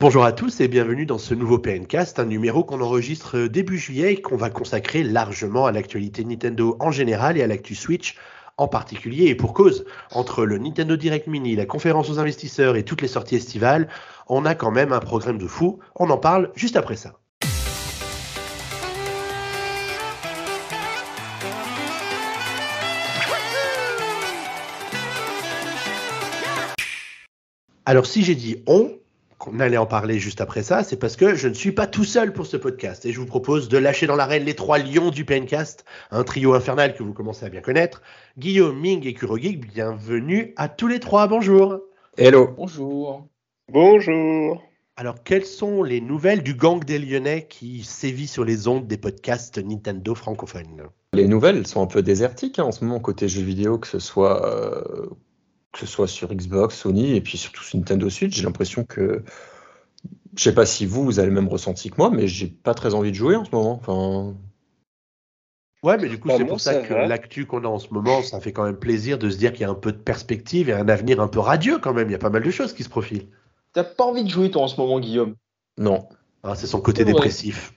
Bonjour à tous et bienvenue dans ce nouveau PNcast, un numéro qu'on enregistre début juillet et qu'on va consacrer largement à l'actualité Nintendo en général et à l'actu Switch en particulier et pour cause. Entre le Nintendo Direct Mini, la conférence aux investisseurs et toutes les sorties estivales, on a quand même un programme de fou. On en parle juste après ça. Alors si j'ai dit on, qu'on allait en parler juste après ça, c'est parce que je ne suis pas tout seul pour ce podcast et je vous propose de lâcher dans l'arène les trois lions du PNcast, un trio infernal que vous commencez à bien connaître. Guillaume, Ming et Kurogeek, bienvenue à tous les trois, bonjour. Hello. Bonjour. Bonjour. Alors, quelles sont les nouvelles du gang des Lyonnais qui sévit sur les ondes des podcasts Nintendo francophones? Les nouvelles sont un peu désertiques hein, en ce moment côté jeux vidéo, que ce soit euh, que ce soit sur Xbox, Sony et puis surtout sur Nintendo Switch. J'ai l'impression que je sais pas si vous vous avez le même ressenti que moi, mais j'ai pas très envie de jouer en ce moment. Enfin, Ouais, mais du coup, Bah, c'est pour ça, ça que l'actu qu'on a en ce moment, ça fait quand même plaisir de se dire qu'il y a un peu de perspective et un avenir un peu radieux quand même. Il y a pas mal de choses qui se profilent. T'as pas envie de jouer toi en ce moment, Guillaume? Non, Ah, c'est son côté dépressif.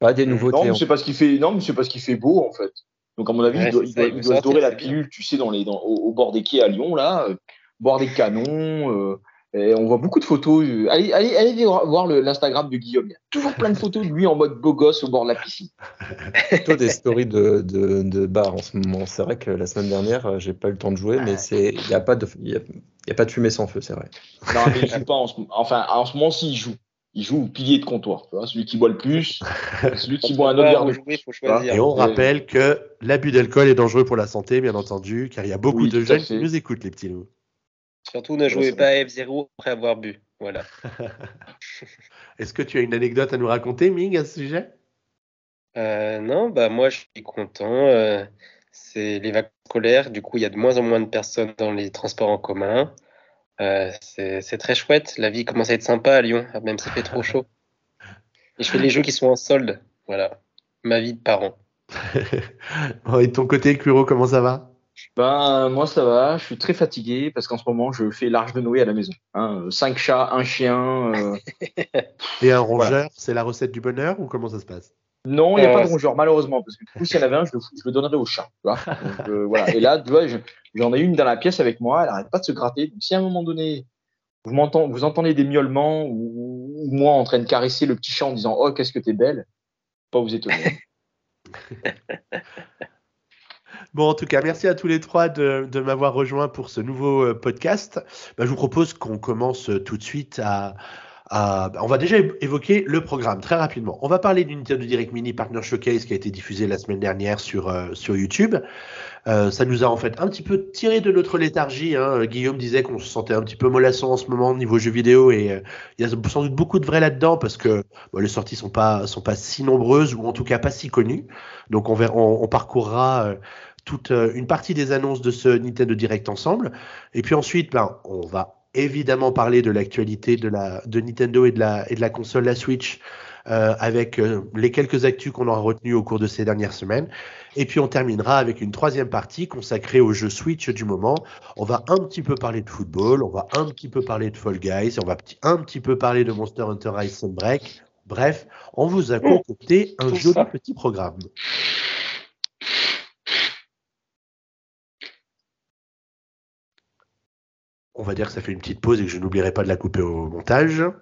pas des nouveautés. Non, mais c'est parce qu'il fait. Non, mais c'est parce qu'il fait beau en fait. Donc à mon avis, Ouais, il doit, il il se dorer la bien. pilule, tu sais, dans les, dans- au, au bord des quais à Lyon là, euh, boire des canons. euh, et on voit beaucoup de photos. euh, allez, allez, allez voir l'Instagram de Guillaume. Il y a toujours plein de photos de lui en mode beau gosse au bord de la piscine. plutôt des stories de, de, de bar en ce moment. C'est vrai que la semaine dernière, j'ai pas eu le temps de jouer, mais c'est il y a pas de y a, il y a pas de fumée sans feu, c'est vrai. Non, mais il joue pas en ce moment. Enfin, en ce moment, si il joue. Il joue au pilier de comptoir. Tu vois, celui qui boit le plus, celui qui boit un autre verre de jouer, faut choisir. Et on rappelle que l'abus d'alcool est dangereux pour la santé, bien entendu, car il y a beaucoup Oui, de jeunes qui nous écoutent, les petits loups. Surtout ne jouez pas à F0 après avoir bu. Voilà. Est-ce que tu as une anecdote à nous raconter, Ming, à ce sujet? Euh, non, bah moi je suis content. euh, c'est les vacances scolaires, du coup il y a de moins en moins de personnes dans les transports en commun. Euh, c'est très chouette. La vie commence à être sympa à Lyon, même s'il fait trop chaud. Et je fais les jeux qui sont en solde. Voilà. Ma vie de parent. Et de ton côté, Kuro, comment ça va? Ben, moi, ça va. Je suis très fatigué parce qu'en ce moment, je fais l'arche de Noé à la maison. Hein, euh, cinq chats, un chien. euh, Et un rongeur, c'est la recette du bonheur ou comment ça se passe? Non, il n'y a Euh, pas de rongeur, malheureusement. Parce que du coup, s'il y en avait un, je le, je le donnerais au chat. Tu vois Donc, euh, voilà. Et là, tu vois, je- j'en ai une dans la pièce avec moi. Elle n'arrête pas de se gratter. Donc, si à un moment donné, vous, m'entend- vous entendez des miaulements ou, ou moi en train de caresser le petit chat en disant Oh, qu'est-ce que t'es belle Pas vous étonner. Bon, en tout cas, merci à tous les trois de, de m'avoir rejoint pour ce nouveau euh, podcast. Bah, je vous propose qu'on commence euh, tout de suite à, bah, On va déjà évoquer le programme très rapidement. On va parler du Nintendo Direct Mini Partner Showcase qui a été diffusé la semaine dernière sur, euh, sur YouTube. Euh, ça nous a en fait un petit peu tiré de notre léthargie. hein. Guillaume disait qu'on se sentait un petit peu mollasson en ce moment au niveau jeux vidéo et euh, il y a sans doute beaucoup de vrai là-dedans parce que les sorties sont pas sont pas si nombreuses ou en tout cas pas si connues. Donc on, on, on parcourra euh, toute euh, une partie des annonces de ce Nintendo Direct ensemble. Et puis ensuite, ben, on va évidemment parler de l'actualité de, la, de Nintendo et de la, et de la console, la Switch, euh, avec euh, les quelques actus qu'on aura retenus au cours de ces dernières semaines. Et puis on terminera avec une troisième partie consacrée au jeu Switch du moment. On va un petit peu parler de football, on va un petit peu parler de Fall Guys, on va un petit peu parler de Monster Hunter Rise Sunbreak. Bref, on vous a concocté un joli petit programme. On va dire que ça fait une petite pause et que je n'oublierai pas de la couper au montage.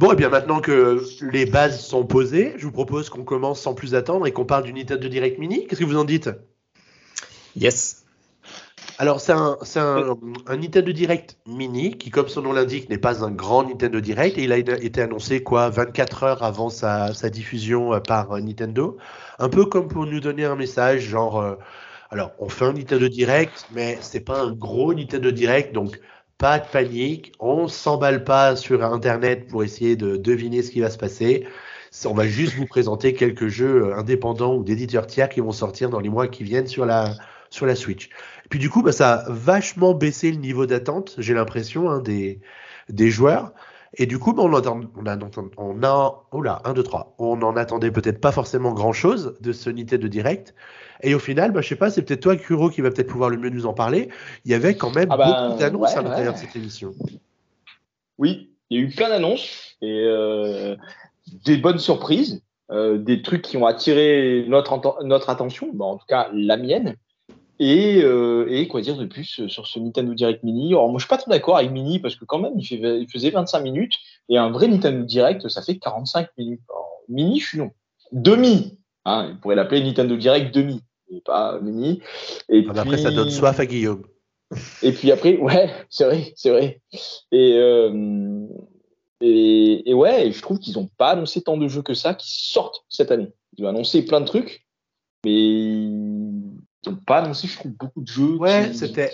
Bon, et bien maintenant que les bases sont posées, je vous propose qu'on commence sans plus attendre et qu'on parle du Nintendo Direct Mini. Qu'est-ce que vous en dites? Yes. Alors, c'est un, c'est un, un Nintendo Direct Mini qui, comme son nom l'indique, n'est pas un grand Nintendo Direct et il a été annoncé quoi 24 heures avant sa, sa diffusion euh, par euh, Nintendo. Un peu comme pour nous donner un message, genre, euh, alors, on fait un Nintendo Direct, mais c'est pas un gros Nintendo Direct, donc pas de panique. On s'emballe pas sur Internet pour essayer de deviner ce qui va se passer. On va juste vous présenter quelques jeux euh, indépendants ou d'éditeurs tiers qui vont sortir dans les mois qui viennent sur la, sur la Switch. Puis du coup, bah, ça a vachement baissé le niveau d'attente, j'ai l'impression, hein, des, des joueurs. Et du coup, bah, on, entend, on, a, on a, oh là, 1, 2, 3. On n'en attendait peut-être pas forcément grand-chose de ce Nintendo Direct. Et au final, bah, je sais pas, c'est peut-être toi, Kuro, qui va peut-être pouvoir le mieux nous en parler. Il y avait quand même Ah bah, beaucoup d'annonces ouais, à l'intérieur ouais. de cette émission. Oui, il y a eu plein d'annonces et euh, des bonnes surprises, euh, des trucs qui ont attiré notre, notre attention, bah, en tout cas la mienne. Et, euh, et quoi dire de plus euh, sur ce Nintendo Direct Mini? Alors moi je suis pas trop d'accord avec Mini parce que quand même il, fait, il faisait 25 minutes et un vrai Nintendo Direct ça fait 45 minutes. Alors, mini je suis non. Demi, hein, il pourrait l'appeler Nintendo Direct demi, et pas Mini. Et Ah bah après, ça donne puis- soif à Guillaume. et puis après, ouais, c'est vrai, c'est vrai. Et, euh, et, et ouais, je trouve qu'ils n'ont pas annoncé tant de jeux que ça qui sortent cette année. Ils ont annoncé plein de trucs, mais pas annoncé, je trouve, beaucoup de jeux. Ouais, qui- c'était-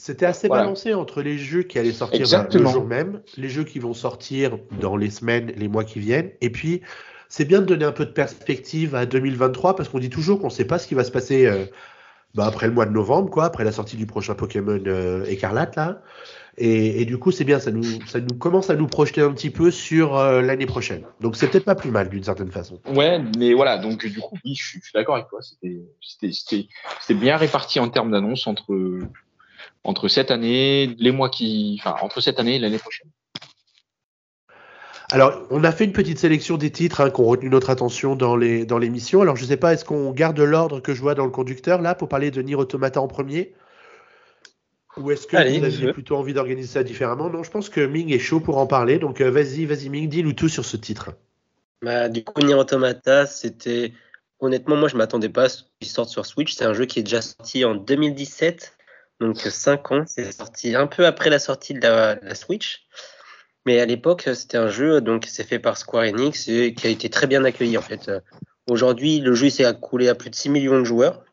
C'était assez Voilà. balancé entre les jeux qui allaient sortir le jour même, les jeux qui vont sortir dans les semaines, les mois qui viennent, et puis c'est bien de donner un peu de perspective à 2023 parce qu'on dit toujours qu'on ne sait pas ce qui va se passer euh, bah, après le mois de novembre, quoi, après la sortie du prochain Pokémon euh, Écarlate là. Et, et du coup, c'est bien, ça nous, ça nous commence à nous projeter un petit peu sur euh, l'année prochaine. Donc c'est peut-être pas plus mal d'une certaine façon. Ouais, mais voilà, donc du coup, oui, je suis, d'accord avec toi. C'était- bien réparti en termes d'annonces entre, entre cette année, les mois qui. Enfin, entre cette année et l'année prochaine. Alors, on a fait une petite sélection des titres hein, qui ont retenu notre attention dans l'émission. Alors, je sais pas, est-ce qu'on garde l'ordre que je vois dans le conducteur là pour parler de Nier Automata en premier? Ou est-ce que Allez, vous aviez plutôt envie d'organiser ça différemment Non, je pense que Ming est chaud pour en parler. Donc, euh, vas-y, vas-y, Ming, dis-nous tout sur ce titre. Bah, du coup, Nier Automata, c'était. Honnêtement, moi, je m'attendais pas à ce qu'il sorte sur Switch. C'est un jeu qui est déjà sorti en 2017, donc 5 ans. C'est sorti un peu après la sortie de la, de la Switch. Mais à l'époque, c'était un jeu donc c'est fait par Square Enix et qui a été très bien accueilli en fait. Euh, Aujourd'hui, le jeu s'est écoulé à plus de 6 millions de joueurs.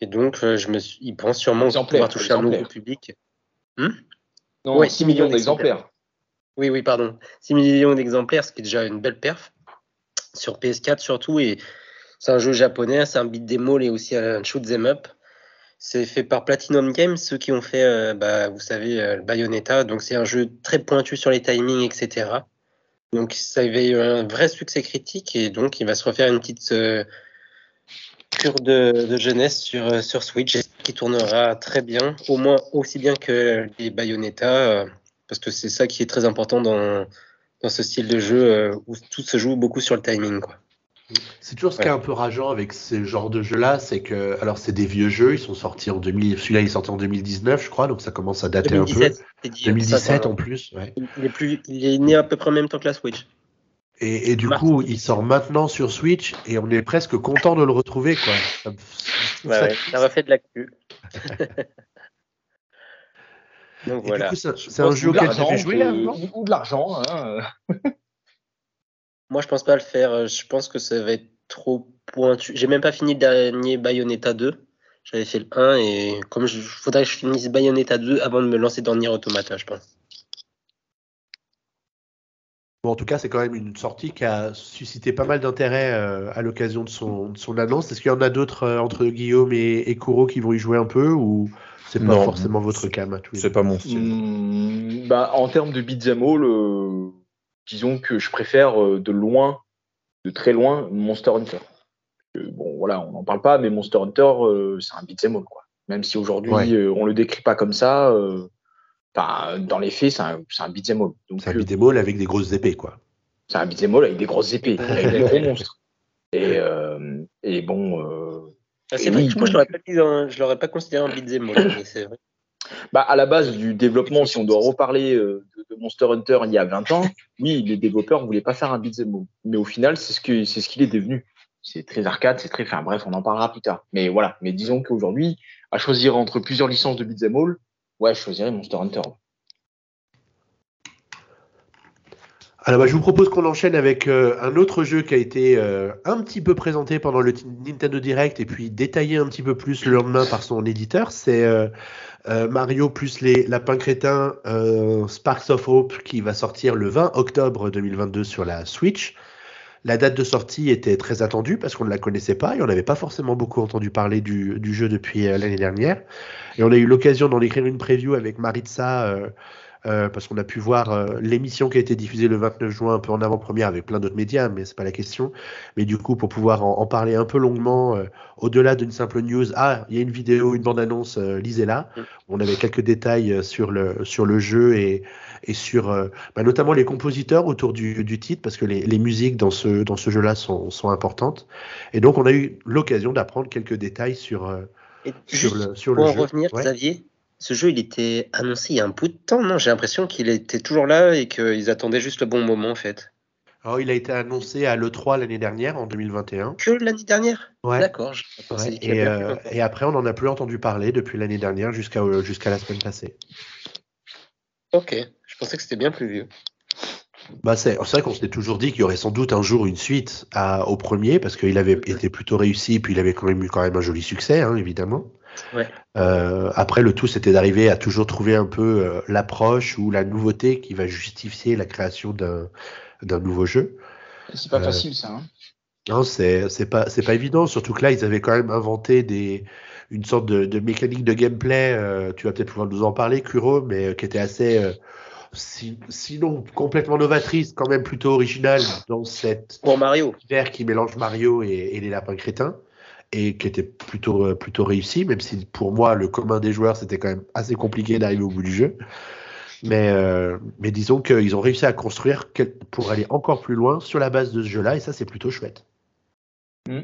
Et donc, euh, je me suis, il pense sûrement pouvoir toucher un nouveau public. Non, Ouais, 6 millions d'exemplaires. Oui, oui, pardon. 6 millions d'exemplaires, ce qui est déjà une belle perf. Sur PS4 surtout. Et c'est un jeu japonais, c'est un beat all et aussi un shoot them up. C'est fait par Platinum Games, ceux qui ont fait, euh, bah, vous savez, euh, Bayonetta. Donc c'est un jeu très pointu sur les timings, etc. Donc ça avait eu un vrai succès critique et donc il va se refaire une petite euh, de, de jeunesse sur, euh, sur Switch qui tournera très bien, au moins aussi bien que les Bayonetta. euh, parce que c'est ça qui est très important dans, dans ce style de jeu euh, où tout se joue beaucoup sur le timing. Quoi. C'est toujours ce qui est un peu rageant avec ce genre de jeux-là, c'est que, alors c'est des vieux jeux, ils sont sortis en 2000, celui-là il est sorti en 2019, je crois, donc ça commence à dater un 2017, peu. c'est dit, 2017 ça, en plus, ouais. il, est plus, il est né à peu près en même temps que la Switch. Et, et du coup, il sort maintenant sur Switch et on est presque content de le retrouver, quoi. Ça- Ouais, ça ouais, ça refait de l'actu. Donc Et voilà. du coup, c'est un jeu auquel tu joué ou- avant ou, ou de l'argent. hein. Moi, je pense pas le faire. Euh, Je pense que ça va être trop pointu. J'ai même pas fini le dernier Bayonetta 2. J'avais fait le 1 et comme je faudrait que je finisse Bayonetta 2 avant de me lancer dans Nier Automata, je pense. Bon, en tout cas, c'est quand même une sortie qui a suscité pas mal d'intérêt euh, à l'occasion de son, de son annonce. Est-ce qu'il y en a d'autres euh, entre Guillaume et, et Kuro qui vont y jouer un peu ou c'est pas Non. forcément votre cam à tous les C'est pas mon style. Hmm, bah, en termes de beat'em all, euh, disons que je préfère euh, de loin, de très loin, Monster Hunter. Euh, bon, voilà, on n'en parle pas, mais Monster Hunter, euh, c'est un beat'em all, quoi. Même si aujourd'hui, Ouais. euh, on le décrit pas comme ça, euh, enfin, dans les faits, c'est un, un beat'em all. C'est un euh, beat'em all avec des grosses épées, quoi. c'est un beat'em all avec des grosses épées, avec des gros monstres. Et, euh, et bon, euh, Ah, c'est vrai oui, que moi, je donc- l'aurais pas, considéré un beat'em all, mais c'est vrai. Bah, à la base du développement, si on doit reparler euh, de, de Monster Hunter il y a 20 ans, oui, les développeurs voulaient pas faire un beat'em all. Mais au final, c'est ce qu'il est devenu. C'est très arcade, c'est très. Enfin bref, on en parlera plus tard. Mais voilà. Mais disons qu'aujourd'hui, à choisir entre plusieurs licences de beat'em all, ouais, je choisirais Monster Hunter. Alors, bah, je vous propose qu'on enchaîne avec euh, un autre jeu qui a été euh, un petit peu présenté pendant le Nintendo Direct et puis détaillé un petit peu plus le lendemain par son éditeur. C'est euh, Mario plus les lapins crétins Sparks of Hope qui va sortir le 20 octobre 2022 sur la Switch. La date de sortie était très attendue parce qu'on ne la connaissait pas et on n'avait pas forcément beaucoup entendu parler du, jeu depuis euh, l'année dernière. Et on a eu l'occasion d'en écrire une preview avec Maritza euh, parce qu'on a pu voir euh, l'émission qui a été diffusée le 29 juin un peu en avant-première avec plein d'autres médias, mais c'est pas la question. Mais du coup, pour pouvoir en, parler un peu longuement, euh, au-delà d'une simple news, ah, il y a une vidéo, une bande-annonce, lisez-la. Mm. On avait quelques détails sur le sur le jeu et, et sur bah, notamment les compositeurs autour du, du titre, parce que les, les, musiques dans ce dans ce jeu-là sont, sont importantes. Et donc, on a eu l'occasion d'apprendre quelques détails sur sur le sur pour le en revenir, Xavier, ce jeu, il était annoncé il y a un bout de temps, non? J'ai l'impression qu'il était toujours là et qu'ils attendaient juste le bon moment, en fait. Alors, il a été annoncé à l'E3 l'année dernière, en 2021. Que l'année dernière? Ouais. D'accord. Et, euh, et, après, on n'en a plus entendu parler depuis l'année dernière jusqu'à euh, jusqu'à la semaine passée. Ok, je pensais que c'était bien plus vieux. Bah c'est vrai qu'on s'était toujours dit qu'il y aurait sans doute un jour une suite à, au premier, parce qu'il avait été plutôt réussi, puis il avait quand même eu quand même un joli succès, hein, évidemment. Euh, après, le tout, c'était d'arriver à toujours trouver un peu euh, l'approche ou la nouveauté qui va justifier la création d'un nouveau jeu. C'est pas euh, facile, ça. Hein non, c'est pas, pas évident, surtout que là, ils avaient quand même inventé des, une sorte de, de mécanique de gameplay. tu vas peut-être pouvoir nous en parler, Kuro, mais qui était assez. sinon complètement novatrice, quand même plutôt originale dans cette pour Mario qui mélange Mario et, et les lapins crétins et qui était plutôt, euh, plutôt réussi, même si pour moi, le commun des joueurs, c'était quand même assez compliqué d'arriver au bout du jeu. Mais, euh, mais disons qu'ils ont réussi à construire pour aller encore plus loin sur la base de ce jeu-là, et ça, c'est plutôt chouette. Mmh.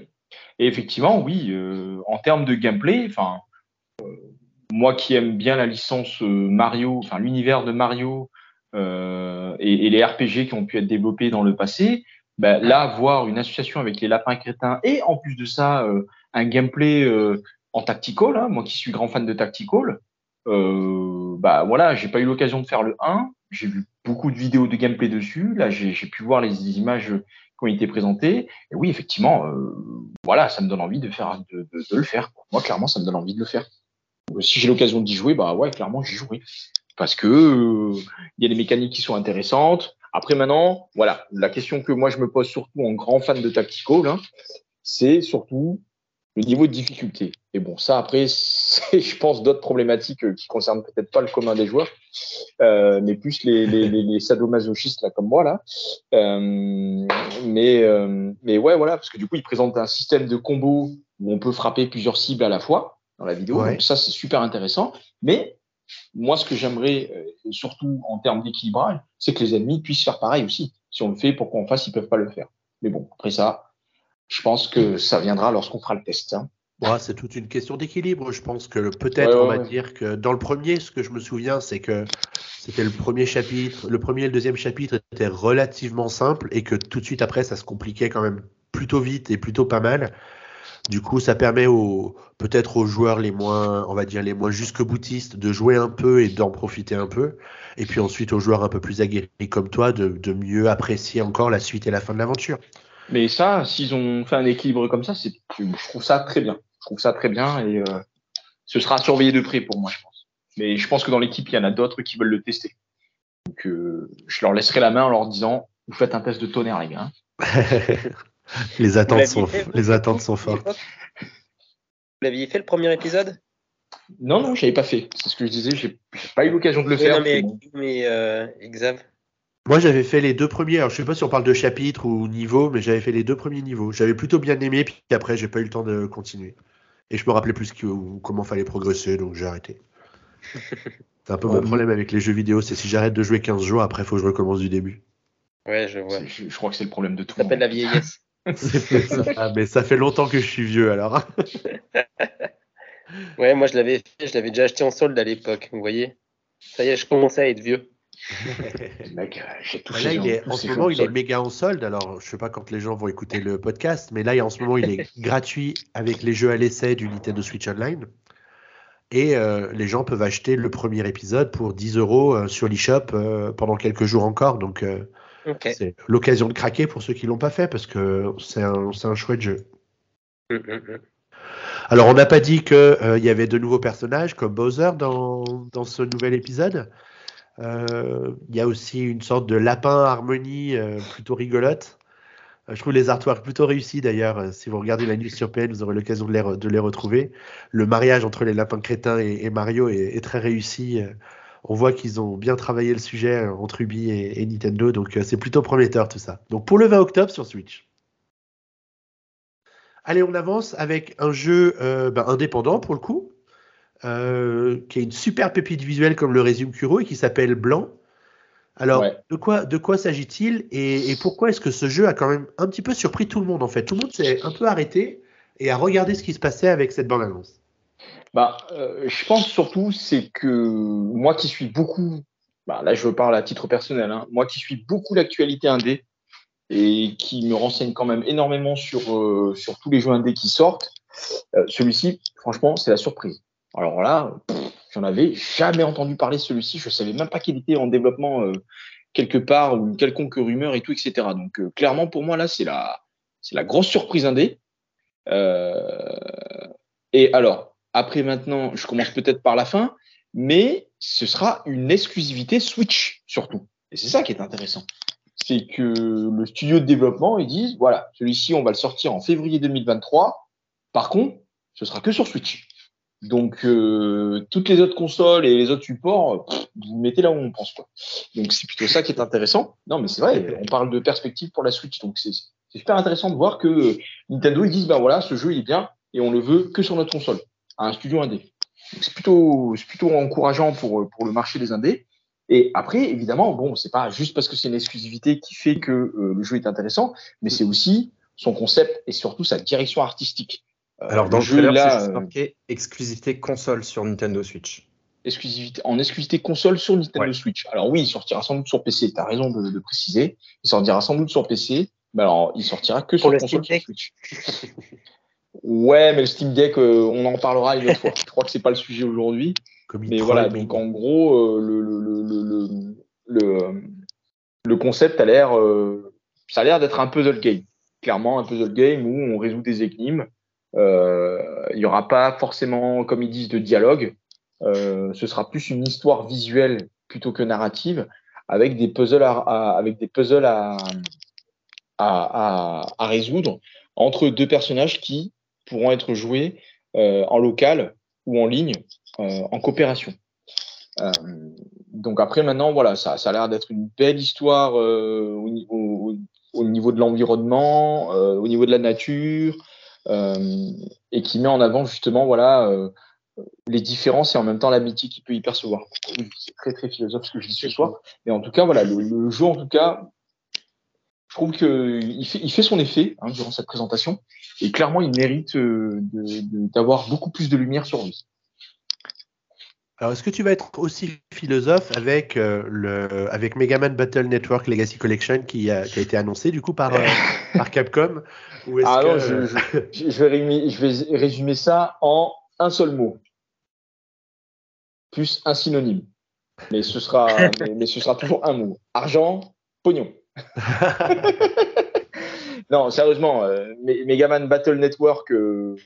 Et effectivement, oui, euh, en termes de gameplay, enfin, moi qui aime bien la licence Mario, enfin l'univers de Mario et, les RPG qui ont pu être développés dans le passé, ben, là, voir une association avec les lapins crétins et en plus de ça, un gameplay euh, en tactical, hein, moi qui suis grand fan de tactical, euh, bah voilà, j'ai pas eu l'occasion de faire le 1, j'ai vu beaucoup de vidéos de gameplay dessus, là j'ai pu voir les images qui ont été présentées, et oui, effectivement, euh, voilà, ça me donne envie de, faire, de, le faire. Moi, clairement, ça me donne envie de le faire. Si j'ai l'occasion d'y jouer, bah ouais, clairement, j'y jouerai. Parce que il y a des mécaniques qui sont intéressantes, après maintenant, voilà, la question que moi je me pose surtout en grand fan de Tactical, hein, c'est surtout le niveau de difficulté. Et bon, ça après, c'est, je pense, d'autres problématiques euh, qui concernent peut-être pas le commun des joueurs, euh, mais plus les, les, les, sadomasochistes là comme moi là. Euh, mais euh, mais ouais, voilà, parce que du coup, ils présentent un système de combo où on peut frapper plusieurs cibles à la fois dans la vidéo. Donc ça, c'est super intéressant. Mais moi, ce que j'aimerais, euh, surtout en termes d'équilibrage, c'est que les ennemis puissent faire pareil aussi. Si on le fait, pour qu'on fasse, ils peuvent pas le faire? Mais bon, après ça, je pense que ça viendra lorsqu'on fera le test. Hein. c'est toute une question d'équilibre. Je pense que peut-être, on va dire que dans le premier, ce que je me souviens, c'est que c'était le premier chapitre, le premier et le deuxième chapitre étaient relativement simples et que tout de suite après, ça se compliquait quand même plutôt vite et plutôt pas mal. Du coup, ça permet aux peut-être aux joueurs les moins, on va dire les moins jusque-boutistes de jouer un peu et d'en profiter un peu. Et puis ensuite aux joueurs un peu plus aguerris comme toi de, de mieux apprécier encore la suite et la fin de l'aventure. Mais ça, s'ils ont fait un équilibre comme ça, c'est, je trouve ça très bien. Je trouve ça très bien et euh, ce sera surveillé de près pour moi, je pense. Mais je pense que dans l'équipe, il y en a d'autres qui veulent le tester. Donc, euh, je leur laisserai la main en leur disant, vous faites un test de tonnerre, les gars. les attentes sont, les attentes sont fortes. Vous l'aviez fait le premier épisode? Non, non, je l'avais pas fait. C'est ce que je disais, j'ai pas eu l'occasion de le faire. Non, mais, mais euh, Moi, j'avais fait les deux premiers. Alors, je sais pas si on parle de chapitre ou niveau, mais j'avais fait les deux premiers niveaux. J'avais plutôt bien aimé, puis après, j'ai pas eu le temps de continuer. Et je me rappelais plus que, comment fallait progresser, donc j'ai arrêté. C'est un peu mon problème avec les jeux vidéo, c'est si j'arrête de jouer 15 jours, après, il faut que je recommence du début. Ouais, je vois. Je, crois que c'est le problème de tout. Ça s'appelle la vieillesse. ah, mais ça fait longtemps que je suis vieux alors. ouais, moi je l'avais je l'avais déjà acheté en solde à l'époque, vous voyez. Ça y est, je commençais à être vieux. Mec, j'ai tout là, il est, en ce moment, il est méga en solde. Alors, je sais pas quand les gens vont écouter le podcast, mais là, en ce moment, il est gratuit avec les jeux à l'essai du Nintendo Switch Online. Et euh, les gens peuvent acheter le premier épisode pour 10 euros euh, sur l'eShop euh, pendant quelques jours encore. Donc, c'est l'occasion de craquer pour ceux qui l'ont pas fait parce que c'est un, un, chouette jeu. Mm, mm, mm. Alors, on n'a pas dit qu'il il y avait de nouveaux personnages comme Bowser dans, dans ce nouvel épisode. Il y a aussi une sorte de lapin harmonie plutôt rigolote. Euh, je trouve les artworks plutôt réussis d'ailleurs. Euh, si vous regardez la news sur PN, vous aurez l'occasion de les, retrouver. Le mariage entre les lapins crétins et, Mario est, très réussi. Euh, on voit qu'ils ont bien travaillé le sujet euh, entre Ubi et, Nintendo, donc euh, c'est plutôt prometteur tout ça. Donc pour le 20 octobre sur Switch. Allez, on avance avec un jeu ben, indépendant pour le coup, qui a une super pépite visuelle comme le résume Kuro et qui s'appelle Blanc. Alors, de quoi, de quoi s'agit-il et, et, pourquoi est-ce que ce jeu a quand même un petit peu surpris tout le monde en fait? Tout le monde s'est un peu arrêté et a regardé ce qui se passait avec cette bande-annonce. Bah, euh, je pense surtout, c'est que moi qui suis beaucoup, bah, là je parle à titre personnel, hein, moi qui suis beaucoup l'actualité indé et qui me renseigne quand même énormément sur, euh, sur tous les jeux indés qui sortent, euh, celui-ci, franchement, c'est la surprise. Alors là, j'en avais jamais entendu parler celui-ci, je savais même pas qu'il était en développement quelque part ou une quelconque rumeur et tout, etc. Donc clairement, pour moi, là, c'est la, grosse surprise indé. et alors, après, maintenant, je commence peut-être par la fin, mais ce sera une exclusivité Switch surtout. Et c'est ça qui est intéressant. C'est que le studio de développement, ils disent, voilà, celui-ci, on va le sortir en février 2023. Par contre, ce sera que sur Switch. Donc, euh, toutes les autres consoles et les autres supports, vous mettez là où on pense. Quoi. Donc, c'est plutôt ça qui est intéressant. Non, mais c'est vrai, on parle de perspective pour la Switch. Donc, c'est super intéressant de voir que Nintendo, ils disent, ben voilà, ce jeu, il est bien et on le veut que sur notre console à un studio indé. C'est plutôt, plutôt encourageant pour, pour le marché des indés. Et après, évidemment, bon, c'est pas juste parce que c'est une exclusivité qui fait que euh, le jeu est intéressant, mais c'est aussi son concept et surtout sa direction artistique. Euh, Alors dans le, jeu là, c'est euh, marqué exclusivité console sur Nintendo Switch. Exclusivité en exclusivité console sur Nintendo Switch. Alors oui, il sortira sans doute sur PC. Tu as raison de, de, préciser. Il sortira sans doute sur PC, mais alors il sortira que sur console sur Switch. Ouais, mais le Steam Deck, euh, on en parlera une autre fois. Je crois que c'est pas le sujet aujourd'hui. Mais voilà, donc en gros, euh, le, le, le, le, concept a l'air, euh, ça a l'air d'être un puzzle game. Clairement, un puzzle game où on résout des énigmes. Il n'y aura pas forcément, comme ils disent, de dialogue. ce sera plus une histoire visuelle plutôt que narrative, avec des puzzles à, résoudre entre deux personnages qui pourront être joués euh, en local ou en ligne, euh, en coopération. Euh, donc après, maintenant, voilà, ça, a l'air d'être une belle histoire au, niveau de l'environnement, au niveau de la nature, et qui met en avant justement, voilà, les différences et en même temps l'amitié qui peut y percevoir. C'est très très philosophe ce que je dis ce soir, mais en tout cas, voilà, le, le jeu en tout cas je trouve qu'il fait, il fait son effet hein, durant cette présentation et clairement il mérite euh, d'avoir beaucoup plus de lumière sur lui. Alors, est-ce que tu vas être aussi philosophe avec euh, le avec Mega Man Battle Network Legacy Collection qui a, qui a été annoncé du coup par, euh, par Capcom Ah non, je, je, je, vais résumer, je vais résumer ça en un seul mot, plus un synonyme. Mais ce sera, mais, mais ce sera toujours un mot. Argent, pognon. non, sérieusement, euh, Megaman Battle Network, euh,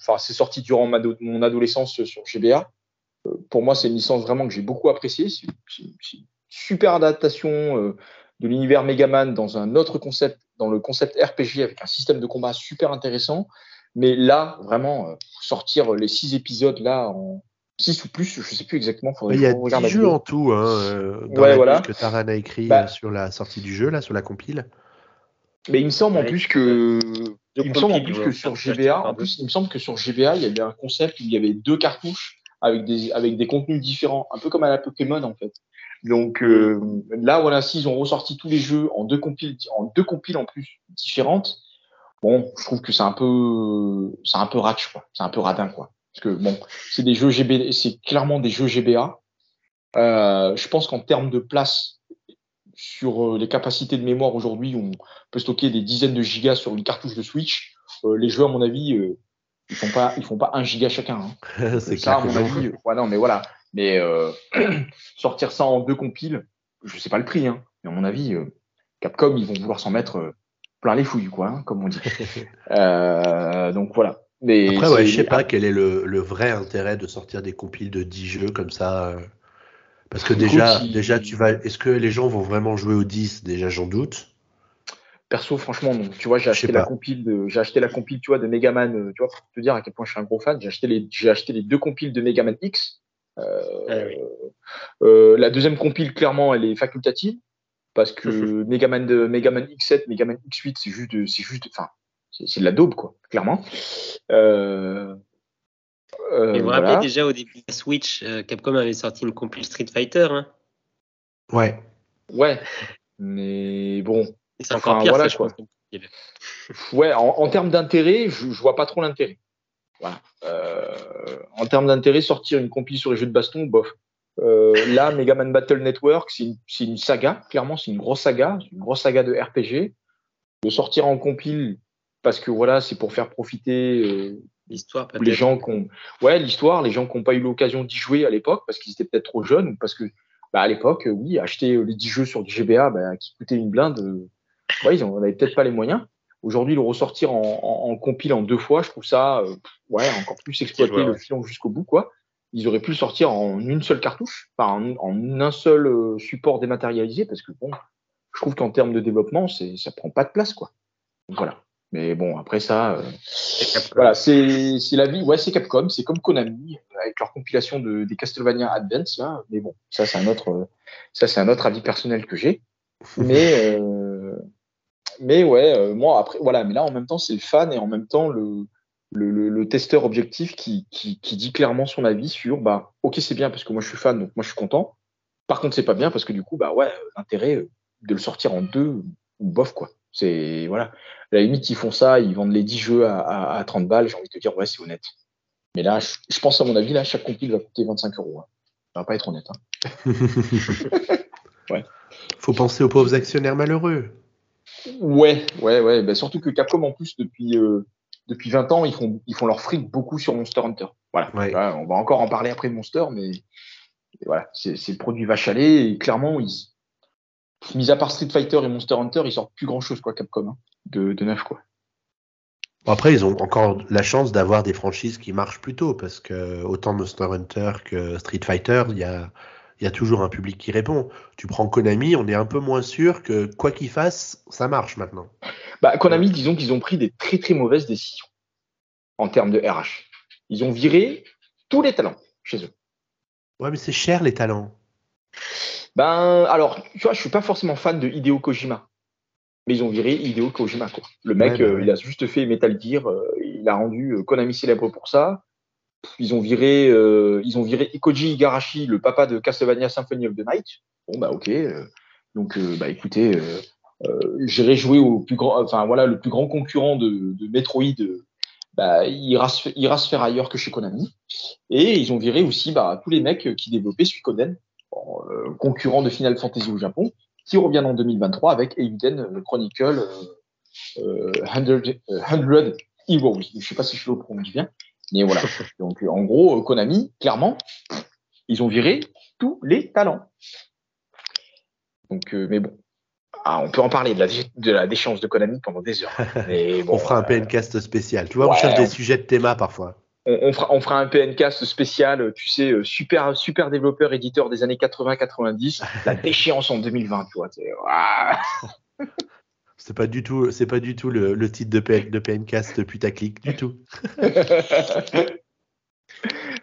enfin, c'est sorti durant ma mon adolescence sur GBA. Euh, pour moi, c'est une licence vraiment que j'ai beaucoup appréciée. C'est une super adaptation de l'univers Megaman dans un autre concept, dans le concept RPG avec un système de combat super intéressant. Mais là, vraiment, sortir les six épisodes là en, 6 ou plus, je ne sais plus exactement. Il y a 10 jeux en tout hein, euh, dans la voilà. que Taran a écrit bah. euh, sur la sortie du jeu, là, sur la compile. Mais il me semble en plus que il me semble en plus que sur GBA, en plus il me semble que sur GBA il y avait un concept où il y avait deux cartouches avec des avec des contenus différents, un peu comme à la Pokémon en fait. Donc euh, là voilà, s'ils ont ressorti tous les jeux en deux compiles en deux en plus différentes, bon, je trouve que c'est un peu c'est un peu ratch quoi, c'est un peu radin quoi. Parce que bon, c'est des jeux GBA, c'est clairement des jeux GBA. Euh, je pense qu'en termes de place sur euh, les capacités de mémoire aujourd'hui, on peut stocker des dizaines de gigas sur une cartouche de Switch. Les jeux, à mon avis, ils font pas, ils font pas un giga chacun. Hein. c'est ça, à mon avis. Ouais, non, mais voilà. Mais sortir ça en deux compiles, je sais pas le prix, hein, mais à mon avis, Capcom, ils vont vouloir s'en mettre plein les fouilles, quoi, hein, comme on dit. donc voilà. Après, ouais, je sais pas quel est le, vrai intérêt de sortir des compiles de 10 jeux comme ça. Euh, parce que déjà, déjà, tu vas. Est-ce que les gens vont vraiment jouer aux 10 Déjà, j'en doute. Perso, franchement, non. Tu vois, j'ai acheté la compile de, j'ai acheté la compile, tu vois, de Megaman. Euh, tu vois, pour te dire à quel point je suis un gros fan. J'ai acheté les, j'ai acheté les deux compiles de Megaman X. Euh, la deuxième compile, clairement, elle est facultative parce que Megaman, de, Megaman X7, Megaman X8, c'est juste, c'est juste, enfin, c'est de la daube, quoi, clairement. Euh, euh, vous vous rappelez déjà au début de la Switch, Capcom avait sorti une compile Street Fighter. Hein? Ouais. Ouais. Mais bon. C'est encore pire, ça, quoi. ouais, en, termes d'intérêt, je, je, vois pas trop l'intérêt. Voilà. en termes d'intérêt, sortir une compile sur les jeux de baston, bof. Euh, là, Mega Man Battle Network, c'est une, saga, clairement, c'est une grosse saga, une grosse saga de RPG. De sortir en compile, parce que voilà, c'est pour faire profiter euh, l'histoire, les gens ouais, l'histoire, les gens qui n'ont pas eu l'occasion d'y jouer à l'époque, parce qu'ils étaient peut-être trop jeunes, ou parce que, bah, à l'époque, oui, acheter les 10 jeux sur du GBA, bah, qui coûtait une blinde, euh, ouais, ils n'avaient peut-être pas les moyens. Aujourd'hui, le ressortir en, en, compile en deux fois, je trouve ça, ouais, encore plus exploiter le filon jusqu'au bout, quoi ils auraient pu le sortir en une seule cartouche, enfin en, un seul euh, support dématérialisé, parce que bon, je trouve qu'en termes de développement, ça prend pas de place, quoi. voilà. Mais bon, après ça, euh, voilà, c'est la vie. Ouais, c'est Capcom, c'est comme Konami avec leur compilation de, des Castlevania Advance là. Mais bon, ça c'est un autre, ça c'est un autre avis personnel que j'ai. Mais euh, mais ouais, moi après, voilà. Mais là, en même temps, c'est le fan et en même temps le le, testeur objectif qui, dit clairement son avis sur bah ok c'est bien parce que moi je suis fan donc moi je suis content. Par contre c'est pas bien parce que du coup bah ouais l'intérêt euh, de le sortir en deux bof quoi. C'est voilà à la limite ils font ça ils vendent les 10 jeux à, 30 balles j'ai envie de te dire ouais c'est honnête. Mais là je, pense à mon avis là chaque compil va coûter 25 euros. Hein. Ça va pas être honnête. Hein. ouais. Faut penser aux pauvres actionnaires malheureux. Ouais, ouais, ouais. Bah, surtout que Capcom, en plus, depuis, euh, depuis 20 ans, ils font, ils font leur fric beaucoup sur Monster Hunter. Voilà. on va encore en parler après Monster, mais voilà, c'est le produit vache à Et clairement, ils, mis à part Street Fighter et Monster Hunter, ils sortent plus grand chose, quoi, Capcom, hein, de, de neuf, quoi. après, ils ont encore la chance d'avoir des franchises qui marchent plutôt, parce que autant Monster Hunter que Street Fighter, il y a, y a toujours un public qui répond. Tu prends Konami, on est un peu moins sûr que quoi qu'il fasse, ça marche maintenant. Bah, Konami, disons qu'ils ont pris des très très mauvaises décisions en termes de RH. Ils ont viré tous les talents chez eux. Ouais, mais c'est cher les talents. Ben, alors, tu vois, je suis pas forcément fan de Hideo Kojima. Mais ils ont viré Hideo Kojima, quoi. Le mec, bah euh, il a juste fait Metal Gear, euh, il a rendu euh, Konami célèbre pour ça. Ils ont viré, ils ont viré Ikoji Igarashi, le papa de Castlevania Symphony of the Night. Bon, bah, ok. donc, bah, écoutez, euh, j'irai jouer au plus grand, enfin voilà, le plus grand concurrent de, Metroid. Bah, ira, se, ira se faire ailleurs que chez Konami. Et ils ont viré aussi bah, tous les mecs qui développaient Suikoden, euh, concurrent de Final Fantasy au Japon, qui reviennent en 2023 avec Euden Chronicle euh, 100, euh, Heroes. Je sais pas si je le prononce bien, mais voilà. Donc en gros, Konami, clairement, ils ont viré tous les talents. Donc, mais bon, ah, on peut en parler de la, de la déchéance de Konami pendant des heures. on fera un euh, PNcast spécial. Tu vois, on cherche des sujets de théma parfois. On, fera, on fera un PNcast spécial, tu sais, euh, super, super développeur, éditeur des années 80-90, la déchéance en 2020, tu vois. C'est pas du tout, c'est pas du tout le, le titre de, PN, de PNcast putaclic, du tout.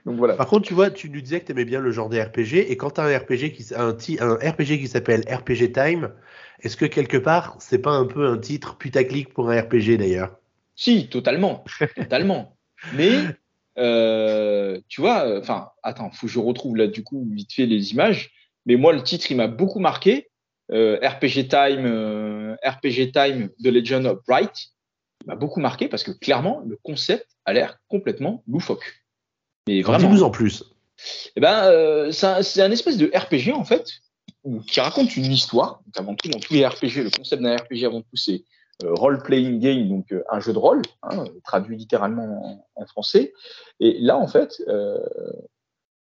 Donc voilà. Par contre, tu vois, tu nous disais que tu aimais bien le genre des RPG, et quand tu as un RPG qui, un, un RPG qui s'appelle RPG Time, est-ce que quelque part, c'est pas un peu un titre putaclic pour un RPG d'ailleurs? Si, totalement, totalement. Mais euh, tu vois, enfin, attends, faut que je retrouve là du coup vite fait les images. Mais moi, le titre, il m'a beaucoup marqué. Euh, RPG Time, euh, RPG Time, The Legend of Bright, m'a beaucoup marqué parce que clairement, le concept a l'air complètement loufoque. Mais vraiment. Dis-nous en plus. Eh ben, c'est un espèce de RPG en fait qui raconte une histoire. Donc avant tout, dans tous les RPG, le concept d'un RPG avant tout, c'est euh, role-playing game, donc euh, un jeu de rôle, hein, traduit littéralement en, français. Et là, en fait, euh,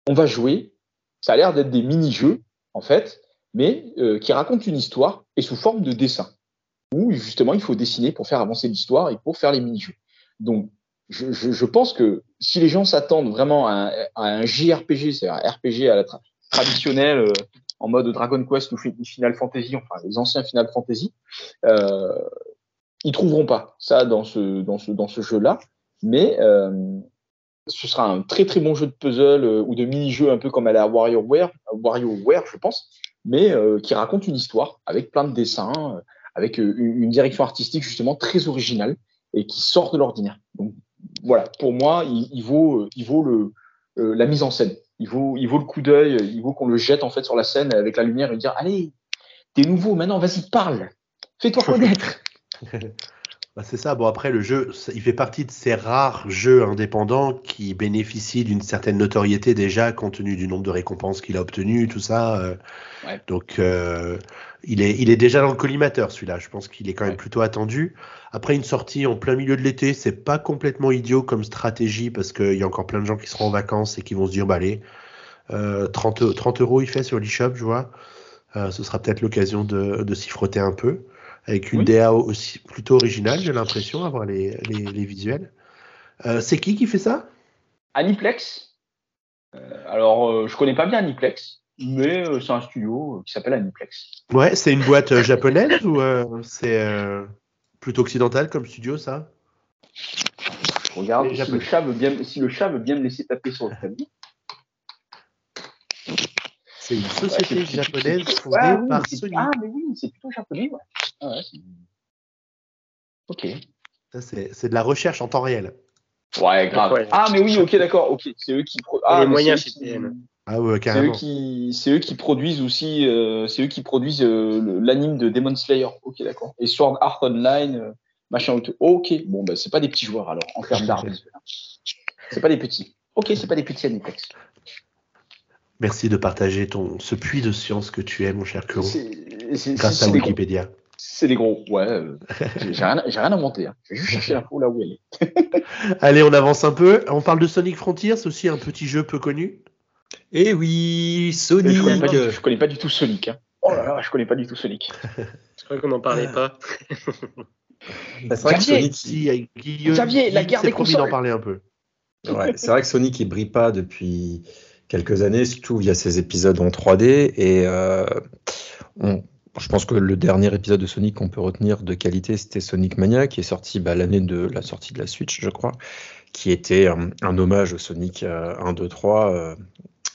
on va jouer. Ça a l'air d'être des mini-jeux, en fait, mais qui racontent une histoire et sous forme de dessin. Où justement, il faut dessiner pour faire avancer l'histoire et pour faire les mini-jeux. Donc, je, pense que si les gens s'attendent vraiment à un, JRPG, c'est un RPG à la traditionnelle, en mode Dragon Quest ou Final Fantasy, enfin les anciens Final Fantasy, euh, ils trouveront pas ça dans ce jeu-là. Mais euh, ce sera un très très bon jeu de puzzle euh, ou de mini-jeu un peu comme à la WarioWare, WarioWare je pense, mais euh, qui raconte une histoire avec plein de dessins, euh, avec euh, une, direction artistique justement très originale et qui sort de l'ordinaire. Donc voilà, pour moi, il, il vaut, il vaut le, euh, la mise en scène. Il vaut, il vaut le coup d'œil, il vaut qu'on le jette en fait sur la scène avec la lumière et dire allez, t'es nouveau, maintenant vas-y parle, fais-toi connaître. Bah, c'est ça. Bon, après, le jeu, il fait partie de ces rares jeux indépendants qui bénéficient d'une certaine notoriété déjà, compte tenu du nombre de récompenses qu'il a obtenues, tout ça. euh. Ouais. Donc, euh, il, est, il est déjà dans le collimateur, celui-là. Je pense qu'il est quand même Ouais. plutôt attendu. Après, une sortie en plein milieu de l'été, c'est pas complètement idiot comme stratégie parce qu'il y a encore plein de gens qui seront en vacances et qui vont se dire, bah, allez, euh, 30, eu- 30 euros il fait sur l'eShop, je vois. Euh, ce sera peut-être l'occasion de, de s'y frotter un peu avec une Oui. DA aussi plutôt originale, j'ai l'impression, à voir les, les, les visuels. Euh, c'est qui qui fait ça? Aniplex. Euh, alors, euh, je connais pas bien Aniplex, mais euh, c'est un studio qui s'appelle Aniplex. Ouais, c'est une boîte japonaise ou c'est plutôt occidental comme studio, ça? Je regarde si le, chat veut bien, si le chat veut bien me laisser taper sur le clavier. C'est une société Ouais, japonaise fondée Ah oui, par Sony. Ah, mais oui, c'est plutôt japonais, ouais. Ah ouais, c'est- ok. Ça, c'est c'est de la recherche en temps réel. Ouais, grave. Ah, mais oui, ok, d'accord, ok. C'est eux qui. pro- Ah, les moyens c'est eux chez qui- TM. Ah ouais, C'est eux qui, c'est eux qui produisent aussi, euh, c'est eux qui produisent euh, l'anime de Demon Slayer. Ok, d'accord. Et Sword Art Online, euh, machin. Ok, bon, bah, c'est pas des petits joueurs alors, en termes d'art. C'est pas des petits. Ok, c'est pas des petits Aniplex. Merci de partager ton, ce puits de science que tu es, mon cher Kuro, grâce à. Wikipédia. C'est des gros. Ouais, euh, j'ai rien, j'ai rien inventer. Hein. Je vais juste chercher l'info là où elle est. Allez, on avance un peu. On parle de Sonic Frontier, c'est aussi un petit jeu peu connu. Eh oui, Sonic Je connais, pas du, je connais pas du tout Sonic. Hein. Oh là là, je connais pas du tout Sonic. Je crois qu'on n'en parlait pas. Bah, C'est vrai que Xavier Sonic, Si, avec Guillaume, Xavier, la guerre des promis d'en parler un peu. Ouais, c'est vrai que Sonic il brille pas depuis quelques années, surtout via ses épisodes en 3D. Et euh, on- je pense que le dernier épisode de Sonic qu'on peut retenir de qualité, c'était Sonic Mania, qui est sorti bah, l'année de la sortie de la Switch, je crois, qui était un, un hommage au Sonic euh, 1, 2, 3, euh,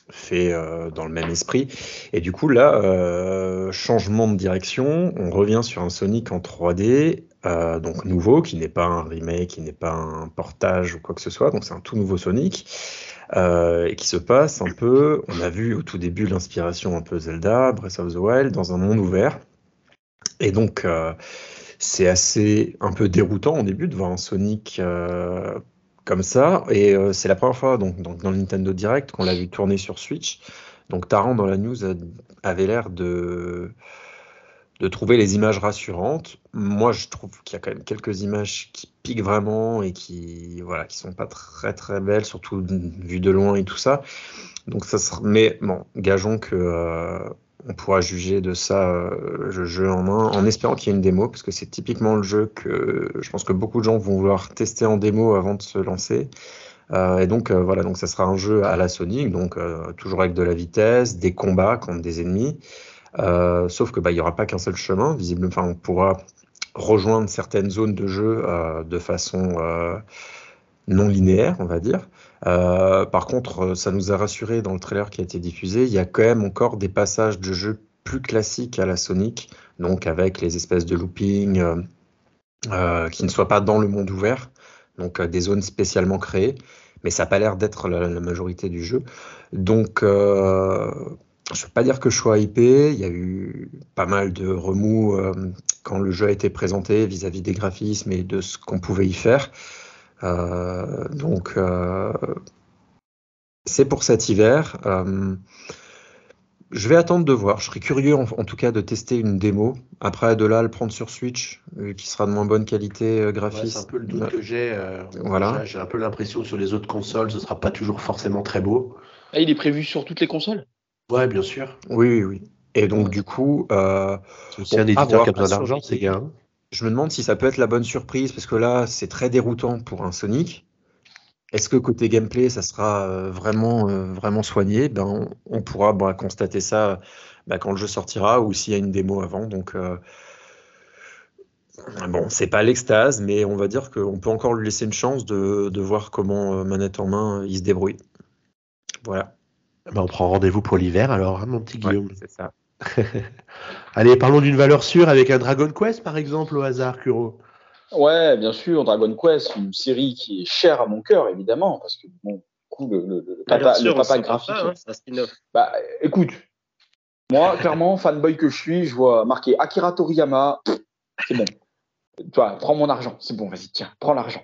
fait euh, dans le même esprit. Et du coup, là, euh, changement de direction, on revient sur un Sonic en 3D, euh, donc nouveau, qui n'est pas un remake, qui n'est pas un portage ou quoi que ce soit, donc c'est un tout nouveau Sonic, euh, et qui se passe un peu, on a vu au tout début l'inspiration un peu Zelda, Breath of the Wild, dans un monde ouvert. Et donc, euh, c'est assez un peu déroutant au début de voir un Sonic euh, comme ça. Et c'est la première fois donc, dans le Nintendo Direct qu'on l'a vu tourner sur Switch. Donc Taran dans la news avait l'air de, de trouver les images rassurantes. Moi, je trouve qu'il y a quand même quelques images qui piquent vraiment et qui voilà qui sont pas très très belles, surtout vues de loin et tout ça. Donc ça sera, mais bon, gageons que euh, on pourra juger de ça euh, le jeu en main, en espérant qu'il y ait une démo, parce que c'est typiquement le jeu que je pense que beaucoup de gens vont vouloir tester en démo avant de se lancer. Euh, et donc euh, voilà, donc ça sera un jeu à la Sonic, donc euh, toujours avec de la vitesse, des combats contre des ennemis. Euh, sauf que bah il y aura pas qu'un seul chemin, visiblement. On pourra rejoindre certaines zones de jeu euh, de façon euh, non linéaire, on va dire. Par contre, ça nous a rassuré dans le trailer qui a été diffusé. Il y a quand même encore des passages de jeu plus classiques à la Sonic, donc avec les espèces de looping qui ne soient pas dans le monde ouvert, donc des zones spécialement créées. Mais ça n'a pas l'air d'être la, majorité du jeu. Donc, je ne veux pas dire que je sois hypé. Il y a eu pas mal de remous euh, quand le jeu a été présenté vis-à-vis des graphismes et de ce qu'on pouvait y faire. Euh, donc, euh, c'est pour cet hiver. Euh, je vais attendre de voir. Je serais curieux, en, en, tout cas, de tester une démo. Après, de là, le prendre sur Switch, euh, qui sera de moins bonne qualité euh, graphique. Ouais, c'est un peu le doute que j'ai. euh, voilà. J'ai un peu l'impression que sur les autres consoles, ce sera pas toujours forcément très beau. Ah, il est prévu sur toutes les consoles? Ouais, bien sûr. Oui, oui, oui. Et donc, ouais. du coup. Euh, c'est aussi bon, un éditeur qui a besoin d'argent, ces gars. Hein. Je me demande si ça peut être la bonne surprise, parce que là, c'est très déroutant pour un Sonic. Est-ce que côté gameplay, ça sera euh, vraiment, euh, vraiment soigné? Ben, on, on pourra bah, constater ça bah, quand le jeu sortira ou s'il y a une démo avant. Donc, euh, Bon, c'est pas l'extase, mais on va dire qu'on peut encore lui laisser une chance de, de voir comment manette en main il se débrouille. Voilà. Ben, on prend rendez-vous pour l'hiver alors, hein, mon petit Ouais, Guillaume. c'est ça. Allez, parlons d'une valeur sûre avec un Dragon Quest par exemple au hasard, Kuro. Ouais, bien sûr, Dragon Quest, une série qui est chère à mon cœur, évidemment, parce que bon, du coup, le, le- le Valeur papa, le graphique. pas, hein, un spin-off. Bah, écoute, moi, clairement, fanboy que je suis, je vois marqué Akira Toriyama, c'est bon. Tu vois, prends mon argent, c'est bon, vas-y, tiens, prends l'argent.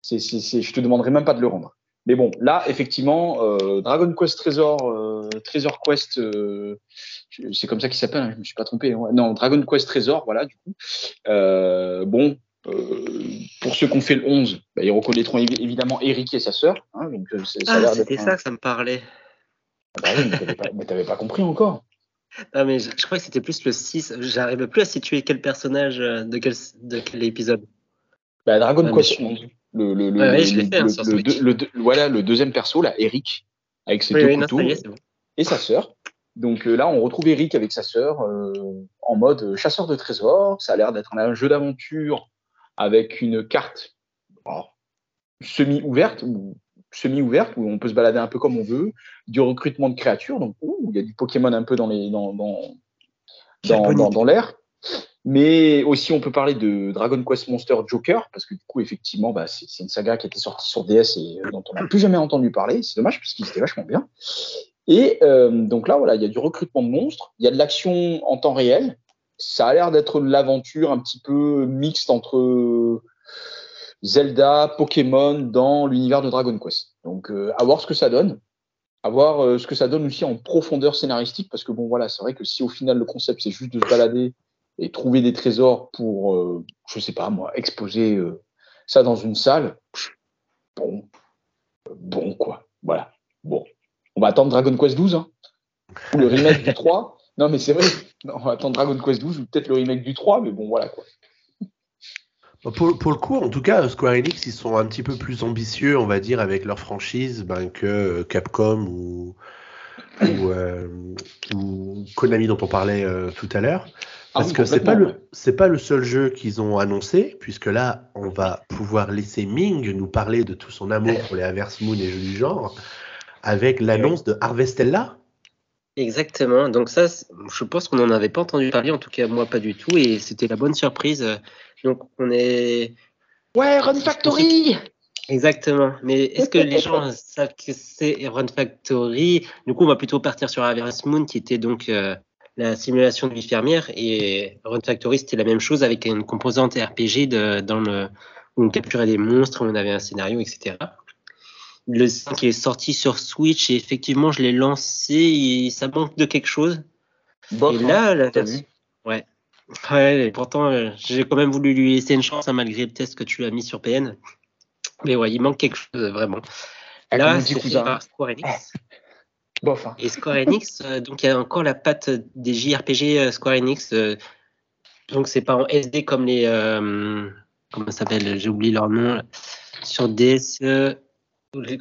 C'est, c'est, c'est, je te demanderai même pas de le rendre. Mais bon, là, effectivement, euh, Dragon Quest Trésor, euh, Trésor Quest, euh, c'est comme ça qu'il s'appelle, hein, je me suis pas trompé. ouais. Non, Dragon Quest Trésor, voilà, du coup. Bon, pour ceux qui ont fait le 11, bah, ils reconnaîtront évi- évidemment Eric et sa sœur. Hein, donc, ça Ah, c'était ça que ça me parlait. Ah bah oui, mais t'avais pas, pas compris encore. Ah, mais je, je crois que c'était plus le 6. J'arrive plus à situer quel personnage de quel, de quel épisode. Bah, Dragon Ah, Quest je- 11. Le, Ouais, fait, hein, voilà, le deuxième perso, là, Eric, avec ses Oui, deux oui, couteaux, est, bon. et sa sœur. Donc euh, là, on retrouve Eric avec sa sœur euh, en mode euh, chasseur de trésors. Ça a l'air d'être un jeu d'aventure avec une carte oh, semi-ouverte ou semi-ouverte où on peut se balader un peu comme on veut, du recrutement de créatures. Donc il y a du Pokémon un peu dans les dans dans Quelle dans, bonne dans- idée. dans l'air. Mais aussi, on peut parler de Dragon Quest Monster Joker, parce que du coup, effectivement, bah, c'est une saga qui était sortie sur DS et euh, dont on n'a plus jamais entendu parler. C'est dommage, parce qu'il était vachement bien. Et euh, donc là, voilà, il y a du recrutement de monstres, il y a de l'action en temps réel. Ça a l'air d'être l'aventure un petit peu mixte entre Zelda, Pokémon dans l'univers de Dragon Quest. Donc, euh, à voir ce que ça donne. À voir euh, ce que ça donne aussi en profondeur scénaristique, parce que bon, voilà, c'est vrai que si au final le concept c'est juste de se balader et trouver des trésors pour, euh, je sais pas moi, exposer euh, ça dans une salle, bon, euh, bon quoi, voilà, bon. On va attendre Dragon Quest 12, hein, ou le remake du 3. Non, mais c'est vrai, Non, on va attendre Dragon Quest 12 ou peut-être le remake du 3, mais bon, voilà quoi. Pour, pour le coup, en tout cas, Square Enix, ils sont un petit peu plus ambitieux, on va dire, avec leur franchise ben, que euh, Capcom ou, ou, euh, ou Konami dont on parlait euh, tout à l'heure. Ah Parce oui, que c'est pas le c'est pas le seul jeu qu'ils ont annoncé, puisque là, on va pouvoir laisser Ming nous parler de tout son amour pour les Harvest Moon et jeux du genre, avec l'annonce de Harvestella. Exactement. Donc ça, je pense qu'on n'en avait pas entendu parler, en tout cas moi pas du tout, et c'était la bonne surprise. Donc on est Ouais, Run Factory exactement. Mais est-ce que les gens savent que c'est Run Factory? Du coup, on va plutôt partir sur Harvest Moon, qui était donc euh, la simulation de vie fermière, et Run Factory c'était la même chose avec une composante RPG de, dans le où on capturait des monstres, où on avait un scénario, etc. Le 5 est sorti sur Switch et effectivement je l'ai lancé et ça manque de quelque chose. Bof, Et là, la t'as version- vu Ouais, et pourtant, euh, j'ai quand même voulu lui laisser une chance, hein, malgré le test que tu as mis sur PN. Mais ouais, il manque quelque chose, vraiment. Ah, Là, c'est par Square Enix. Hein. Et Square Enix, euh, donc il y a encore la patte des JRPG euh, Square Enix. euh, donc c'est pas en SD comme les. comment ça s'appelle J'ai oublié leur nom. Sur DS, euh,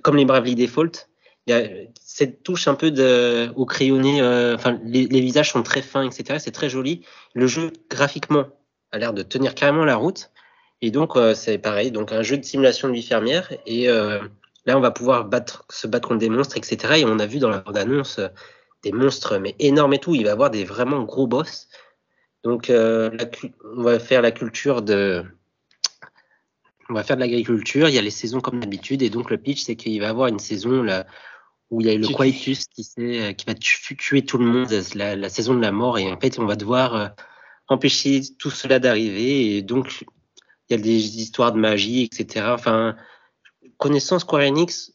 comme les Bravely Default. Il y a cette touche un peu de, au crayonné. Enfin, les, visages sont très fins, etc. C'est très joli. Le jeu, graphiquement, a l'air de tenir carrément la route. Et donc, c'est pareil. Donc, un jeu de simulation de vie fermière. Et là, on va pouvoir battre, se battre contre des monstres, etc. Et on a vu dans la bande-annonce euh, des monstres, mais énormes et tout. Il va y avoir des vraiment gros boss. Donc, euh, la on va faire la culture de. On va faire de l'agriculture. Il y a les saisons comme d'habitude. Et donc, le pitch, c'est qu'il va y avoir une saison là, où il y a le Qui- Quietus qui, sait, qui va tu- tuer tout le monde, la, la saison de la mort. Et en fait, on va devoir euh, empêcher tout cela d'arriver. Et donc, il y a des histoires de magie, etc. Enfin, connaissant Square Enix,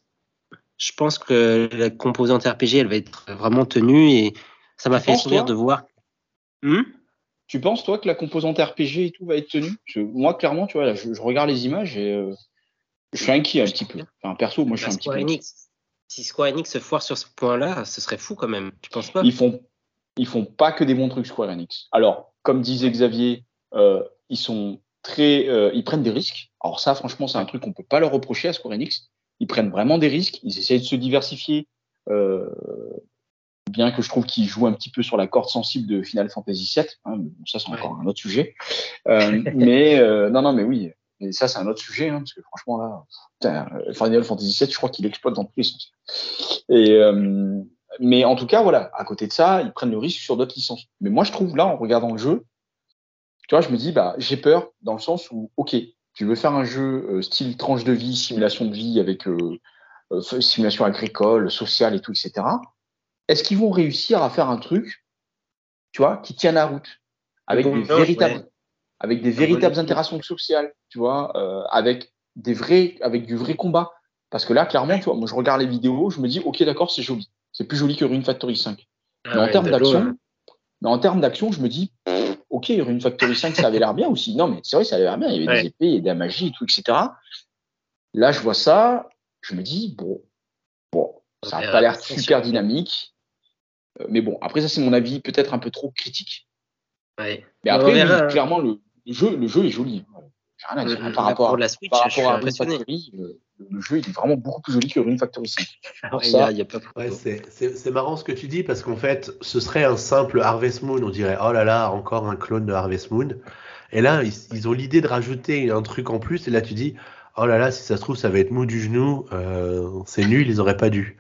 je pense que la composante RPG, elle va être vraiment tenue. Et ça m'a fait sourire de voir. Hmm? Tu penses, toi, que la composante RPG et tout va être tenue? Parce que Moi, clairement, tu vois, là, je, je regarde les images et euh, je suis inquiet un petit peu. Enfin, perso, moi, je suis Bah, un petit Square peu. Enix, si Square Enix se foire sur ce point-là, ce serait fou quand même. Tu penses pas? Ils font, ils font pas que des bons trucs Square Enix. Alors, comme disait Xavier, euh, ils sont très, euh, ils prennent des risques. Alors ça, franchement, c'est un truc qu'on peut pas leur reprocher à Square Enix. Ils prennent vraiment des risques. Ils essayent de se diversifier euh, bien que je trouve qu'il joue un petit peu sur la corde sensible de Final Fantasy VII. Hein, ça, c'est encore un autre sujet. Euh, mais euh, non, non, mais oui. Et ça, c'est un autre sujet, hein, parce que franchement, là, putain, euh, Final Fantasy VII, je crois qu'il exploite dans tous les sens. Et, euh, mais en tout cas, voilà, à côté de ça, ils prennent le risque sur d'autres licences. Mais moi, je trouve, là, en regardant le jeu, tu vois, je me dis, bah, j'ai peur dans le sens où, OK, tu veux faire un jeu euh, style tranche de vie, simulation de vie avec euh, euh, simulation agricole, sociale et tout, etc. Est-ce qu'ils vont réussir à faire un truc, tu vois, qui tienne la route avec Bon, des non, véritables, ouais. avec des véritables interactions sociales, tu vois, avec des vrais, avec du vrai combat. Parce que là, clairement, tu vois, moi, je regarde les vidéos, je me dis, ok, d'accord, c'est joli. C'est plus joli que Rune Factory 5. Ah Mais en termes d'action, mais en termes d'action, je me dis, ok, Rune Factory 5, ça avait l'air bien aussi. Non, mais c'est vrai, ça avait l'air bien. Il y avait Ouais. des épées et de la magie et tout, etc. Là, je vois ça, je me dis, bon, bon, ça n'a pas l'air super dynamique. Euh, Mais bon, après, ça, c'est mon avis peut-être un peu trop critique. Ouais. Mais après, verra, clairement, le, le jeu, le jeu est joli. J'ai rien à dire. Mm, Par rapport, pour à, la Switch, par je suis rapport à Rune impressionné. Factory, le, le jeu il est vraiment beaucoup plus joli que Rune Factory 5. Pour Ouais, Il y ça, a, il y a pas photo. Ouais, c'est- marrant ce que tu dis parce qu'en fait, ce serait un simple Harvest Moon. On dirait, oh là là, encore un clone de Harvest Moon. Et là, ils, ils ont l'idée de rajouter un truc en plus. Et là, tu dis, oh là là, si ça se trouve, ça va être mou du genou. euh, c'est nul, ils auraient pas dû.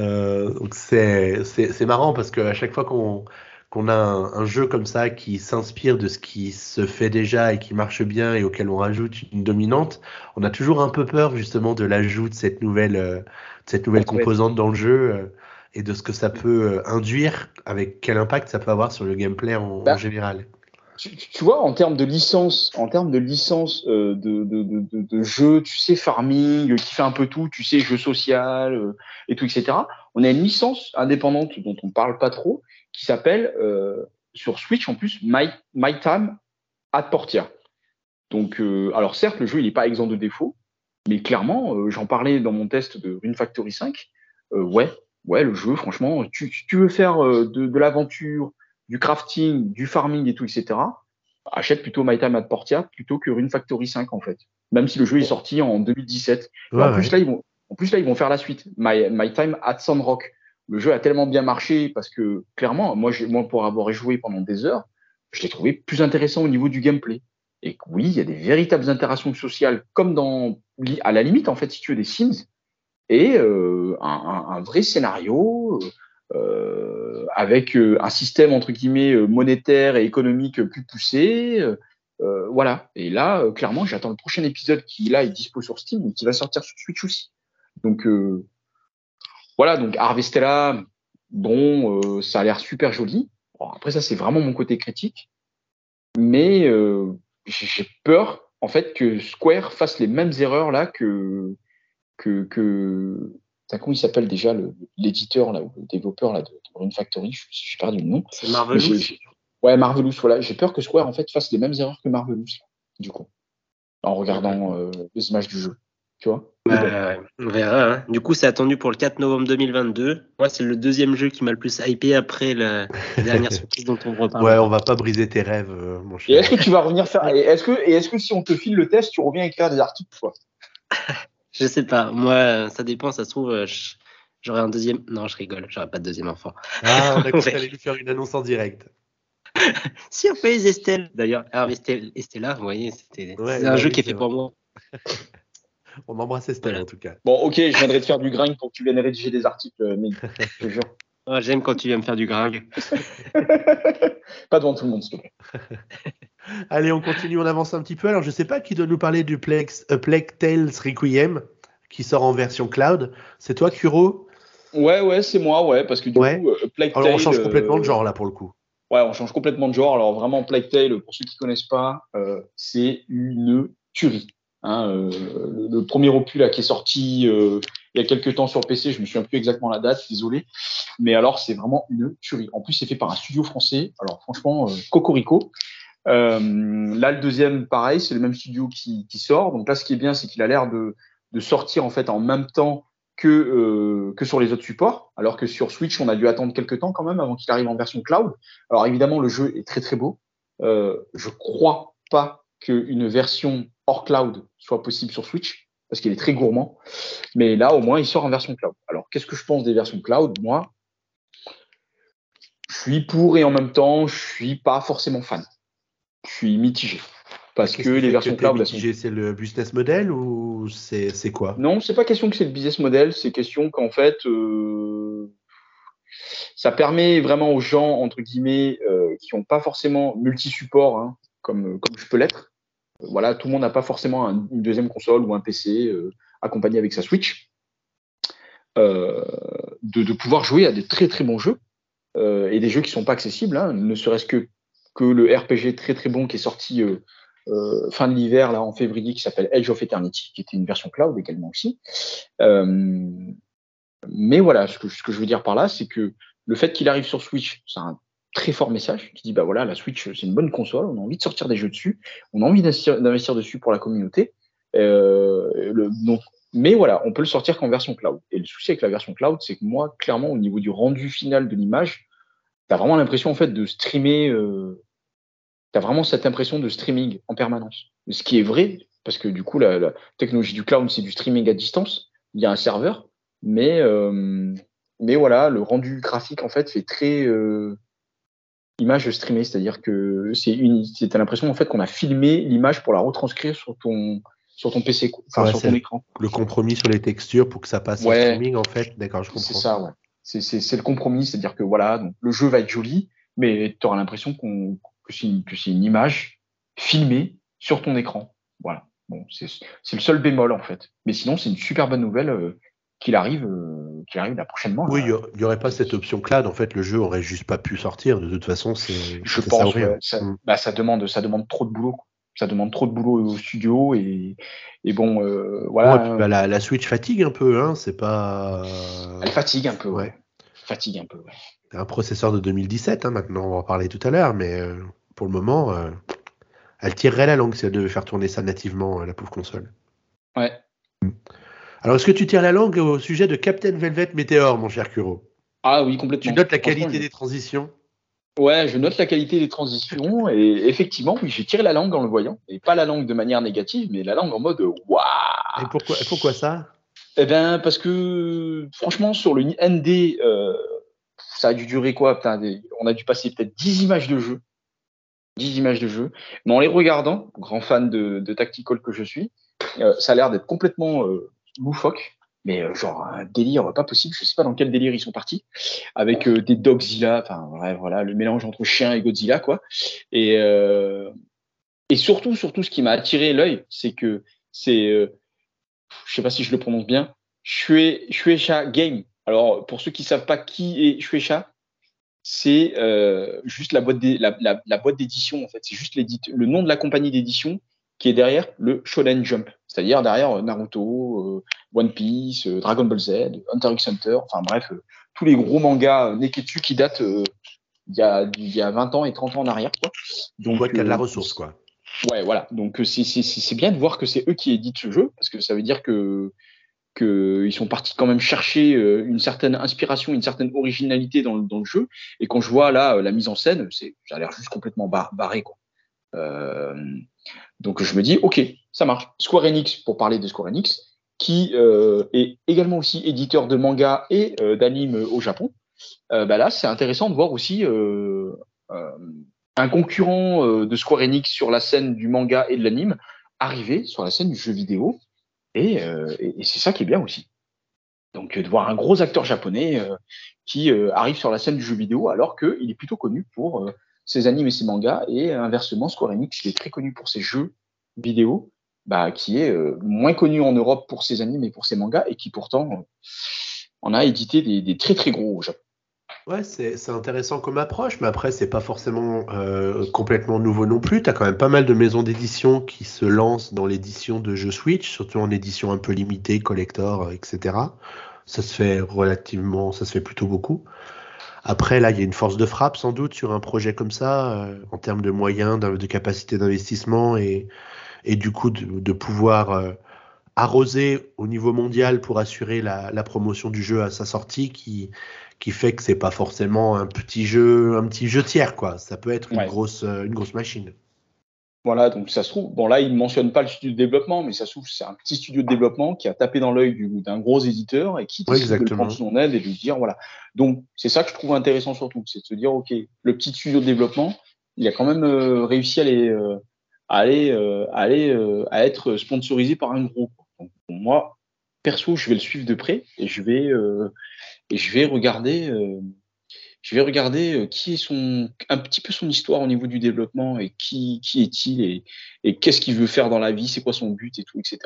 Euh, donc c'est c'est c'est marrant parce qu'à chaque fois qu'on qu'on a un, un jeu comme ça qui s'inspire de ce qui se fait déjà et qui marche bien et auquel on rajoute une dominante, on a toujours un peu peur justement de l'ajout de cette nouvelle, euh, de cette nouvelle Ouais. composante dans le jeu euh, et de ce que ça peut euh, induire, avec quel impact ça peut avoir sur le gameplay en, Bah, en général. tu, vois, en termes de licence, en termes de licence euh, de, de, de, jeu, tu sais, farming, qui fait un peu tout, tu sais, jeu social et tout, etc. On a une licence indépendante dont on parle pas trop, qui s'appelle euh, sur Switch en plus My, My Time at Portia. Donc, euh, alors certes, le jeu il n'est pas exempt de défauts, mais clairement, euh, j'en parlais dans mon test de Rune Factory 5. euh, ouais, ouais, le jeu, franchement, tu, tu veux faire euh, de, de l'aventure, du crafting, du farming et tout, etc. Achète plutôt My Time at Portia plutôt que Rune Factory 5 en fait. Même si le jeu est sorti en 2017. Ouais, en ouais. plus là, ils vont, en plus là, ils vont faire la suite. My, My Time at Sandrock. Le jeu a tellement bien marché parce que clairement, moi, moi pour avoir joué pendant des heures, je l'ai trouvé plus intéressant au niveau du gameplay. Et oui, il y a des véritables interactions sociales, comme dans, à la limite, en fait, si tu veux, des Sims, et euh, un, un- vrai scénario euh, avec euh, un système, entre guillemets, euh, monétaire et économique plus poussé. euh, euh, voilà. Et là, euh, clairement, j'attends le prochain épisode qui, là, est dispo sur Steam et qui va sortir sur Switch aussi. Donc, euh, voilà. Donc, Harvestella, bon, euh, ça a l'air super joli. Bon, après, ça, c'est vraiment mon côté critique. Mais euh, j'ai peur, en fait, que Square fasse les mêmes erreurs là que que que Putain, comment il s'appelle déjà l'éditeur là ou le développeur là de, de Rune Factory je j'ai perdu le nom C'est Marvelous. ouais Marvelous voilà j'ai peur que Square en fait fasse les mêmes erreurs que Marvelous du coup en regardant euh, les images du jeu tu vois? Bon. ouais, on verra. hein. Du coup, c'est attendu pour le 4 novembre 2022. Moi, c'est le deuxième jeu qui m'a le plus hypé après la dernière surprise dont on reparle. Ouais, on va pas briser tes rêves, euh, mon et cher. est-ce que tu vas revenir faire et est-ce que et est-ce que si on te file le test tu reviens écrire des articles quoi Je sais pas. Moi, ça dépend. Ça se trouve, euh, je- j'aurai un deuxième. Non, je rigole. J'aurai pas de deuxième enfant. Ah, on a cru que Ouais. t'allais nous faire une annonce en direct. Surprise Estelle. D'ailleurs, ah, Estelle, Estella, vous voyez, c'était Ouais, c'est bah un jeu oui, qui est fait pour moi. On embrasse Estelle Voilà. en tout cas. bon ok je viendrai te faire du grind pour que tu viennes rédiger des articles euh, mais je te jure Ah, J'aime quand tu viens me faire du gringue. pas devant tout le monde s'il te plaît Allez, on continue, on avance un petit peu. Alors, je sais pas qui doit nous parler du Plex, A Plague Tales Requiem qui sort en version cloud. C'est toi, Kuro? Ouais ouais c'est moi ouais parce que du Ouais. coup euh, Plague Alors, on change complètement euh, de genre là pour le coup. Ouais, on change complètement de genre. Alors vraiment, Plague Tale, pour ceux qui connaissent pas, euh, c'est une tuerie. Hein, euh, le, premier opus là qui est sorti euh, il y a quelques temps sur PC, je me souviens plus exactement la date, désolé. Mais alors c'est vraiment une tuerie. En plus, c'est fait par un studio français. Alors franchement, euh, Cocorico. Là, le deuxième, pareil, c'est le même studio qui, sort. Donc là, ce qui est bien, c'est qu'il a l'air de, sortir en fait en même temps que, que sur les autres supports, alors que sur Switch, on a dû attendre quelques temps quand même avant qu'il arrive en version cloud. Alors évidemment, le jeu est très très beau. Je crois pas qu'une version hors cloud soit possible sur Switch, parce qu'il est très gourmand. Mais là, au moins, il sort en version cloud. Alors, qu'est-ce que je pense des versions cloud? Moi, suis pour et en même temps, je suis pas forcément fan. Je suis mitigé. Parce que les versions cloud. C'est le business model ou c'est quoi? Non, c'est pas question que c'est le business model, c'est question qu'en fait, euh, ça permet vraiment aux gens, entre guillemets, euh, qui n'ont pas forcément multi-support, hein, comme, comme je peux l'être. Voilà, tout le monde n'a pas forcément une deuxième console ou un PC euh, accompagné avec sa Switch. De, de, pouvoir jouer à des très très bons jeux et des jeux qui sont pas accessibles, hein, ne serait-ce que que le RPG très très bon qui est sorti euh, fin de l'hiver, là, en février, qui s'appelle Edge of Eternity, qui était une version cloud également aussi. Euh, mais voilà, ce que, ce que, je veux dire par là, c'est que le fait qu'il arrive sur Switch, c'est un très fort message qui dit bah voilà, la Switch, c'est une bonne console, on a envie de sortir des jeux dessus, on a envie d'investir dessus pour la communauté. Euh, donc, mais voilà, on peut le sortir qu'en version cloud. Et le souci avec la version cloud, c'est que moi, clairement, au niveau du rendu final de l'image, tu as vraiment l'impression en fait de streamer euh, tu as vraiment cette impression de streaming en permanence. Ce qui est vrai, parce que du coup, la, technologie du cloud, c'est du streaming à distance. Il y a un serveur, mais, euh, mais voilà, le rendu graphique, en fait, fait très euh, image streamée, c'est-à-dire que c'est une, as l'impression en fait qu'on a filmé l'image pour la retranscrire sur ton, sur ton PC, enfin sur ton écran. Le compromis sur les textures pour que ça passe en streaming, en fait. D'accord, je comprends. C'est ça, ouais. C'est le compromis, c'est-à-dire que voilà, donc, le jeu va être joli, mais tu auras l'impression qu'on que c'est une, image filmée sur ton écran. Voilà. Bon, c'est le seul bémol en fait. Mais sinon, c'est une super bonne nouvelle euh, qu'il arrive, euh, qu'il arrive là prochainement. Oui, il n'y aurait pas cette option cloud. En fait, le jeu aurait juste pas pu sortir. De toute façon, c'est. Je pense que ça, mm. bah, ça, demande, ça demande trop de boulot. Ça demande trop de boulot au studio et, et bon, euh, voilà. Bah, la, la, Switch fatigue un peu, hein. C'est pas. Elle fatigue un peu, ouais. Fatigue un peu, ouais un processeur de 2017 hein, maintenant, on va en parler tout à l'heure, mais euh, pour le moment, euh, elle tirerait la langue si elle devait faire tourner ça nativement, la pauvre console. Ouais. Alors, est-ce que tu tires la langue au sujet de Captain Velvet Meteor, mon cher Kuro? Ah oui, complètement. Tu notes la qualité des transitions? Ouais, je note la qualité des transitions et effectivement, oui, j'ai tiré la langue en le voyant. Et pas la langue de manière négative, mais la langue en mode waouh Et pourquoi, pourquoi ça? Eh bien, parce que franchement, sur le ND, ça a dû durer quoi? On a dû passer peut-être 10 images de jeu. 10 images de jeu. Mais en les regardant, grand fan de, de Tactical que je suis, euh, ça a l'air d'être complètement euh, loufoque. Mais euh, genre un délire pas possible. Je sais pas dans quel délire ils sont partis. Avec des Dogzilla, enfin voilà, le mélange entre chien et Godzilla, quoi. Et, et surtout, surtout, ce qui m'a attiré l'œil, c'est que c'est, je sais pas si je le prononce bien, Shueisha Game alors, pour ceux qui savent pas qui est Shueisha, c'est euh, juste la boîte d'édition, en fait. C'est juste le nom de la compagnie d'édition qui est derrière le Shonen Jump, c'est-à-dire derrière euh, Naruto, euh, One Piece, Dragon Ball Z, Hunter x Hunter, enfin bref, tous les gros mangas Neketsu qui datent il y, a, y a 20 ans et 30 ans en arrière. Quoi. Donc, il y a de la ressource, quoi. Ouais, voilà. Donc, c'est bien de voir que c'est eux qui éditent ce jeu, parce que ça veut dire que qu'ils sont partis quand même chercher euh, une certaine inspiration, une certaine originalité dans le, dans le jeu. Et quand je vois là euh, la mise en scène, ça a l'air juste complètement barré. Quoi. Euh, donc je me dis, ok, ça marche. Square Enix, pour parler de Square Enix, qui euh, est également aussi éditeur de manga et euh, d'anime au Japon. bah là, c'est intéressant de voir aussi un concurrent de Square Enix sur la scène du manga et de l'anime arriver sur la scène du jeu vidéo et, c'est ça qui est bien aussi. Donc de voir un gros acteur japonais qui arrive sur la scène du jeu vidéo alors qu'il est plutôt connu pour ses animes et ses mangas, et inversement, Square Enix, qui est très connu pour ses jeux vidéo, bah, qui est moins connu en Europe pour ses animes et pour ses mangas, et qui pourtant en a édité des, très très gros au. Ouais, c'est intéressant comme approche, mais après, c'est pas forcément euh, complètement nouveau non plus. Tu as quand même pas mal de maisons d'édition qui se lancent dans l'édition de jeux Switch, surtout en édition un peu limitée, collector, etc. Ça se fait relativement, ça se fait plutôt beaucoup. Après, là, il y a une force de frappe sans doute sur un projet comme ça, euh, en termes de moyens, de, capacité d'investissement et, et du coup de, pouvoir euh, arroser au niveau mondial pour assurer la, la, promotion du jeu à sa sortie qui qui fait que c'est pas forcément un petit jeu, un petit jeu tiers quoi. Ça peut être une grosse, euh, une grosse machine. Voilà, donc ça se trouve, bon là, il ne mentionne pas le studio de développement, mais ça se trouve, c'est un petit studio de développement qui a tapé dans l'œil d'un gros éditeur et qui Ouais, décide de prendre son aide et de lui dire, voilà. Donc, c'est ça que je trouve intéressant surtout, c'est de se dire, OK, le petit studio de développement, il a quand même euh, réussi à aller, euh, à, aller, euh, à, aller à être sponsorisé par un gros. Donc, pour moi, perso, je vais le suivre de près et je vais, et je vais regarder. Je vais regarder euh, qui est son, un petit peu son histoire au niveau du développement et qui, qui est-il et, et qu'est-ce qu'il veut faire dans la vie, c'est quoi son but et tout, etc.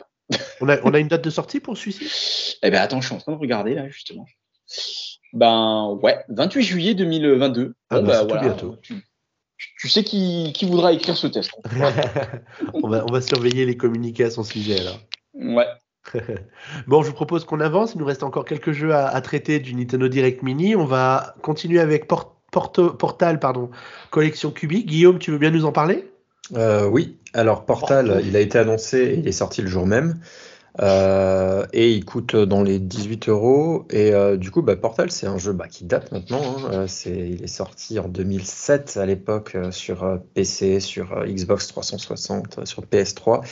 On a, on a une date de sortie pour celui-ci? Eh ben attends, je suis en train de regarder là justement. Ben ouais, 28 juillet 2022. Ah Bon, bah, ben, voilà, bientôt. Tu, tu- sais qui, qui voudra écrire ce test. on, va, on va surveiller les communiqués à son sujet alors. Ouais. Bon, je vous propose qu'on avance. Il nous reste encore quelques jeux à, à traiter du Nintendo Direct Mini. On va continuer avec Port- Porto- Portal, pardon, collection Cubic. Guillaume, tu veux bien nous en parler? Euh, oui, alors Portal, il a été annoncé et il est sorti le jour même. Euh, et il coûte dans les 18 euros. Et euh, du coup, bah, Portal, c'est un jeu bah, qui date maintenant. hein. Euh, il est sorti en 2007 à l'époque sur PC, sur Xbox 360, euh, sur PS3.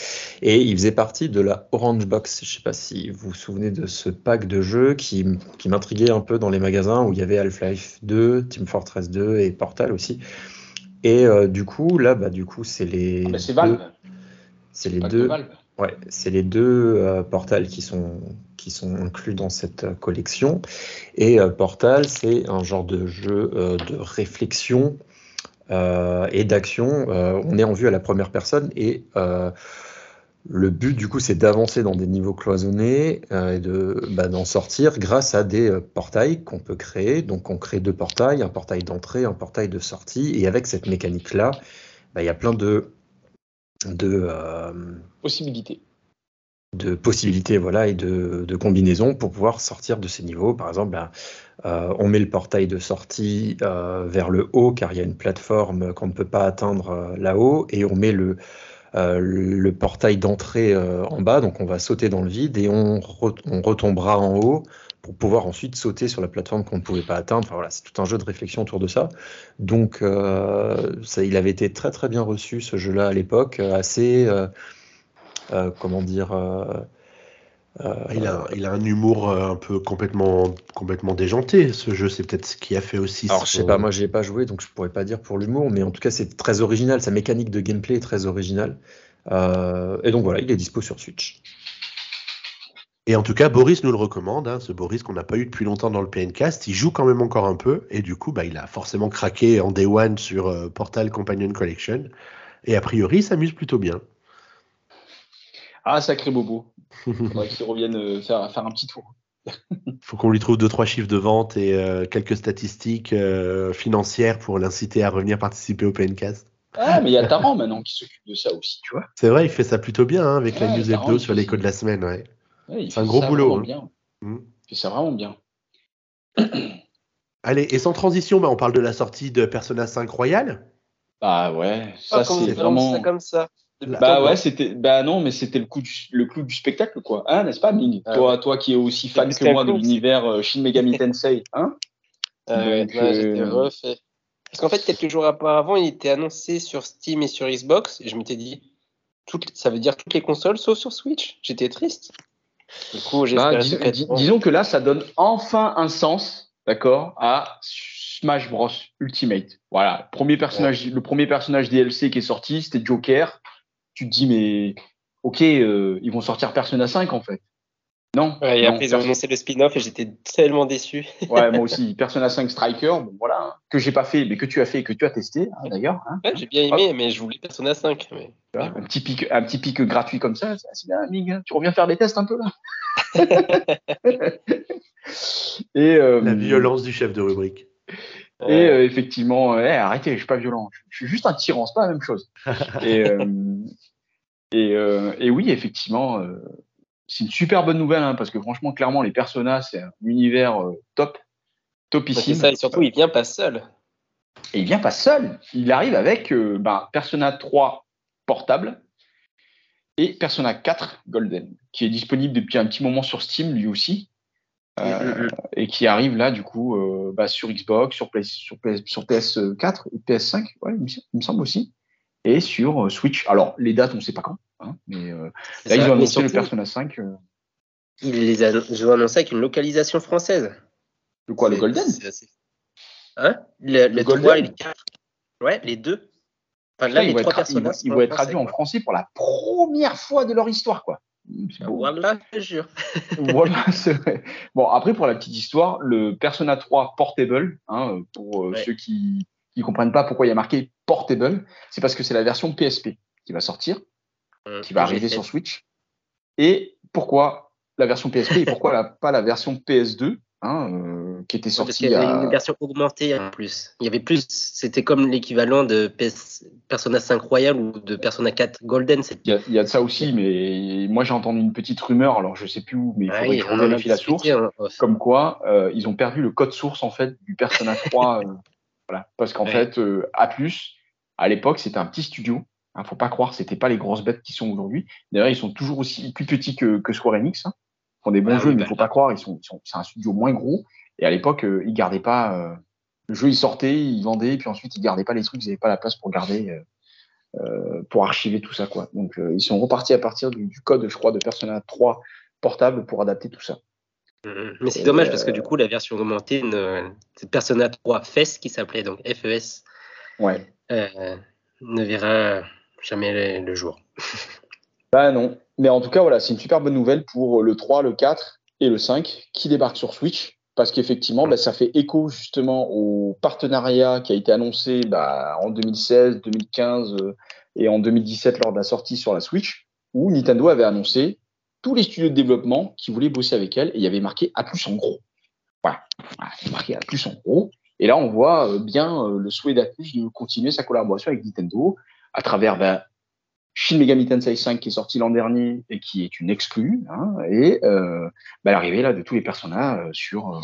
Et il faisait partie de la Orange Box. Je sais pas si vous vous souvenez de ce pack de jeux qui, m'intriguait un peu dans les magasins où il y avait Half-Life 2, Team Fortress 2 et Portal aussi. Et euh, du coup, là, bah, du coup, c'est les Ah c'est deux- Valve. c'est les de deux, Valve. Ouais, c'est les deux euh, qui sont qui sont inclus dans cette euh, collection. Et euh, Portal, c'est un genre de jeu euh, de réflexion et d'action. On est en vue à la première personne et le but, du coup, c'est d'avancer dans des niveaux cloisonnés et de bah, d'en sortir grâce à des portails qu'on peut créer. Donc, on crée deux portails, un portail d'entrée, un portail de sortie. Et avec cette mécanique-là, bah, il y a plein de de, euh, Possibilité. de possibilités voilà, et de, de combinaisons pour pouvoir sortir de ces niveaux. Par exemple, ben, euh, on met le portail de sortie euh, vers le haut car il y a une plateforme qu'on ne peut pas atteindre euh, là-haut et on met le, le portail d'entrée en bas, donc on va sauter dans le vide et on, re- on retombera en haut pour pouvoir ensuite sauter sur la plateforme qu'on ne pouvait pas atteindre. Enfin, voilà, c'est tout un jeu de réflexion autour de ça. Donc, euh, ça, il avait été très très bien reçu ce jeu-là à l'époque, euh, assez, euh, euh, comment dire, il, a, il a un humour un peu complètement, complètement déjanté. Ce jeu, c'est peut-être ce qui a fait aussi. Alors, je sais son- pas, moi, j'y ai pas joué, donc je pourrais pas dire pour l'humour, mais en tout cas, c'est très original. Sa mécanique de gameplay est très originale. Et donc voilà, il est dispo sur Switch. Et en tout cas, Boris nous le recommande. hein, ce Boris qu'on n'a pas eu depuis longtemps dans le PNcast. Il joue quand même encore un peu. Et du coup, bah, il a forcément craqué en Day One sur euh, Portal Companion Collection. Et a priori, il s'amuse plutôt bien. Ah, sacré bobo. Faudrait qu'il revienne euh, faire, faire un petit tour. faut qu'on lui trouve deux trois chiffres de vente et euh, quelques statistiques euh, financières pour l'inciter à revenir participer au PNcast. Ah, mais il y a Taran maintenant qui s'occupe de ça aussi, tu vois. C'est vrai, il fait ça plutôt bien hein, avec la news hebdo il sur l'écho de la semaine. Ouais. Ouais, C'est un gros ça boulot, vraiment hein. Bien. Mm. Il fait ça vraiment bien. Allez, et sans transition, bah, on parle de la sortie de Persona 5 Royal. Bah ouais, Pas ça c'est vraiment. ça comme ça? Bah ouais, c'était. Bah non, mais c'était le coup du, le clou du spectacle, quoi. Hein, n'est-ce pas, Ming? Ah toi, toi qui es aussi fan que moi de l'univers euh, Shin Megami Tensei, hein? Ah ouais, Donc, ouais, j'étais euh, refait. Parce qu'en fait, quelques jours auparavant, il était annoncé sur Steam et sur Xbox, et je m'étais dit, toutes- ça veut dire toutes les consoles sauf sur Switch? J'étais triste. Du coup, Bah, espéré dis- ce dis- 4 ans. disons que là, ça donne enfin un sens, d'accord, à Smash Bros Ultimate. Voilà, premier personnage, le premier personnage DLC qui est sorti, c'était Joker. Tu te dis, mais ok, euh, ils vont sortir Persona 5 en fait. Non. Ouais, et non, après, ils ont annoncé le spin-off et j'étais tellement déçu. Ouais, moi aussi. Persona 5 Striker, bon, voilà, hein, que j'ai pas fait, mais que tu as fait et que tu as testé, hein, d'ailleurs. hein. Ouais, j'ai bien aimé, mais je voulais Persona 5. Mais... Un petit pic, un petit pic gratuit comme ça, c'est bien, Mig. hein. Tu reviens faire des tests un peu là? et euh, La violence du chef de rubrique. Et euh, effectivement, arrêtez, je suis pas violent. Je, je suis juste un tyran, c'est pas la même chose. et, euh, et, euh, et oui, effectivement, euh, c'est une super bonne nouvelle hein, parce que franchement, clairement, les personnages, c'est un univers euh, top, topissime. ça, et surtout, il vient pas seul. Et il vient pas seul. Il arrive avec euh, ben, Persona 3 portable et Persona 4 Golden, qui est disponible depuis un petit moment sur Steam lui aussi. Euh, Mm, mm, et qui arrive là du coup bah, sur Xbox, sur, PS, sur, PS, sur PS4 et PS5, ouais, il, me, semble aussi. et sur Switch. Alors, les dates, on ne sait pas quand. Hein, mais euh, là, ils ont annoncé le Persona 5. euh, Ils les a- ils ont annoncé avec une localisation française. le quoi, le Golden assez- Hein? Le, le Golden 3 et le 4. Ouais, les deux. Enfin, là, les Ils vont trois être, ils vont- personnages. ils vont être traduits en français pour la première fois de leur histoire. quoi. Voilà, je te jure. voilà, c'est vrai. Bon, après, pour la petite histoire, le Persona 3 Portable, hein, pour euh, Ouais. ceux qui ne comprennent pas pourquoi il y a marqué Portable, c'est parce que c'est la version PSP qui va sortir, Hum, qui va arriver sur Switch. Et pourquoi la version PSP et pourquoi la- pas la version PS2, hein, euh, qui était Ouais, Parce sortie qu'il y avait à- une version augmentée en plus. Il y avait plus, c'était comme l'équivalent de PS Persona 5 Royal ou de Persona 4 Golden. Il y, a, il y a de ça aussi, mais moi j'ai entendu une petite rumeur, alors je sais plus où, mais il Ah faudrait oui, que je on en a vérifie la source. off. comme quoi euh, ils ont perdu le code source en fait du Persona 3 euh, voilà parce qu'en Ouais. fait euh, Atlus à l'époque c'était un petit studio hein, faut pas croire c'était pas les grosses bêtes qui sont aujourd'hui. D'ailleurs ils sont toujours aussi plus petits que, que Square Enix hein. ils font des bons Ah jeux oui, mais bah, faut pas croire ils sont, ils sont c'est un studio moins gros. Et à l'époque euh, ils gardaient pas euh, le jeu il sortait ils vendaient puis ensuite ils gardaient pas les trucs ils avaient pas la place pour garder euh, euh, pour archiver tout ça quoi. Donc ils sont repartis à partir du, du code je crois de Persona 3 portable pour adapter tout ça. Mhm. Mais c'est dommage parce que du coup, la version augmentée, ne... c'est Persona 3 FES qui s'appelait donc FES, ouais. ne verra jamais le, jour. Bah non. Mais en tout cas, voilà, c'est une super bonne nouvelle pour le 3, le 4 et le 5 qui débarquent sur Switch. Parce qu'effectivement, bah, ça fait écho justement au partenariat qui a été annoncé bah, en 2016, 2015 euh, et en 2017 lors de la sortie sur la Switch, où Nintendo avait annoncé tous les studios de développement qui voulaient bosser avec elle et il y avait marqué A plus en gros. Voilà, marqué A plus en gros. Et là, on voit euh, bien euh, le souhait d'Atlus de continuer sa collaboration avec Nintendo à travers bah, Shin Megami Tensei 5 qui est sorti l'an dernier et qui est une exclue, hein, et euh, bah, l'arrivée là de tous les personnages euh, sur euh,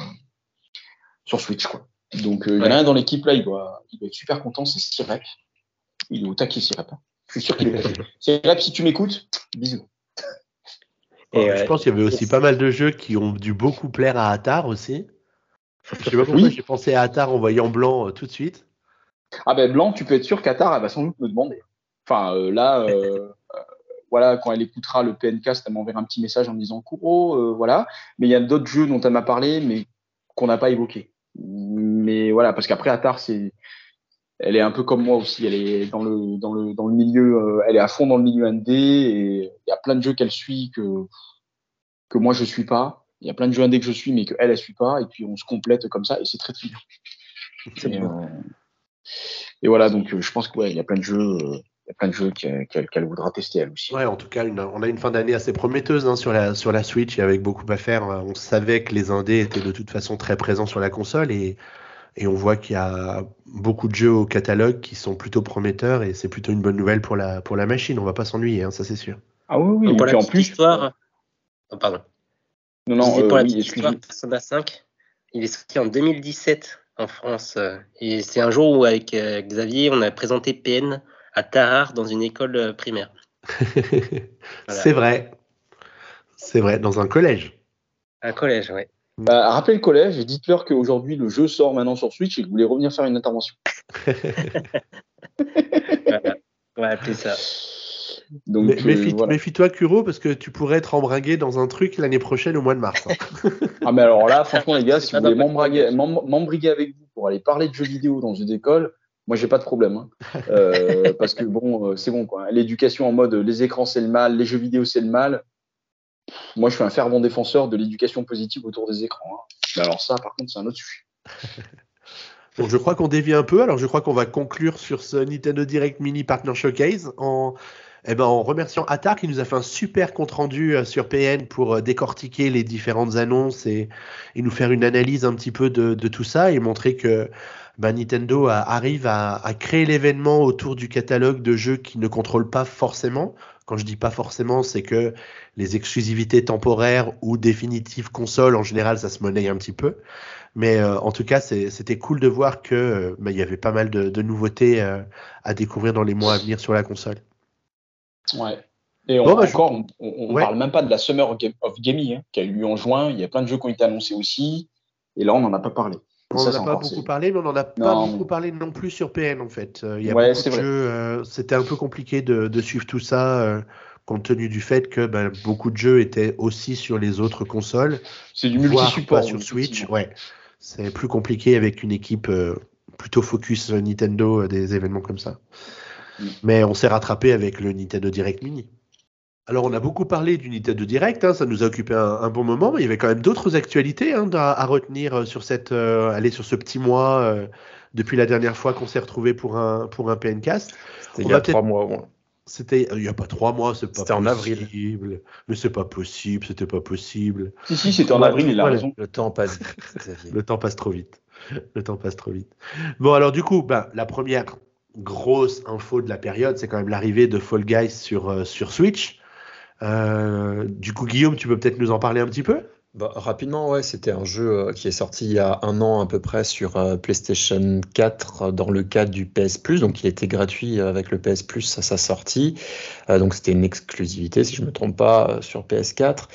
sur Switch quoi. Donc euh, il y en a un dans l'équipe là, il doit, il doit être super content, c'est Sirep. Il est au taquet Sirep. hein. Je suis sûr qu'il est. Sirep, si tu m'écoutes, bisous. Et, Je pense qu'il y avait aussi pas mal de jeux qui ont dû beaucoup plaire à Attar aussi. Je sais pas pourquoi Oui. j'ai pensé à Attar en voyant blanc euh, tout de suite. Ah ben Blanc, tu peux être sûr qu'Atar elle va sans doute me demander. Enfin euh, là, euh, euh, voilà, quand elle écoutera le PNcast, elle m'enverra un petit message en me disant Kuro, euh, voilà. Mais il y a d'autres jeux dont elle m'a parlé, mais qu'on n'a pas évoqué. Mais voilà, parce qu'après Atar, c'est, elle est un peu comme moi aussi. Elle est dans le dans le dans le milieu, elle est à fond dans le milieu ND et il y a plein de jeux qu'elle suit que que moi je suis pas. Il y a plein de jeux indés que je suis, mais qu'elle elle suit pas. Et puis on se complète comme ça et c'est très très bien. C'est Et, voilà, donc euh, je pense qu'il ouais, y a plein de jeux, euh, il y a plein de jeux qu'elle voudra tester elle aussi. Ouais, en tout cas, une- on a une fin d'année assez prometteuse hein, sur, la, sur la Switch et avec beaucoup à faire. On savait que les indés étaient de toute façon très présents sur la console et, et on voit qu'il y a beaucoup de jeux au catalogue qui sont plutôt prometteurs et c'est plutôt une bonne nouvelle pour la, pour la machine. On va pas s'ennuyer, hein, ça c'est sûr. Ah oui, oui. Donc, pour la en plus, histoire, oh, pardon. non, non, euh, pour la oui, petite histoire. Persona 5, il est sorti en 2017 en France. Et c'est un jour où, avec euh, Xavier, on a présenté PN à Tarare dans une école euh, primaire. C'est vrai. C'est vrai, dans un collège. Un collège, ouais. Bah, rappelez le collège et dites-leur qu'aujourd'hui le jeu sort maintenant sur Switch et que vous voulez revenir faire une intervention. Voilà. On va appeler ça. Donc Mais- euh, voilà. Méfie-toi, Kuro, parce que tu pourrais être embringué dans un truc l'année prochaine au mois de mars. hein. Ah mais alors là, franchement les gars, si vous voulez ma m'embriguer m'em- m'embriguer avec vous pour aller parler de jeux vidéo dans une école, moi j'ai pas de problème. hein. Euh, parce que bon, euh, c'est bon quoi. L'éducation en mode les écrans c'est le mal, les jeux vidéo c'est le mal. Moi je suis un fervent défenseur de l'éducation positive autour des écrans. hein. Mais alors ça par contre c'est un autre sujet. Bon, je crois qu'on dévie un peu, alors je crois qu'on va conclure sur ce Nintendo Direct Mini Partner Showcase en, eh ben, en remerciant Attar qui nous a fait un super compte rendu euh, sur PN pour euh, décortiquer les différentes annonces et, nous faire une analyse un petit peu de, tout ça et montrer que bah, Nintendo arrive à, créer l'événement autour du catalogue de jeux qui ne contrôle pas forcément. Quand je dis pas forcément, c'est que les exclusivités temporaires ou définitives consoles, en général, ça se monnaie un petit peu. Mais euh, en tout cas, c'était cool de voir que euh, bah, il y avait pas mal de, nouveautés à découvrir dans les mois à venir sur la console. Ouais. Et on, Bon, bah, je- encore, on, on Ouais. parle même pas de la Summer of Gaming hein, qui a eu lieu en juin. Il y a plein de jeux qui ont été annoncés aussi. Et là, on n'en a pas parlé. On n'en a pas beaucoup parlé, mais on n'en a pas beaucoup mais- parlé non plus sur PN en fait. Euh, Il y a Ouais, beaucoup c'est de vrai. jeux, euh, c'était un peu compliqué de, de suivre tout ça, euh, compte tenu du fait que ben, beaucoup de jeux étaient aussi sur les autres consoles, C'est du multi-support. sur Switch. Ouais, c'est plus compliqué avec une équipe euh, plutôt focus Nintendo, des événements comme ça. Mm. Mais on s'est rattrapé avec le Nintendo Direct Mini. Alors, on a beaucoup parlé du Nintendo Direct, hein, ça nous a occupé un, un bon moment, mais il y avait quand même d'autres actualités hein, à, à retenir euh, sur cette, euh, aller sur ce petit mois euh, depuis la dernière fois qu'on s'est retrouvé pour un pour un PNcast. C'était il y a peut-être- trois mois. ouais. C'était il y a pas trois mois, c'est pas C'était en avril. possible. Mais c'est pas possible, c'était pas possible. Si, si, c'était en avril, il a voilà. raison. Le temps passe. Le temps passe trop vite. Le temps passe trop vite. Bon, alors du coup, ben, la première grosse info de la période, c'est quand même l'arrivée de Fall Guys sur, euh, sur Switch. Euh, du coup, Guillaume, tu peux peut-être nous en parler un petit peu? Bah, rapidement, ouais, c'était un jeu euh, qui est sorti il y a un an à peu près sur PlayStation 4 euh, dans le cadre du PS Plus, donc il était gratuit avec le PS Plus à sa sortie. Donc c'était une exclusivité, si je ne me trompe pas, sur PS4.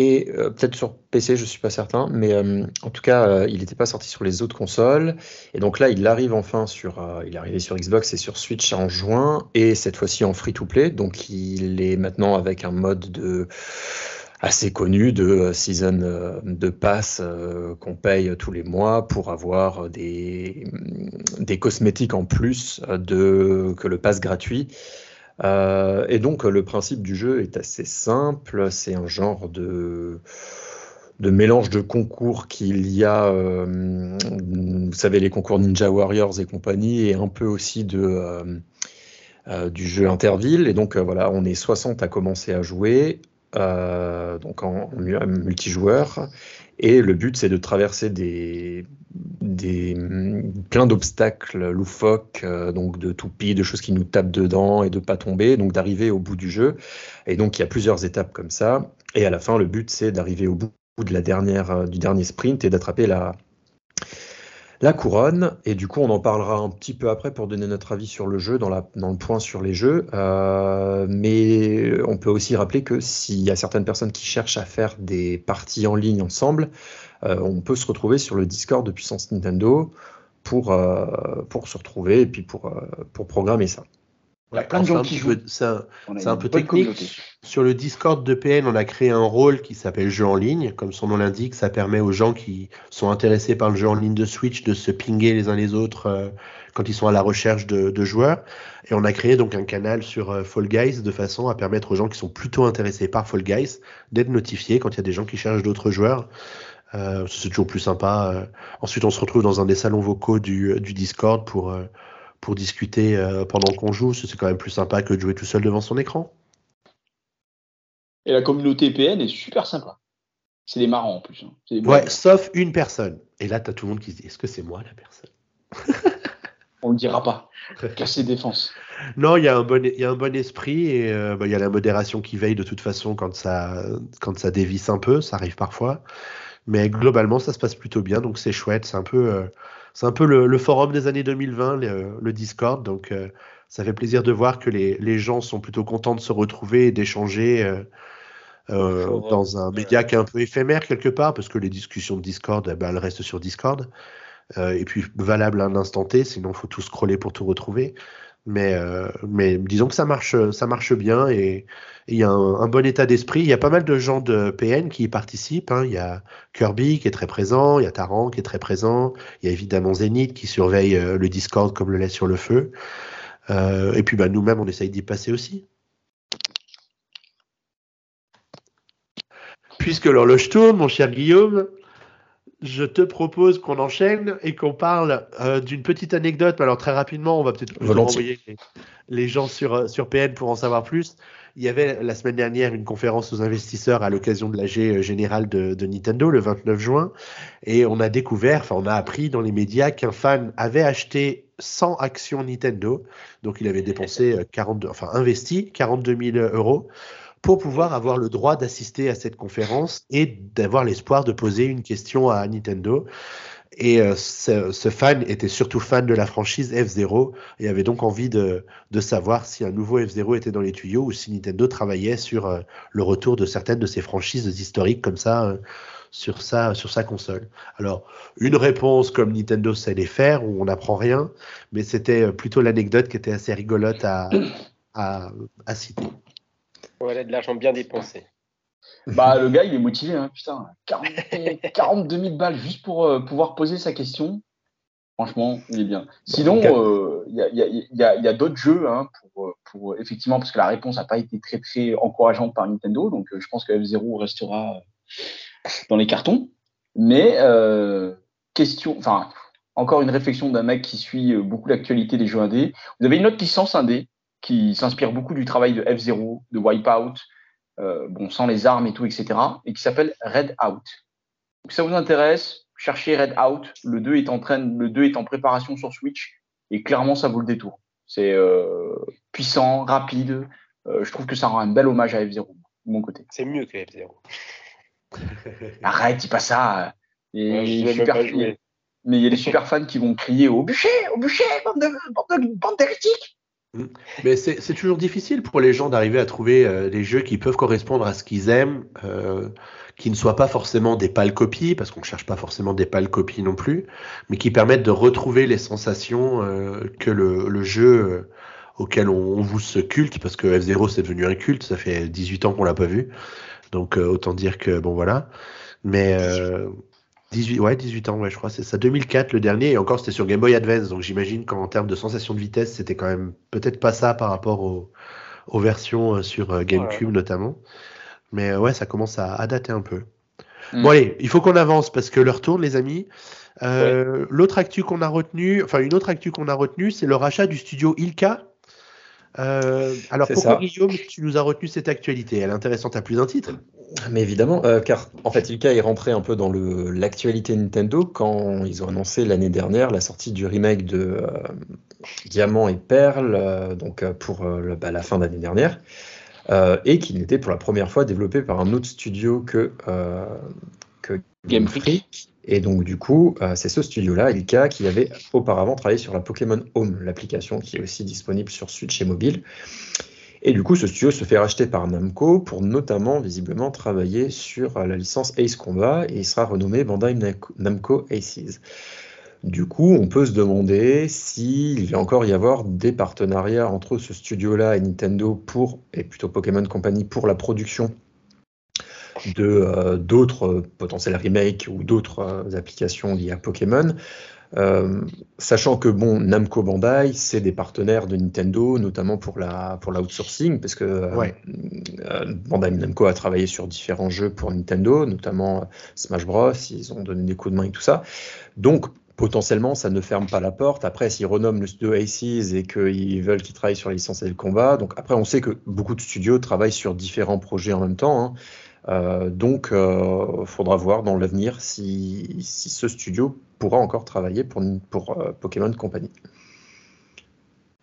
Et euh, peut-être sur PC, je suis pas certain, mais euh, en tout cas, euh, il n'était pas sorti sur les autres consoles. Et donc là, il arrive enfin sur, il est arrivé sur Xbox et sur Switch en juin, et cette fois-ci en free-to-play. Donc il est maintenant avec un mode de assez connu de season de pass qu'on paye tous les mois pour avoir des, des cosmétiques en plus de, que le pass gratuit. Euh, et donc le principe du jeu est assez simple, c'est un genre de, mélange de concours qu'il y a, euh, vous savez, les concours Ninja Warriors et compagnie, et un peu aussi de, euh, du jeu Interville. Et donc voilà, on est 60 à commencer à jouer, donc en, en mu- multijoueur. Et le but, c'est de traverser des, des, plein d'obstacles loufoques, euh, donc de toupies, de choses qui nous tapent dedans et de pas tomber, donc d'arriver au bout du jeu. Et donc il y a plusieurs étapes comme ça. Et à la fin, le but, c'est d'arriver au bout de la dernière, euh, du dernier sprint et d'attraper la, la couronne. Et du coup, on en parlera un petit peu après pour donner notre avis sur le jeu, dans, la, dans le point sur les jeux. Euh, mais on peut aussi rappeler que s'il y a certaines personnes qui cherchent à faire des parties en ligne ensemble, euh, on peut se retrouver sur le Discord de Puissance Nintendo pour, euh, pour se retrouver et puis pour, euh, pour programmer ça. Il y a plein de c'est gens qui jouent. c'est un- un peu technique. Sur le Discord de PN, on a créé un rôle qui s'appelle jeu en ligne. Comme son nom l'indique, ça permet aux gens qui sont intéressés par le jeu en ligne de Switch de se pinguer les uns les autres euh, quand ils sont à la recherche de, joueurs. Et on a créé donc un canal sur euh, Fall Guys de façon à permettre aux gens qui sont plutôt intéressés par Fall Guys d'être notifiés quand il y a des gens qui cherchent d'autres joueurs. Euh, c'est toujours plus sympa. Ensuite, on se retrouve dans un des salons vocaux du, Discord pour, pour discuter pendant qu'on joue. C'est quand même plus sympa que de jouer tout seul devant son écran. Et la communauté PN est super sympa. C'est des marrants en plus. hein. Des Ouais, sauf une personne. Et là, t'as tout le monde qui se dit est-ce que c'est moi la personne? On le dira pas. Casser défense. Non, il y, a un bon- y a un bon esprit et euh, bah, il y a la modération qui veille de toute façon quand ça, quand ça dévisse un peu, ça arrive parfois. Mais globalement, ça se passe plutôt bien, donc c'est chouette. C'est un peu, euh, c'est un peu le, le forum des années 2020, le, le Discord. Donc euh, ça fait plaisir de voir que les, les gens sont plutôt contents de se retrouver et d'échanger euh, euh, Forum, dans un média qui est un peu éphémère quelque part, parce que les discussions de Discord, eh ben, elles restent sur Discord. Euh, et puis valable à un instant T, sinon il faut tout scroller pour tout retrouver. Mais, euh, mais disons que ça marche, ça marche bien et il y a un, un bon état d'esprit. Il y a pas mal de gens de PN qui y participent. hein. Il y a Kirby qui est très présent, il y a Taran qui est très présent, il y a évidemment Zenith qui surveille euh, le Discord comme le lait sur le feu. Euh, et puis bah, nous-mêmes, on essaye d'y passer aussi. Puisque l'horloge tourne, mon cher Guillaume, je te propose qu'on enchaîne et qu'on parle euh, d'une petite anecdote. Alors très rapidement, on va peut-être renvoyer les, les gens sur, euh, sur PN pour en savoir plus. Il y avait la semaine dernière une conférence aux investisseurs à l'occasion de l'AG générale de, de Nintendo le 29 juin. Et on a découvert, enfin on a appris dans les médias qu'un fan avait acheté 100 actions Nintendo. Donc il avait dépensé euh, 42, enfin investi 42 000 euros pour pouvoir avoir le droit d'assister à cette conférence et d'avoir l'espoir de poser une question à Nintendo. Et euh, ce, fan était surtout fan de la franchise F-Zero et avait donc envie de, savoir si un nouveau F-Zero était dans les tuyaux ou si Nintendo travaillait sur euh, le retour de certaines de ses franchises historiques comme ça, euh, sur sa, console. Alors, une réponse comme Nintendo sait les faire, où on n'apprend rien, mais c'était plutôt l'anecdote qui était assez rigolote à citer. Voilà de l'argent bien dépensé. Bah, le gars, il est motivé, hein, putain. 40, 42 000 balles juste pour euh, pouvoir poser sa question. Franchement, il est bien. Sinon, euh, il y a, y a, y a d'autres jeux hein, pour, pour, effectivement, parce que la réponse n'a pas été très très encourageante par Nintendo, donc euh, je pense que F0 restera dans les cartons. Mais question, enfin, encore une réflexion d'un mec qui suit beaucoup l'actualité des jeux indés. Vous avez une autre licence indé? Qui s'inspire beaucoup du travail de F0, de Wipeout, euh, bon, sans les armes et tout, etc., et qui s'appelle Red Out. Donc, ça vous intéresse, cherchez Red Out. Le 2 est en train, le 2 est en préparation sur Switch, et clairement, ça vaut le détour. C'est euh, puissant, rapide. Euh, je trouve que ça rend un bel hommage à F0 de mon côté. C'est mieux que F0. Arrête, dis pas ça. Et super, mais il y a des super fans qui vont crier au bûcher, au bûcher, bande d'hérétiques. Mm. Mais c'est toujours difficile pour les gens d'arriver à trouver euh, des jeux qui peuvent correspondre à ce qu'ils aiment, euh, qui ne soient pas forcément des pâles copies, parce qu'on ne cherche pas forcément des pâles copies non plus, mais qui permettent de retrouver les sensations euh, que le, jeu euh, auquel on, vous se culte, parce que F0 c'est devenu un culte, ça fait 18 ans qu'on l'a pas vu, donc autant dire que bon voilà. Mais 18, ouais, 18 ans, ouais, je crois, c'est ça. 2004, le dernier, et encore, c'était sur Game Boy Advance, donc j'imagine qu'en termes de sensation de vitesse, c'était quand même peut-être pas ça par rapport aux, aux versions euh, sur euh, GameCube notamment. Mais euh, ouais, ça commence à, à dater un peu. Mm. Bon, allez, il faut qu'on avance parce que l'heure tourne, les amis. Euh, ouais. L'autre actu qu'on a retenu, enfin, une autre actu qu'on a retenu, c'est le rachat du studio Ilka. Euh, alors pourquoi ça. Guillaume, tu nous as retenu cette actualité? Elle est intéressante à plus d'un titre. Mais évidemment, euh, car en fait, Ilka est rentré un peu dans l'actualité Nintendo quand ils ont annoncé l'année dernière la sortie du remake de euh, Diamant et Perle, euh, donc pour bah, la fin d'année dernière, et qui n'était pour la première fois développé par un autre studio que, que Game Freak. Et donc, du coup, c'est ce studio-là, Ilka, qui avait auparavant travaillé sur la Pokémon Home, l'application qui est aussi disponible sur Switch et mobile. Et du coup, ce studio se fait racheter par Namco pour notamment, visiblement, travailler sur la licence Ace Combat et il sera renommé Bandai Namco Aces. Du coup, on peut se demander s'il va encore y avoir des partenariats entre ce studio-là et Nintendo pour, et plutôt Pokémon Company pour la production euh, d'autres potentiels remakes ou d'autres euh, applications liées à Pokémon. Euh, sachant que bon, Namco Bandai, c'est des partenaires de Nintendo, notamment pour la pour l'outsourcing, parce que euh, ouais. euh, Bandai Namco a travaillé sur différents jeux pour Nintendo, notamment Smash Bros. Ils ont donné des coups de main et tout ça. Donc potentiellement, ça ne ferme pas la porte. Après, s'ils renomment le studio Aces et qu'ils veulent qu'ils travaillent sur la licence et le combat, donc après, on sait que beaucoup de studios travaillent sur différents projets en même temps. Hein. Euh, donc, il euh, faudra voir dans l'avenir si, si, ce studio pourra encore travailler pour, pour euh, Pokémon Company.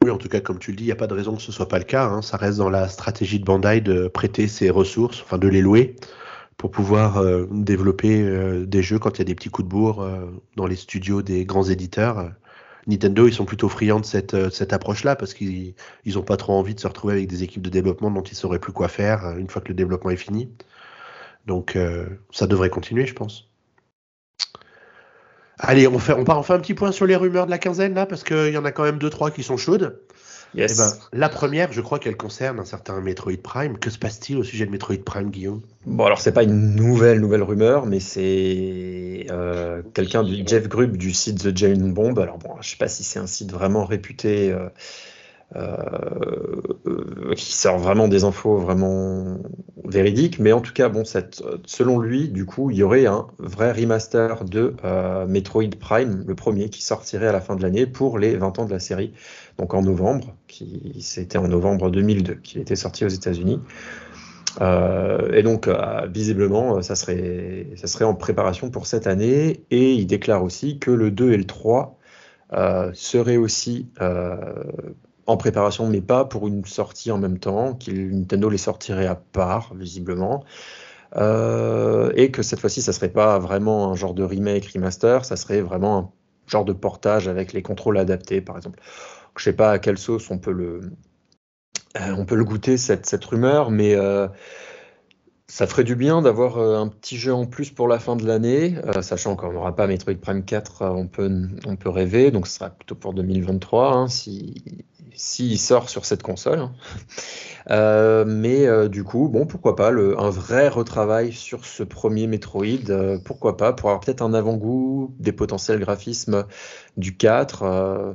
Oui, en tout cas, comme tu le dis, il n'y a pas de raison que ce ne soit pas le cas. Hein. Ça reste dans la stratégie de Bandai de prêter ses ressources, enfin de les louer, pour pouvoir euh, développer euh, des jeux quand il y a des petits coups de bourre dans les studios des grands éditeurs. Nintendo, ils sont plutôt friands de cette, approche-là parce qu'ils n'ont pas trop envie de se retrouver avec des équipes de développement dont ils ne sauraient plus quoi faire une fois que le développement est fini. Donc ça devrait continuer, je pense. Allez, on, fait, on part enfin un petit point sur les rumeurs de la quinzaine, là, parce qu'il y en a quand même deux, trois qui sont chaudes. Yes. Eh ben, la première, je crois qu'elle concerne un certain Metroid Prime. Que se passe-t-il au sujet de Metroid Prime, Guillaume? Bon, alors c'est pas une nouvelle nouvelle rumeur, mais c'est euh, quelqu'un du Jeff Grubb du site The Giant Bomb. Alors bon, je sais pas si c'est un site vraiment réputé. Euh, euh, qui sort vraiment des infos vraiment véridiques, mais en tout cas, bon, selon lui, du coup, il y aurait un vrai remaster de euh, Metroid Prime, le premier, qui sortirait à la fin de l'année pour les 20 ans de la série, donc en novembre, qui c'était en novembre 2002 qu'il était sorti aux États-Unis. Euh, et donc, euh, visiblement, ça serait, ça serait en préparation pour cette année, et il déclare aussi que le 2 et le 3 euh, seraient aussi en préparation, mais pas pour une sortie en même temps, que Nintendo les sortirait à part, visiblement. Euh, et que cette fois-ci, ça serait pas vraiment un genre de remake, remaster, ça serait vraiment un genre de portage avec les contrôles adaptés, par exemple. Je sais pas à quelle sauce on peut le, euh, goûter, cette, rumeur, mais euh, Ça ferait du bien d'avoir un petit jeu en plus pour la fin de l'année, sachant qu'on n'aura pas Metroid Prime 4, euh, on peut, on peut rêver, donc ce sera plutôt pour 2023 hein, si, s'il sort sur cette console. hein. Euh, mais euh, du coup, bon, pourquoi pas le, un vrai retravail sur ce premier Metroid, euh, pourquoi pas, pour avoir peut-être un avant-goût des potentiels graphismes du 4. euh.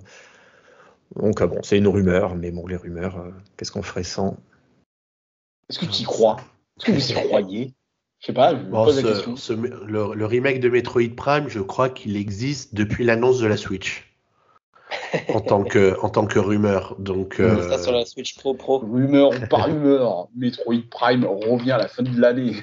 donc, ah bon, c'est une rumeur, mais bon, les rumeurs, euh, qu'est-ce qu'on ferait sans? Est-ce que tu y crois? Est-ce que vous y croyez? Je sais pas, je me Bon, pose la question. ce- le, le remake de Metroid Prime, je crois qu'il existe depuis l'annonce de la Switch. En, tant que, en tant que rumeur. Donc, euh, Ça sur la Switch Pro Pro. Rumeur ou pas rumeur, Metroid Prime revient à la fin de l'année.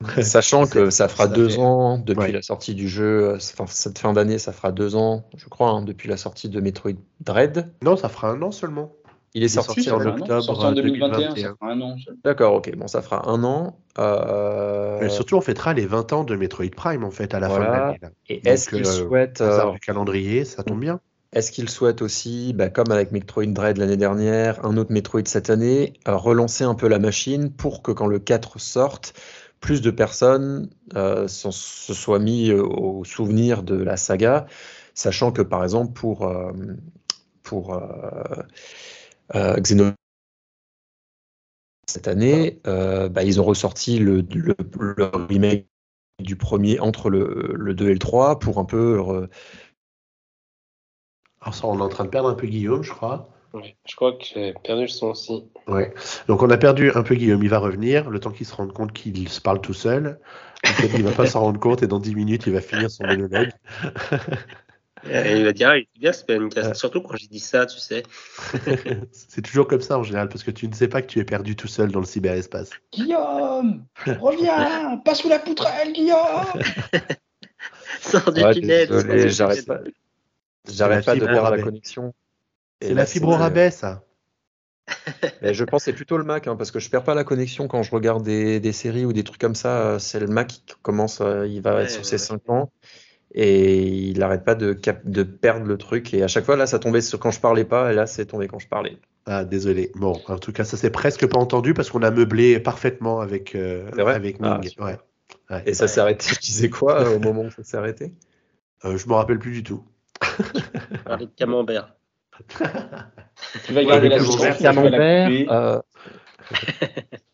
Sachant que ça fera ça deux fait- ans depuis Ouais. la sortie du jeu, enfin cette fin d'année, ça fera deux ans, je crois, hein, depuis la sortie de Metroid Dread. non, ça fera un an seulement. Il est est sorti sorti en octobre Sorti en 2021, 2021. ça fera un an. ça. D'accord, ok, bon, ça fera un an. Euh, Mais surtout, on fêtera les 20 ans de Metroid Prime, en fait, à la fin de l'année. Et est-ce qu'il euh, souhaite, Hasard euh, du calendrier, ça tombe bien. Est-ce qu'il souhaite aussi, bah, comme avec Metroid Dread l'année dernière, un autre Metroid cette année, relancer un peu la machine pour que quand le 4 sorte, plus de personnes euh, se soient mis euh, au souvenir de la saga, sachant que par exemple pour, euh, pour euh, Xenoblade cette année, bah, ils ont ressorti le, remake du premier entre le, le 2 et le 3 pour un peu Alors ça, on est en train de perdre un peu Guillaume, je crois. Ouais, je crois que j'ai perdu le son aussi. Ouais. Donc on a perdu un peu Guillaume, il va revenir, le temps qu'il se rende compte qu'il se parle tout seul. Peut-être qu'il va pas s'en rendre compte et dans 10 minutes, il va finir son monologue. Et il va dire, ah, il est bien ce PNcast. Surtout quand j'ai dit ça, tu sais. C'est toujours comme ça en général, parce que tu ne sais pas que tu es perdu tout seul dans le cyberespace. Guillaume, reviens, pas sous la poutrelle, Guillaume. Sors du Ouais, tunnel. désolé, j'arrête pas, j'arrête pas de perdre la connexion. C'est la fibre au rabais, ça. Mais je pense que c'est plutôt le Mac, hein, parce que je perds pas la connexion quand je regarde des, des séries ou des trucs comme ça. C'est le Mac qui commence, euh, il va Ouais, être sur ouais, ses ouais. 5 ans et il n'arrête pas de, cap- de perdre le truc. Et à chaque fois, là, ça tombait sur quand je parlais pas, et là, c'est tombé quand je parlais. Ah, désolé. Bon, en tout cas, ça s'est presque pas entendu parce qu'on a meublé parfement avec, euh, C'est vrai? avec Ah, Ming. ouais. Ouais. Et ça s'est arrêté? Je disais quoi euh, au moment où ça s'est arrêté? Euh, je me rappelle plus du tout. Parler de camembert. Tu vas garder la camembert, couper. euh,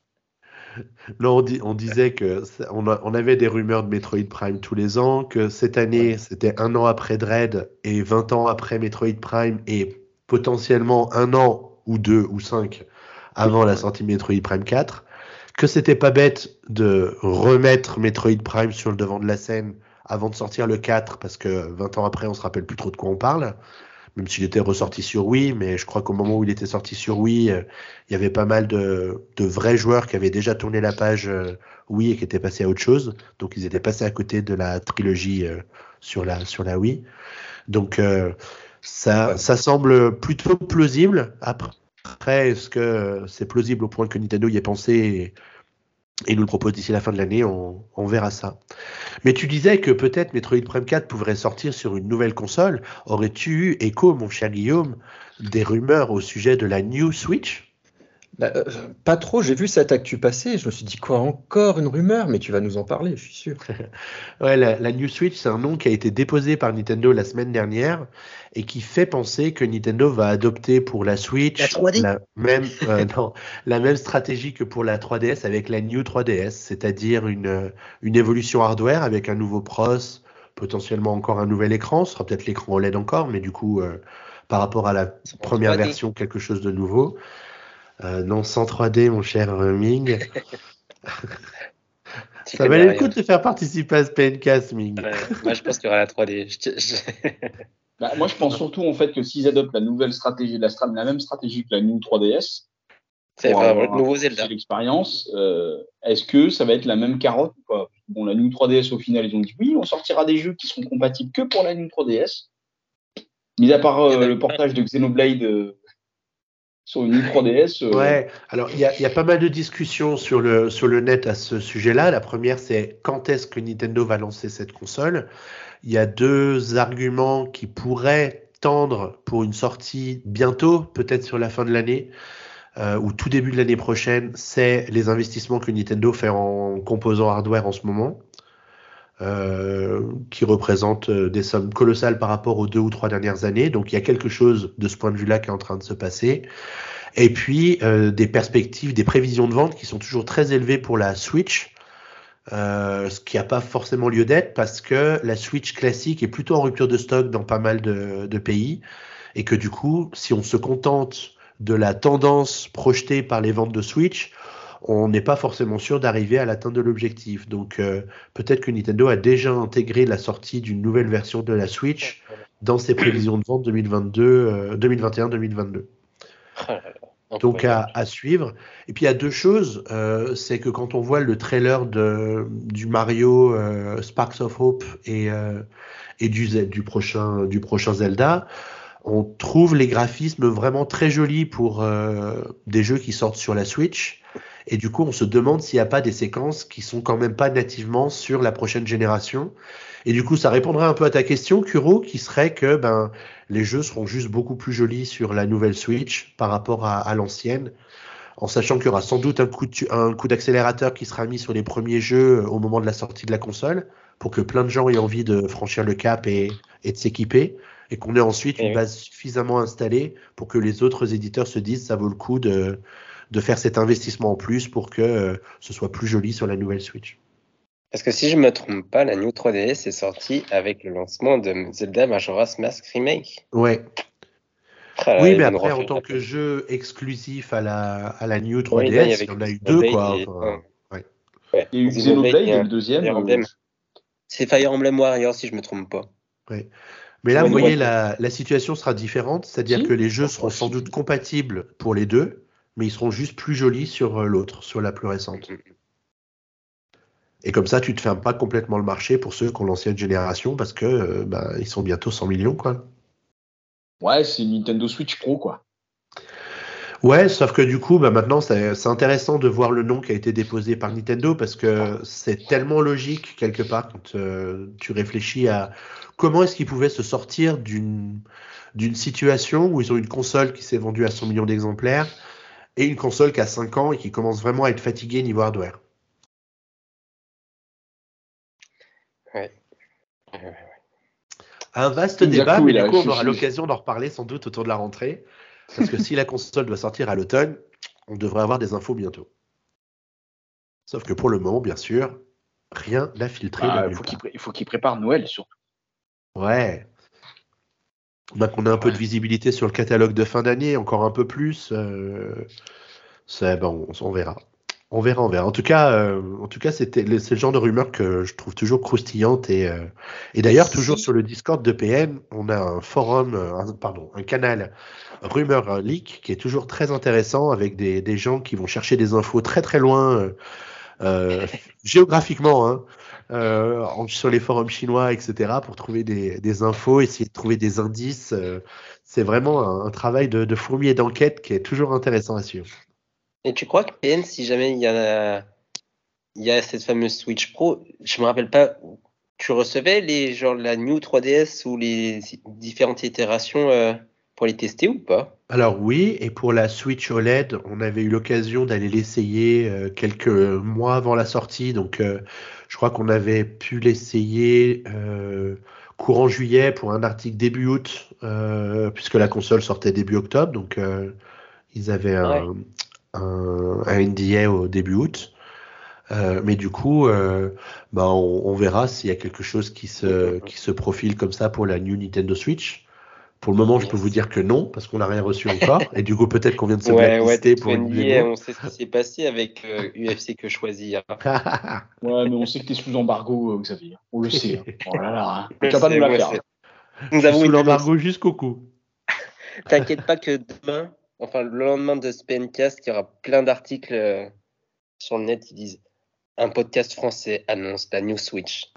Non, on, di- on disait que ça- on, a- on avait des rumeurs de Metroid Prime tous les ans, que cette année, c'était un an après Dread et 20 ans après Metroid Prime et potentiellement un an ou deux ou cinq avant la sortie de Metroid Prime 4, que c'était pas bête de remettre Metroid Prime sur le devant de la scène avant de sortir le 4, parce que 20 ans après, on se rappelle plus trop de quoi on parle, même s'il était ressorti sur Wii, mais je crois qu'au moment où il était sorti sur Wii, euh, il y avait pas mal de, de vrais joueurs qui avaient déjà tourné la page euh, Wii et qui étaient passés à autre chose. Donc ils étaient passés à côté de la trilogie euh, sur, la, sur la Wii. Donc ça, ça semble plutôt plausible. Après, est-ce que c'est plausible au point que Nintendo y ait pensé et, nous le propose d'ici la fin de l'année on, on verra ça. Mais tu disais que peut-être Metroid Prime 4 pourrait sortir sur une nouvelle console. Aurais-tu eu écho, mon cher Guillaume, des rumeurs au sujet de la New Switch? Euh, Pas trop. J'ai vu cette actu passer. Je me suis dit quoi encore une rumeur Mais tu vas nous en parler, je suis sûr. Ouais, la, la New Switch, c'est un nom qui a été déposé par Nintendo la semaine dernière et qui fait penser que Nintendo va adopter pour la Switch La 3D? même, euh, non, la même stratégie que pour la 3DS avec la New 3DS, c'est-à-dire une, une évolution hardware avec un nouveau pros, potentiellement encore un nouvel écran, ce sera peut-être l'écran OLED encore, mais du coup, euh, par rapport à la première 3D. version, quelque chose de nouveau. Euh, non, sans 3D, mon cher euh, Ming. Ça valait le coup de te faire participer à ce PNCast, Ming. Ouais, moi, je pense qu'il y aura la 3D. Je te- je- Bah, moi, je pense surtout en fait que s'ils adoptent la nouvelle stratégie, la, la même stratégie que la New 3DS, C'est le nouveau Zelda. l'expérience, euh, est-ce que ça va être la même carotte ou pas? Bon, la New 3DS, au final, ils ont dit oui, on sortira des jeux qui seront compatibles que pour la New 3DS. Mis à part euh, Il y en a le portage de Xenoblade euh, sur une New 3DS. euh, Ouais, alors il y a, il y a pas mal de discussions sur le, sur le net à ce sujet-là. La première, c'est quand est-ce que Nintendo va lancer cette console? Il y a deux arguments qui pourraient tendre pour une sortie bientôt, peut-être sur la fin de l'année. euh, ou tout début de l'année prochaine, c'est les investissements que Nintendo fait en composants hardware en ce moment, euh, qui représentent euh, des sommes colossales par rapport aux deux ou trois dernières années. Donc il y a quelque chose de ce point de vue-là qui est en train de se passer. Et puis euh, des perspectives, des prévisions de vente qui sont toujours très élevées pour la Switch. Ce qui n'a pas forcément lieu d'être parce que la Switch classique est plutôt en rupture de stock dans pas mal de pays et que du coup, si on se contente de la tendance projetée par les ventes de Switch, on n'est pas forcément sûr d'arriver à l'atteinte de l'objectif. Donc euh, peut-être que Nintendo a déjà intégré la sortie d'une nouvelle version de la Switch dans ses prévisions de vente 2022, euh, 2021-2022. Donc à, à, suivre. Et puis il y a deux choses, euh, c'est que quand on voit le trailer de, du Mario euh, Sparks of Hope et, euh, et du, du, prochain, du prochain Zelda, on trouve les graphismes vraiment très jolis pour euh, des jeux qui sortent sur la Switch. Et du coup, on se demande s'il n'y a pas des séquences qui sont quand même pas nativement sur la prochaine génération. Et du coup, ça répondrait un peu à ta question, Kuro, qui serait que ben, les jeux seront juste beaucoup plus jolis sur la nouvelle Switch par rapport à, à l'ancienne, en sachant qu'il y aura sans doute un coup, de, un coup d'accélérateur qui sera mis sur les premiers jeux au moment de la sortie de la console, pour que plein de gens aient envie de franchir le cap et, et de s'équiper, et qu'on ait ensuite une base suffisamment installée pour que les autres éditeurs se disent ça vaut le coup de, de faire cet investissement en plus pour que euh, ce soit plus joli sur la nouvelle Switch. Parce que si je me trompe pas, la New 3DS est sortie avec le lancement de Zelda Majora's Mask Remake. Ouais. Ah, oui, mais après, en tant que jeu exclusif à la, à la New 3DS, oui, il y en a eu deux, quoi. Et... Enfin, ouais. Ouais. Il y a eu Xenoblade, le deuxième. Ou... C'est Fire Emblem Warrior, si je me trompe pas. Ouais. Mais là, vous voyez, la, la, situation sera différente, c'est-à-dire si que les jeux seront sans doute compatibles pour les deux, mais ils seront juste plus jolis sur l'autre, sur la plus récente. Et comme ça, tu te fermes pas complètement le marché pour ceux qui ont l'ancienne génération parce que euh, bah, ils sont bientôt 100 millions, quoi. Ouais, c'est Nintendo Switch Pro, quoi. Ouais, sauf que du coup, bah, maintenant, c'est intéressant de voir le nom qui a été déposé par Nintendo parce que c'est tellement logique quelque part quand euh, tu réfléchis à comment est-ce qu'ils pouvaient se sortir d'une d'une situation où ils ont une console qui s'est vendue à 100 millions d'exemplaires et une console qui a 5 ans et qui commence vraiment à être fatiguée niveau hardware. Ouais. Un vaste débat, mais du coup, on aura l'occasion d'en reparler sans doute autour de la rentrée. Parce que si la console doit sortir à l'automne, on devrait avoir des infos bientôt. Sauf que pour le moment, bien sûr, rien n'a filtré. Ah, il faut qu'il pré qu prépare Noël surtout. Ouais. On a qu'on a un ouais. peu de visibilité sur le catalogue de fin d'année, encore un peu plus. Euh, bon, on, on verra. On verra, on verra. En tout cas, euh, en tout cas, c'était c'est le genre de rumeur que je trouve toujours croustillante et euh, et d'ailleurs toujours sur le Discord de PN, on a un forum, un, pardon, un canal rumeur leak qui est toujours très intéressant avec des, des gens qui vont chercher des infos très très loin géographiquement, hein, euh, sur les forums chinois, etc. pour trouver des, infos, essayer de trouver des indices. c'est vraiment un, travail de, fourmi et d'enquête qui est toujours intéressant à suivre. Et tu crois que PN, si jamais il y a, y a cette fameuse Switch Pro, je me rappelle pas, tu recevais les genre la New 3DS ou les différentes itérations euh, pour les tester ou pas? Alors oui, et pour la Switch OLED, on avait eu l'occasion d'aller l'essayer euh, quelques mois avant la sortie, donc euh, je crois qu'on avait pu l'essayer euh, courant juillet pour un article début août, puisque la console sortait début octobre, donc ils avaient un, ouais. un, un NDA au début août. Euh, mais du coup, bah on, on verra s'il y a quelque chose qui se, qui se profile comme ça pour la New Nintendo Switch. Pour le moment, je peux vous dire que non, parce qu'on n'a rien reçu encore. Et du coup, peut-être qu'on vient de se ouais, ouais, pour une NDA, On sait ce qui s'est passé avec euh, UFC que choisir. ouais, mais on sait que tu es sous embargo, Xavier. On le sait. Hein. Oh là là. Tu vas pas nous la faire. Nous avons sous l'embargo jusqu'au cou. T'inquiète pas que demain, enfin le lendemain de ce PNcast, il y aura plein d'articles euh, sur le net qui disent un podcast français annonce la New Switch.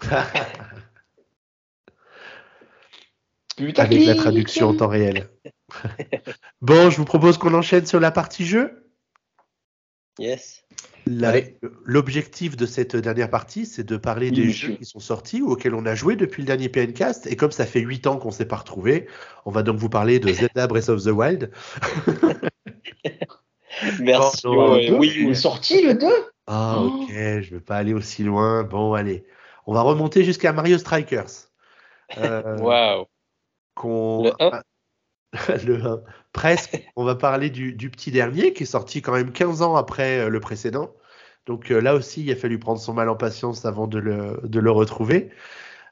Avec la traduction en temps réel. bon, je vous propose qu'on enchaîne sur la partie jeu. Yes. L'objectif de cette dernière partie, c'est de parler des jeux qui sont sortis ou auxquels on a joué depuis le dernier PNcast. Et comme ça fait 8 ans qu'on ne s'est pas retrouvé, on va donc vous parler de Zelda Breath of the Wild. version Oh, non, euh, Le deux, Wii Il est sorti le 2 Ah, Oh. ok, je veux pas aller aussi loin. Bon, allez. On va remonter jusqu'à Mario Strikers. Euh, Waouh. Qu'on- Le un le un. Presque. On va parler du, du petit dernier qui est sorti quand même 15 ans après euh, le précédent. Donc euh, là aussi, il a fallu prendre son mal en patience avant de le, de le retrouver.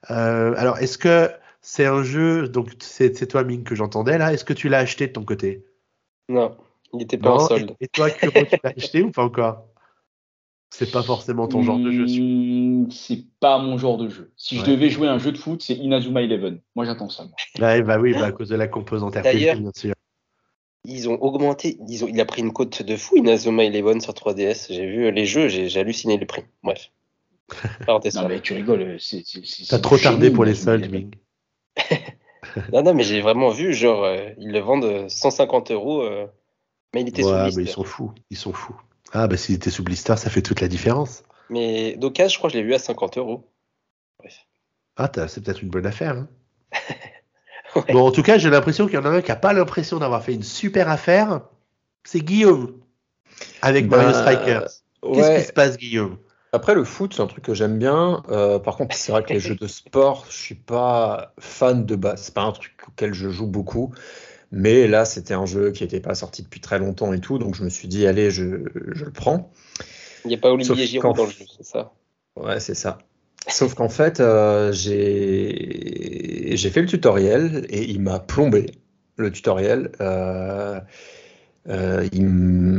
Euh, alors, est-ce que c'est un jeu, donc c'est toi, Ming, que j'entendais là, est-ce que tu l'as acheté de ton côté? Non, il n'était pas en solde. et, et toi, Kuro, tu l'as acheté ou pas encore? C'est pas forcément ton genre de jeu. Hmm, C'est pas mon genre de jeu. Si je devais jouer un jeu de foot, c'est Inazuma Eleven. Moi, j'attends ça. moi. Ouais, bah oui, bah, à cause de la composante RPG, D'ailleurs- bien sûr. Ils ont augmenté, ils ont, il a pris une cote de fou, Inazuma Eleven sur 3DS. J'ai vu les jeux, j'ai halluciné les prix. Bref. Non, mais tu rigoles. T'as trop tardé génie, pour les soldes. Ming. Non, non, mais j'ai vraiment vu, genre, euh, ils le vendent euh, 150 euros, euh, mais il était Ouais, blister. mais ils sont fous. Ils sont fous. Ah, bah s'il était sous blister, ça fait toute la différence. Mais d'occasion, je crois que je l'ai vu à 50 euros. Bref. Ah, t'as- c'est peut-être une bonne affaire. hein. Ouais. Bon, en tout cas, j'ai l'impression qu'il y en a un qui n'a pas l'impression d'avoir fait une super affaire. C'est Guillaume. Avec Bah, Mario Strikers. Qu'est-ce Ouais. qui se passe, Guillaume? Après, le foot, c'est un truc que j'aime bien. Euh, par contre, c'est vrai que les jeux de sport, je suis pas fan de base. C'est pas un truc auquel je joue beaucoup. Mais là, c'était un jeu qui n'était pas sorti depuis très longtemps et tout. Donc, je me suis dit, allez, je, je le prends. Il n'y a pas Olivier Giroud dans le jeu, c'est ça? Ouais, c'est ça. Sauf qu'en fait, euh, j'ai j'ai fait le tutoriel et il m'a plombé le tutoriel. Euh, euh, il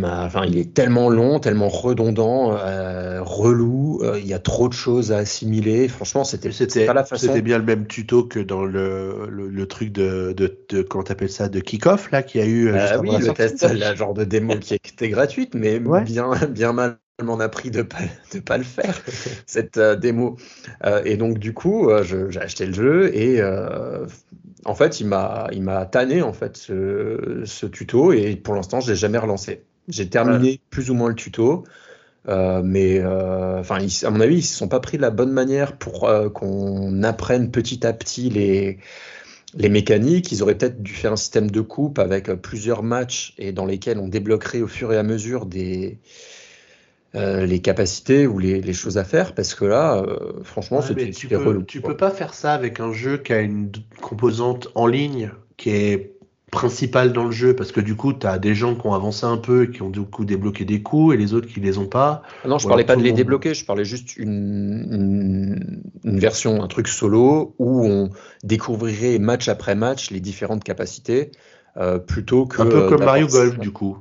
enfin, il est tellement long, tellement redondant, euh, relou. euh, il y a trop de choses à assimiler. Franchement, c'était C'était façon. bien le même tuto que dans le, le, le truc de, de, de comment t'appelles ça, de kick-off, là, qu'il y a eu euh, avant oui, le test, la genre de démo qui était gratuite, mais Ouais. bien, bien mal m'en a pris de pas, de pas le faire, cette euh, démo. Euh, et donc, du coup, euh, j'ai acheté le jeu et en fait, il m'a, il m'a tanné en fait ce, ce tuto et pour l'instant, je l'ai jamais relancé. J'ai terminé plus ou moins le tuto. mais enfin, à mon avis, ils ne se sont pas pris de la bonne manière pour qu'on apprenne petit à petit les, les mécaniques, ils auraient peut-être dû faire un système de coupe avec plusieurs matchs et dans lesquels on débloquerait au fur et à mesure des, euh, les capacités ou les, les choses à faire, parce que là, euh, franchement, Ouais, c'était tu peux, relou. tu quoi. peux pas faire ça avec un jeu qui a une composante en ligne qui est principale dans le jeu parce que du coup tu as des gens qui ont avancé un peu et qui ont du coup débloqué des coups et les autres qui les ont pas. Ah Non, je parlais pas de le les débloquer, je parlais juste une, une, une version, un truc solo où on découvrirait match après match les différentes capacités euh, plutôt que. Un peu comme Mario Golf du coup.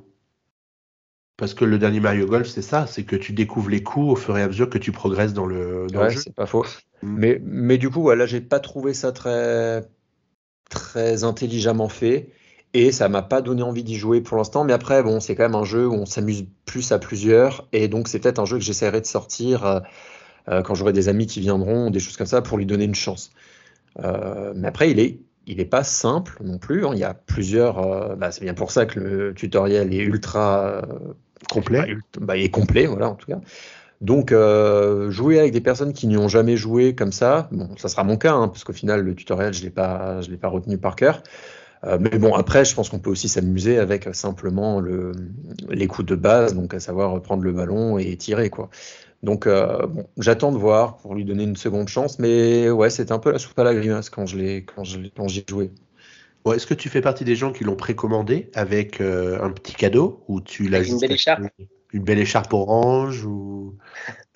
Parce que le dernier Mario Golf c'est ça, c'est que tu découvres les coups au fur et à mesure que tu progresses dans le, dans le Ouais, jeu. c'est pas faux. Mm. Mais, mais du coup, là, j'ai pas trouvé ça très, très intelligemment fait. Et ça m'a pas donné envie d'y jouer pour l'instant. Mais après, bon, c'est quand même un jeu où on s'amuse plus à plusieurs. Et donc, c'est peut-être un jeu que j'essaierai de sortir euh, euh, quand j'aurai des amis qui viendront, des choses comme ça, pour lui donner une chance. Euh, mais après, il est, il est pas simple non plus. hein. Il y a plusieurs. euh, bah, c'est bien pour ça que le tutoriel est ultra euh, Complet. bah, bah, il est complet, voilà, en tout cas. Donc, euh, jouer avec des personnes qui n'y ont jamais joué comme ça, ça sera mon cas, hein, parce qu'au final, le tutoriel, je ne l'ai pas, je l'ai pas retenu par cœur. Euh, mais bon, après, je pense qu'on peut aussi s'amuser avec simplement le, les coups de base, donc à savoir prendre le ballon et tirer, quoi. Donc, euh, j'attends de voir pour lui donner une seconde chance, mais ouais, c'était un peu la soupe à la grimace quand je l'ai, quand je l'ai- quand j'y ai joué. Bon, Est-ce que tu fais partie des gens qui l'ont précommandé avec euh, un petit cadeau ou tu l'as une belle écharpe. Une belle écharpe orange ou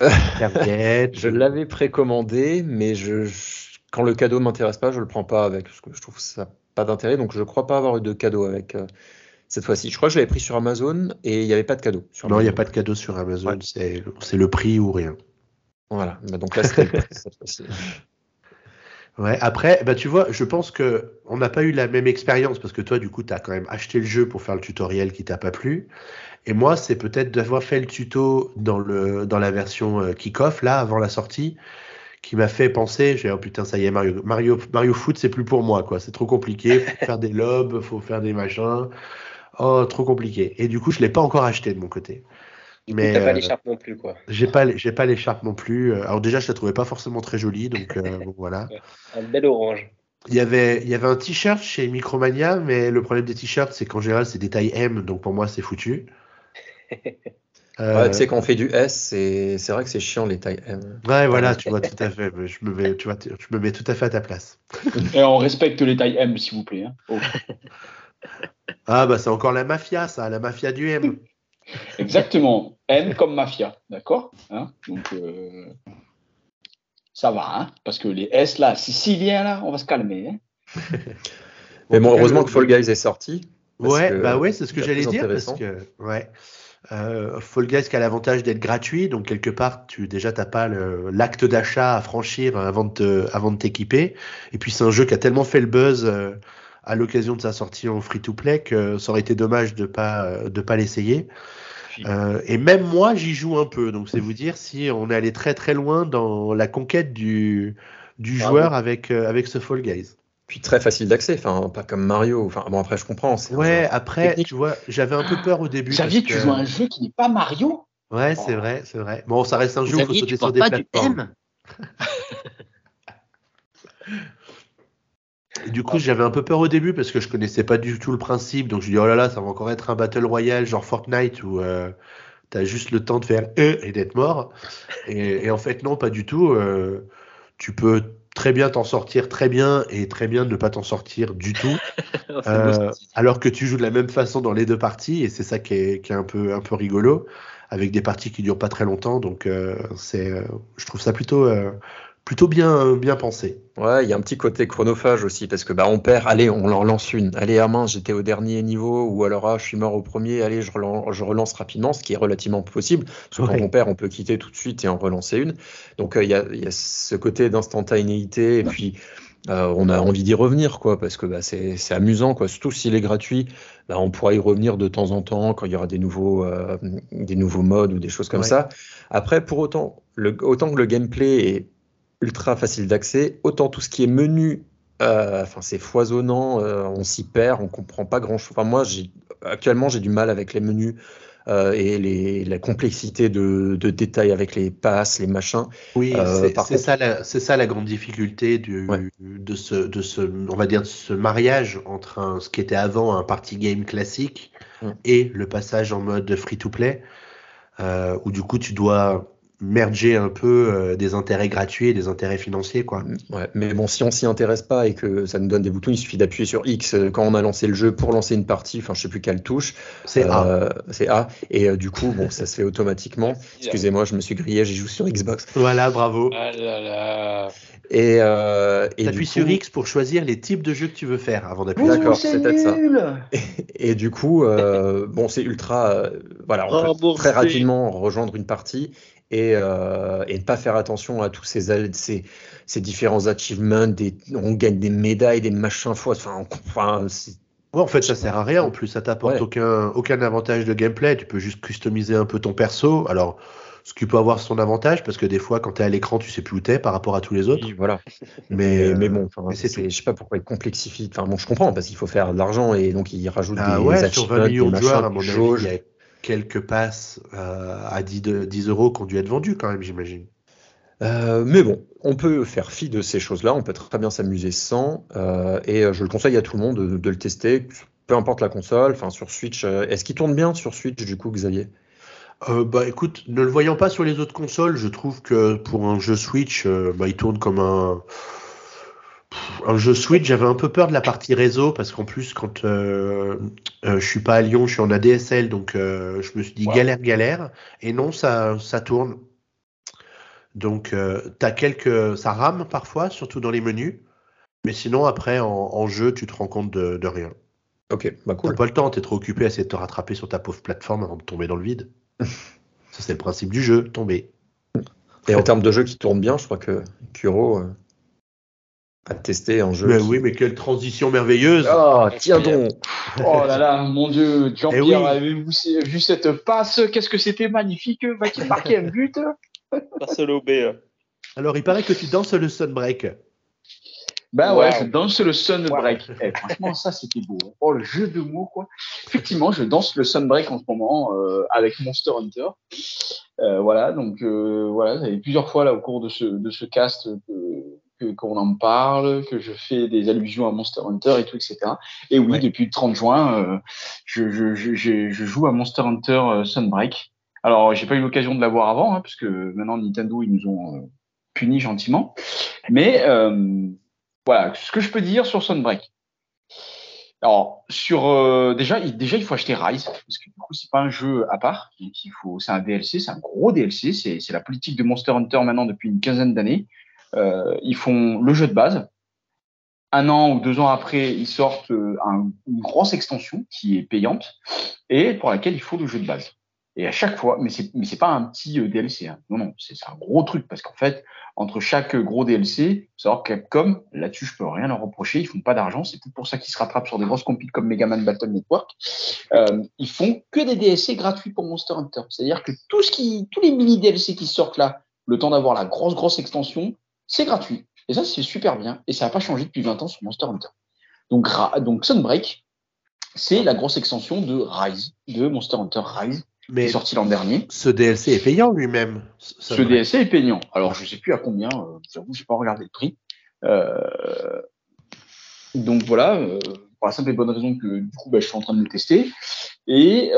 Je l'avais précommandé, mais je, je- quand le cadeau m'intéresse pas, je le prends pas avec, parce que je trouve ça n'a pas d'intérêt, donc je crois pas avoir eu de cadeau avec euh, cette fois-ci. Je crois que je l'avais pris sur Amazon et il n'y avait pas de cadeau. Sur Non, il n'y a Amazon. pas de cadeau sur Amazon, Ouais. c'est c'est le prix ou rien. Voilà, Bah, donc là c'était le prix cette fois-ci. Ouais, après, bah, tu vois, je pense que on n'a pas eu la même expérience parce que toi, du coup, tu as quand même acheté le jeu pour faire le tutoriel qui t'a pas plu. Et moi, c'est peut-être d'avoir fait le tuto dans, le, dans la version euh, kick-off, là, avant la sortie, qui m'a fait penser, j'ai oh putain, ça y est, Mario, Mario, Mario Foot, c'est plus pour moi, quoi. C'est trop compliqué, faut faire des lobes, faut faire des machins. Oh, trop compliqué. Et du coup, je l'ai pas encore acheté de mon côté. Mais T'as pas euh, l'écharpe non plus, quoi. j'ai pas, j'ai pas l'écharpe non plus. Alors déjà, je la trouvais pas forcément très jolie, donc euh, bon, voilà. Un bel orange. Il y avait, il y avait un t-shirt chez Micromania, mais le problème des t-shirts, c'est qu'en général, c'est des tailles M, donc pour moi, c'est foutu. Euh, Ouais, tu sais, quand on fait du S, c'est c'est vrai que c'est chiant les tailles M. ouais, voilà, tu vois, tout à fait. Je me mets, tu vois, je me mets tout à fait à ta place. Et on respecte les tailles M, s'il vous plaît. hein. Oh. Ah, bah, c'est encore la mafia, ça, la mafia du M. Exactement. M comme mafia. D'accord? Hein? Donc, euh, ça va, hein? Parce que les S, là, si si vient, là, on va se calmer. hein? Mais bon, heureusement que Fall Guys est sorti. Ouais, que bah ouais, c'est ce que j'allais dire parce que ouais. Euh, Fall Guys qui a l'avantage d'être gratuit, donc quelque part tu déjà t'as pas l'acte d'achat à franchir avant de te- avant de t'équiper. Et puis c'est un jeu qui a tellement fait le buzz euh, à l'occasion de sa sortie en free to play que ça aurait été dommage de pas euh, de pas l'essayer. Euh, et même moi j'y joue un peu, donc c'est vous dire si on est allé très très loin dans la conquête du du Bravo. joueur avec euh, avec ce Fall Guys. Puis très facile d'accès, enfin pas comme Mario. Enfin bon après je comprends. Ouais, après technique. tu vois, j'avais un peu peur au début. Xavier, parce tu que- joues à un jeu qui n'est pas Mario? Ouais, c'est vrai, c'est vrai. Bon, ça reste un jeu où il faut sauter sur des plateformes. M. Et du coup, j'avais un peu peur au début parce que je connaissais pas du tout le principe. Donc je dis, oh là là, ça va encore être un Battle Royale genre Fortnite où euh, t'as juste le temps de faire E et d'être mort. Et, et en fait, non, pas du tout. Euh, tu peux très bien t'en sortir très bien et très bien ne pas t'en sortir du tout. Euh, alors que tu joues de la même façon dans les deux parties et c'est ça qui est, qui est un peu un peu rigolo avec des parties qui durent pas très longtemps donc euh, c'est euh, je trouve ça plutôt euh, plutôt bien bien pensé Ouais, il y a un petit côté chronophage aussi, parce que bah, on perd, allez, on en relance une. Allez, ah mince, j'étais au dernier niveau, ou alors ah, je suis mort au premier, allez, je relance, je relance rapidement, ce qui est relativement possible. Parce que Ouais. quand on perd, on peut quitter tout de suite et en relancer une. Donc euh, il y, a, y a ce côté d'instantanéité, et puis euh, on a envie d'y revenir, quoi, parce que bah, c'est c'est amusant, quoi. Surtout s'il est gratuit, bah, on pourra y revenir de temps en temps quand il y aura des nouveaux, euh, des nouveaux modes ou des choses comme Ouais. ça. Après, pour autant, le, autant que le gameplay est ultra facile d'accès, autant tout ce qui est menu, euh, enfin c'est foisonnant, euh, on s'y perd, on comprend pas grand chose. Enfin moi, actuellement j'ai du mal avec les menus euh, et les, la complexité de, de détails avec les passes, les machins. oui c'est contre- ça la c'est ça la grande difficulté du Ouais. de ce de ce on va dire de ce mariage entre un, ce qui était avant un party game classique et le passage en mode free to play où du coup tu dois merger un peu euh, des intérêts gratuits et des intérêts financiers quoi Ouais, mais bon, si on s'y intéresse pas et que ça nous donne des boutons, il suffit d'appuyer sur X euh, quand on a lancé le jeu pour lancer une partie. Enfin, je sais plus quelle touche. c'est A. Euh, C'est A. Et euh, du coup, bon, ça se fait automatiquement. Excusez-moi, je me suis grillé, j'y joue sur Xbox. voilà bravo Ah là là. Et, euh, et coup, sur X pour choisir les types de jeux que tu veux faire avant d'appuyer. D'accord, Ouh, c'est peut-être ça. Et du coup, euh, bon, c'est ultra. euh, voilà, on peut très rapidement rejoindre une partie et, euh, et ne pas faire attention à tous ces, al- ces, ces différents achievements. Des, on gagne des médailles, des machins fois. Enfin, enfin, Ouais, en fait, ça sert à rien. En plus, ça t'apporte Ouais. aucun, aucun avantage de gameplay. Tu peux juste customiser un peu ton perso. Alors, ce qui peut avoir son avantage, parce que des fois, quand tu es à l'écran, tu sais plus où t'es par rapport à tous les autres. oui, voilà. Mais, Mais, mais euh, bon, enfin, mais c'est je sais pas pourquoi ils complexifient. Enfin, bon, je comprends parce qu'il faut faire de l'argent et donc ils rajoutent Ah des ouais, sur achievements, 20 millions de joueurs, machins, à mon des avis, jauges. il y a quelques passes euh, à 10, de- 10 euros qui ont dû être vendus quand même, j'imagine. Euh, mais bon, on peut faire fi de ces choses-là, on peut très bien s'amuser sans, euh, et je le conseille à tout le monde de, de le tester, peu importe la console, enfin sur Switch. euh, Est-ce qu'il tourne bien sur Switch du coup, Xavier? Bah écoute, ne le voyant pas sur les autres consoles, je trouve que pour un jeu Switch, bah, il tourne comme un un jeu Switch. J'avais un peu peur de la partie réseau parce qu'en plus, quand euh, euh, je suis pas à Lyon, je suis en ADSL, donc euh, je me suis dit Wow. galère, galère. Et non, ça, ça tourne. Donc, euh, t'as quelques, ça rame parfois, surtout dans les menus. Mais sinon, après, en, en jeu, tu te rends compte de, de rien. Ok, bah T'as cool. pas le temps, t'es trop occupé à essayer de te rattraper sur ta pauvre plateforme avant de tomber dans le vide. Ça, c'est le principe du jeu, tomber. Et en termes de jeu qui tourne bien, je crois que Kuro a testé un jeu. Mais qui- oui, mais quelle transition merveilleuse! Ah, tiens donc! Oh là là, mon Dieu, Jean-Pierre, Eh oui. avez-vous vu cette passe? Qu'est-ce que c'était magnifique? Va-t-il marquer un but? B. Alors, il paraît que tu danses le Sunbreak. Ben ouais, Wow. je danse le Sunbreak. Eh, franchement, ça c'était beau. hein. Oh, le jeu de mots, quoi. Effectivement, je danse le Sunbreak en ce moment euh, avec Monster Hunter. Euh, voilà, donc euh, voilà, ça fait plusieurs fois là au cours de ce, de ce cast qu'on en parle, que je fais des allusions à Monster Hunter et tout, etc. Et oui, Ouais. depuis le 30 juin, euh, je, je, je, joue à Monster Hunter euh, Sunbreak. Alors, j'ai pas eu l'occasion de l'avoir avant, hein, parce que maintenant Nintendo, ils nous ont euh, punis gentiment. Mais euh, voilà, ce que je peux dire sur Sunbreak. Alors, sur déjà, il, déjà, il faut acheter Rise parce que du coup, c'est pas un jeu à part. Il faut, c'est un DLC, c'est un gros DLC. C'est, c'est la politique de Monster Hunter maintenant depuis une quinzaine d'années. Euh, ils font le jeu de base. Un an ou deux ans après, ils sortent euh, un- une grosse extension qui est payante et pour laquelle il faut le jeu de base. Et à chaque fois, mais c'est mais pas un petit euh, DLC. Hein. Non non, c'est un gros truc parce qu'en fait, entre chaque gros DLC, faut savoir Capcom, là-dessus, je peux rien leur reprocher. Ils font pas d'argent. C'est pour ça qu'ils se rattrapent sur des grosses compiles comme Mega Man Battle Network. Euh, ils font que des DLC gratuits pour Monster Hunter. C'est-à-dire que tous les mini DLC qui sortent là, le temps d'avoir la grosse grosse extension, c'est gratuit. Et ça, c'est super bien. Et ça n'a pas changé depuis 20 ans sur Monster Hunter. Donc, Sunbreak, c'est la grosse extension de Rise, de Monster Hunter Rise, qui est sorti l'an dernier. ce DLC est payant lui-même. Ce DLC est payant. Alors, je sais plus à combien, euh, j'avoue, j'ai pas regardé le prix. Euh, donc voilà, euh, pour la simple et bonne raison que du coup, bah, je suis en train de le tester. Et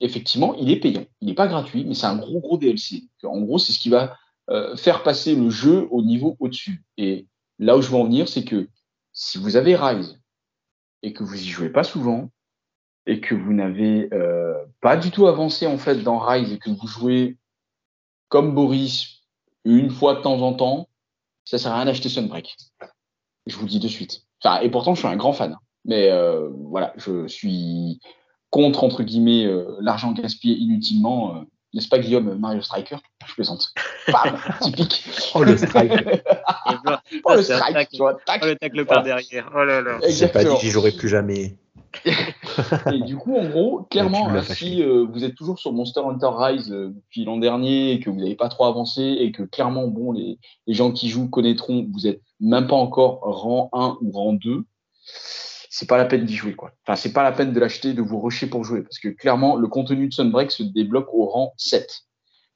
effectivement, il est payant. Il n'est pas gratuit, mais c'est un gros, gros DLC. En gros, c'est ce qui va euh, faire passer le jeu au niveau au-dessus. Et là où je veux en venir, c'est que si vous avez Rise et que vous y jouez pas souvent, et que vous n'avez euh, pas du tout avancé en fait dans Rise et que vous jouez comme Boris une fois de temps en temps, ça sert à rien d'acheter Sunbreak. Je vous le dis de suite. Enfin, et pourtant, je suis un grand fan. Mais euh, voilà, je suis contre entre guillemets l'argent gaspillé inutilement. N'est-ce pas Guillaume Mario Striker? Je plaisante. Bam, typique. Oh le strike. Oh le c'est un strike, tacle. tu vois, tac. Oh, le tacle par derrière. Oh là là. J'ai pas dit j'y jouerai plus jamais. Et du coup, en gros, clairement, si euh, vous êtes toujours sur Monster Hunter Rise euh, depuis l'an dernier et que vous n'avez pas trop avancé et que clairement, bon, les, les gens qui jouent connaîtront, vous êtes même pas encore rang 1 ou rang 2, c'est pas la peine d'y jouer, quoi. Enfin, c'est pas la peine de l'acheter, de vous rusher pour jouer, parce que clairement, le contenu de Sunbreak se débloque au rang 7.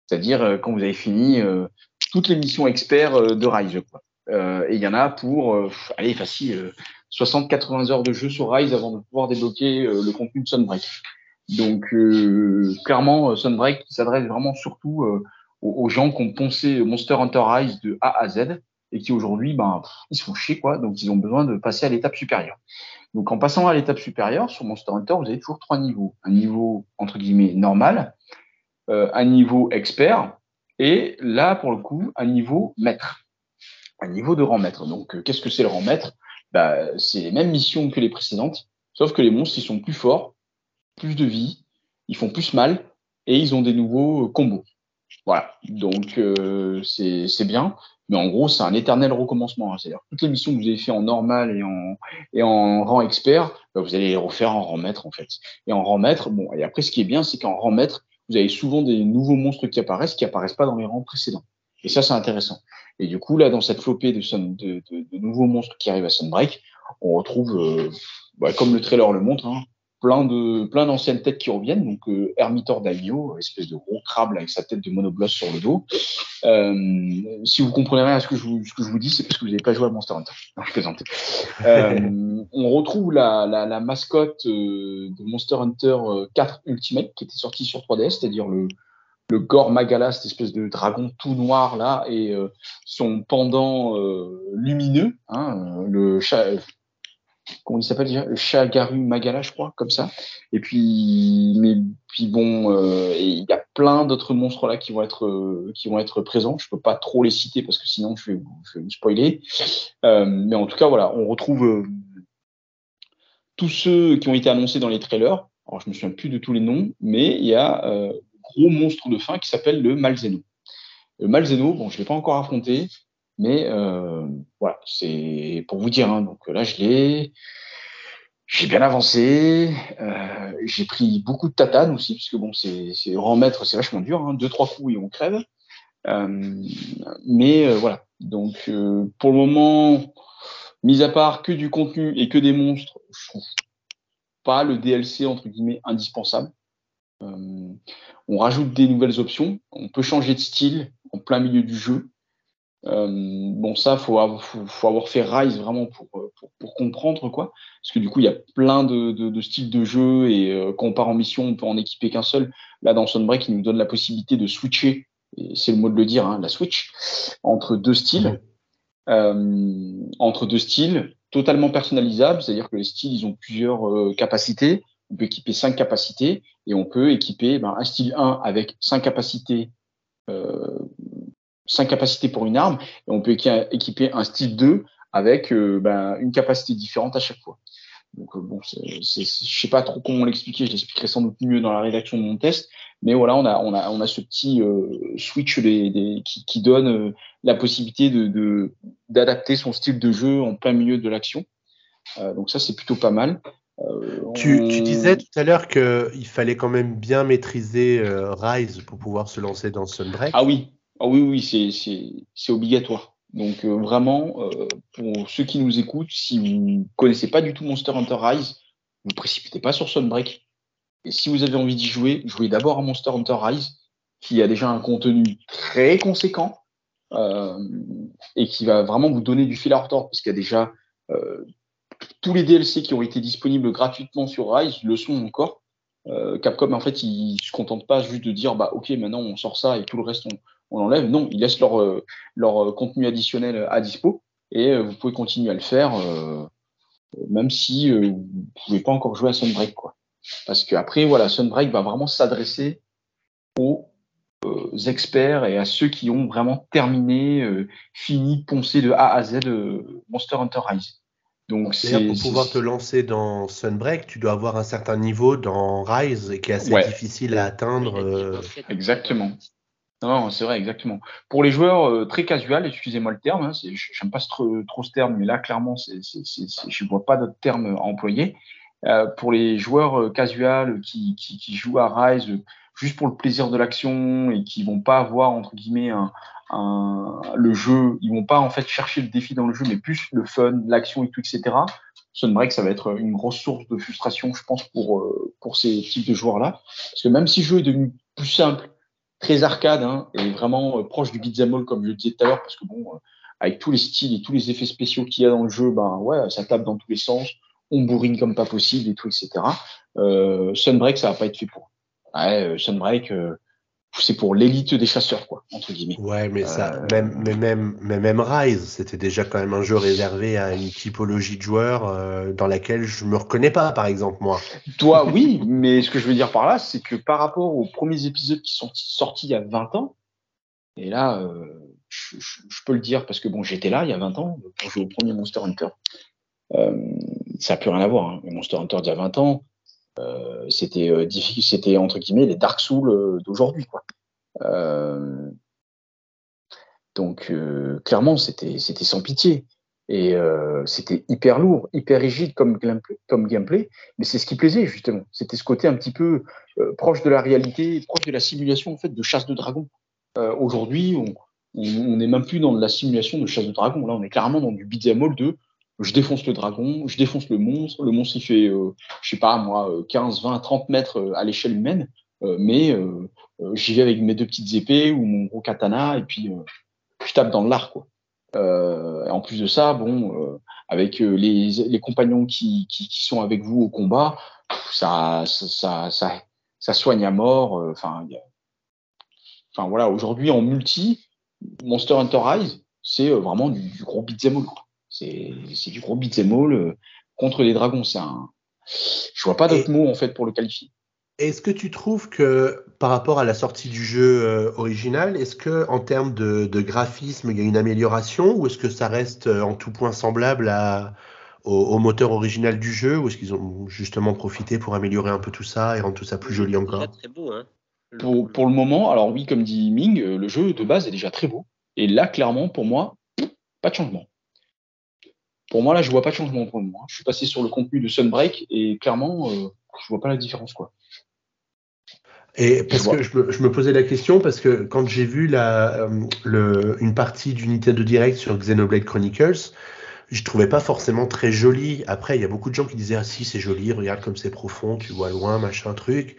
C'est-à-dire euh, quand vous avez fini euh, toutes les missions experts euh, de Rise, quoi. Et il y en a pour, allez, facile, euh, 60-80 heures de jeu sur Rise avant de pouvoir débloquer le contenu de Sunbreak. Donc, clairement, Sunbreak s'adresse vraiment surtout aux, aux gens qui ont poncé Monster Hunter Rise de A à Z et qui aujourd'hui, ben, ils se font chier, quoi. Donc, ils ont besoin de passer à l'étape supérieure. Donc, en passant à l'étape supérieure, sur Monster Hunter, vous avez toujours trois niveaux. Un niveau, entre guillemets, normal, euh, un niveau expert, et là, pour le coup, un niveau maître. Un niveau de rang maître. Donc, euh, qu'est-ce que c'est le rang maître? Bah, C'est les mêmes missions que les précédentes, sauf que les monstres, ils sont plus forts, plus de vie, ils font plus mal, et ils ont des nouveaux combos. Voilà. Donc, euh, c'est bien. Mais en gros, c'est un éternel recommencement. hein. C'est-à-dire toutes les missions que vous avez fait en normal et en, et en rang expert, bah, vous allez les refaire en rang maître, en fait. Et en rang maître, bon, et après, ce qui est bien, c'est qu'en rang maître, vous avez souvent des nouveaux monstres qui apparaissent, qui apparaissent pas dans les rangs précédents. Et ça, c'est intéressant. Et du coup, là, dans cette flopée de, de, de, de nouveaux monstres qui arrivent à Sunbreak, on retrouve, euh, bah, comme le trailer le montre, hein, plein de plein d'anciennes têtes qui reviennent. Donc, euh, Hermitor Daimyo, espèce de gros crabe avec sa tête de monobloss sur le dos. Euh, si vous comprenez rien à ce que je vous, que je vous dis, c'est parce que vous n'avez pas joué à Monster Hunter. Je plaisante. Euh, on retrouve la, la, mascotte euh, de Monster Hunter euh, 4 Ultimate qui était sortie sur 3DS, c'est-à-dire le, le Gore Magala, cette espèce de dragon tout noir là, et son pendant lumineux, hein, le comment il s'appelle déjà Shagaru Magala, je crois, comme ça. Et puis, mais puis bon, euh, il y a plein d'autres monstres là qui vont être euh, qui vont être présents. Je peux pas trop les citer parce que sinon je vais je vais vous spoiler. Euh, mais en tout cas, voilà, on retrouve tous ceux qui ont été annoncés dans les trailers. Alors, je me souviens plus de tous les noms, mais il y a euh, gros monstre de fin qui s'appelle le Malzeno. Le Malzeno, bon, je l'ai pas encore affronté, mais euh, voilà, c'est pour vous dire. Hein, donc là, je l'ai, j'ai bien avancé. Euh, j'ai pris beaucoup de tatane aussi, parce que bon, c'est, maître, c'est vachement dur. Hein, deux trois coups et on crève. Euh, mais euh, voilà. Donc euh, pour le moment, mis à part que du contenu et que des monstres, je trouve pas le DLC entre guillemets indispensable. Euh, on rajoute des nouvelles options. On peut changer de style en plein milieu du jeu. Euh, bon, ça, faut, avoir- faut, avoir fait Rise vraiment pour, euh, pour, comprendre quoi. Parce que du coup, il y a plein de, styles de jeu et euh, quand on part en mission, on peut en équiper qu'un seul. Là, dans Sunbreak, il nous donne la possibilité de switcher, c'est le mot de le dire, hein, la switch, entre deux styles. Entre deux styles totalement personnalisables, c'est-à-dire que les styles, ils ont plusieurs capacités. On peut équiper cinq capacités et on peut équiper ben, un style 1 avec cinq capacités, euh, cinq capacités pour une arme, et on peut équi- équiper un style 2 avec euh, ben, une capacité différente à chaque fois. Donc euh, bon, je sais pas trop comment l'expliquer, je l'expliquerai sans doute mieux dans la rédaction de mon test, mais voilà, on a, on a, on a ce petit euh, switch des, des, qui, qui donne euh, la possibilité de, de, d'adapter son style de jeu en plein milieu de l'action. Donc ça, c'est plutôt pas mal. Euh, Tu, on- tu disais tout à l'heure qu'il fallait quand même bien maîtriser euh, Rise pour pouvoir se lancer dans Sunbreak. Ah oui, ah oui, oui, c'est, obligatoire. Donc euh, vraiment, euh, pour ceux qui nous écoutent, si vous connaissez pas du tout Monster Hunter Rise, vous ne précipitez pas sur Sunbreak. Et si vous avez envie d'y jouer, jouez d'abord à Monster Hunter Rise, qui a déjà un contenu très conséquent euh, et qui va vraiment vous donner du fil à retordre, parce qu'il y a déjà tous les DLC qui ont été disponibles gratuitement sur Rise le sont encore. Capcom, en fait, ils se contentent pas juste de dire, bah ok, maintenant on sort ça et tout le reste on, on l'enlève. Non, ils laissent leur, euh, leur euh, contenu additionnel à dispo et euh, vous pouvez continuer à le faire, euh, même si euh, vous pouvez pas encore jouer à Sunbreak, quoi. Parce que après, voilà, Sunbreak va vraiment s'adresser aux euh, experts et à ceux qui ont vraiment terminé, euh, fini, poncé de A à Z euh, Monster Hunter Rise. Donc c'est pour pouvoir te lancer dans Sunbreak, tu dois avoir un certain niveau dans Rise et qui est assez Ouais. difficile à atteindre. euh, Exactement. Non, c'est vrai, exactement. Pour les joueurs euh, très casual, excusez-moi le terme, hein, j'aime pas trop, ce terme, mais là, clairement, je vois pas d'autre terme à employer. Euh, pour les joueurs euh, casual qui, jouent à Rise euh, juste pour le plaisir de l'action et qui vont pas avoir, entre guillemets, le jeu, ils vont pas en fait chercher le défi dans le jeu, mais plus le fun, l'action et tout, etc. Sunbreak, ça va être une grosse source de frustration, je pense, pour ces types de joueurs-là. Parce que même si le jeu est devenu plus simple, très arcade hein, et vraiment euh, proche du beat'em comme je le disais tout à l'heure parce que bon euh, avec tous les styles et tous les effets spéciaux qu'il y a dans le jeu ben ouais ça tape dans tous les sens on bourrine comme pas possible et tout etc euh, Sunbreak ça va pas être fait pour. Ouais Sunbreak euh, c'est pour l'élite des chasseurs quoi entre guillemets Ouais, mais ça, Euh, même, mais même, mais même Rise, c'était déjà quand même un jeu réservé à une typologie de joueurs euh, dans laquelle je me reconnais pas, par exemple moi. Toi, oui, mais ce que je veux dire par là, c'est que par rapport aux premiers épisodes qui sont sortis il y a 20 ans, et là, euh, je, je- je peux le dire parce que bon, j'étais là il y a 20 ans pour jouer au premier Monster Hunter. Ça n'a plus rien à voir. Hein. Monster Hunter d'il y a 20 ans, c'était euh, c'était entre guillemets les Dark Souls euh, d'aujourd'hui, quoi. Euh, donc euh, clairement, c'était c'était sans pitié et euh, c'était hyper lourd, hyper rigide comme gameplay, mais c'est ce qui plaisait justement. C'était ce côté un petit peu euh, proche de la réalité, proche de la simulation en fait de chasse de dragon. Euh, Aujourd'hui, on n'est même plus dans la simulation de chasse de dragon. Là, on est clairement dans du beat'em all de je défonce le dragon, je défonce le monstre. Le monstre, il fait, euh, je sais pas moi, euh, 15, 20, 30 mètres euh, à l'échelle humaine, euh, mais euh, euh, j'y vais avec mes deux petites épées ou mon gros katana et puis euh, je tape dans l'art quoi. En plus de ça, bon, avec les, les compagnons qui, qui, qui sont avec vous au combat, ça, ça, ça, ça, ça soigne à mort. Enfin, enfin voilà, aujourd'hui en multi, Monster Hunter Rise, c'est vraiment du, du gros beat'em all. C'est du gros beat'em all euh, contre les dragons. C'est un, je vois pas d'autre Et- mot en fait pour le qualifier. Est-ce que tu trouves que par rapport à la sortie du jeu euh, original, est-ce que en termes de, de graphisme, il y a une amélioration ou est-ce que ça reste euh, en tout point semblable à, au, au moteur original du jeu ou est-ce qu'ils ont justement profité pour améliorer un peu tout ça et rendre tout ça plus joli encore? Déjà très beau, hein. Le- Pour, pour le moment, alors oui, comme dit Ming, le jeu de base est déjà très beau. Et là, clairement, pour moi, pas de changement. Pour moi, là, je vois pas de changement pour moment. Je suis passé sur le contenu de Sunbreak et clairement, euh, je vois pas la différence, quoi. Et parce Je que je me, je me posais la question parce que quand j'ai vu la, euh, le, une partie du Nintendo Direct sur Xenoblade Chronicles, je trouvais pas forcément très joli. Après, il y a beaucoup de gens qui disaient ah si c'est joli, regarde comme c'est profond, tu vois loin, machin truc.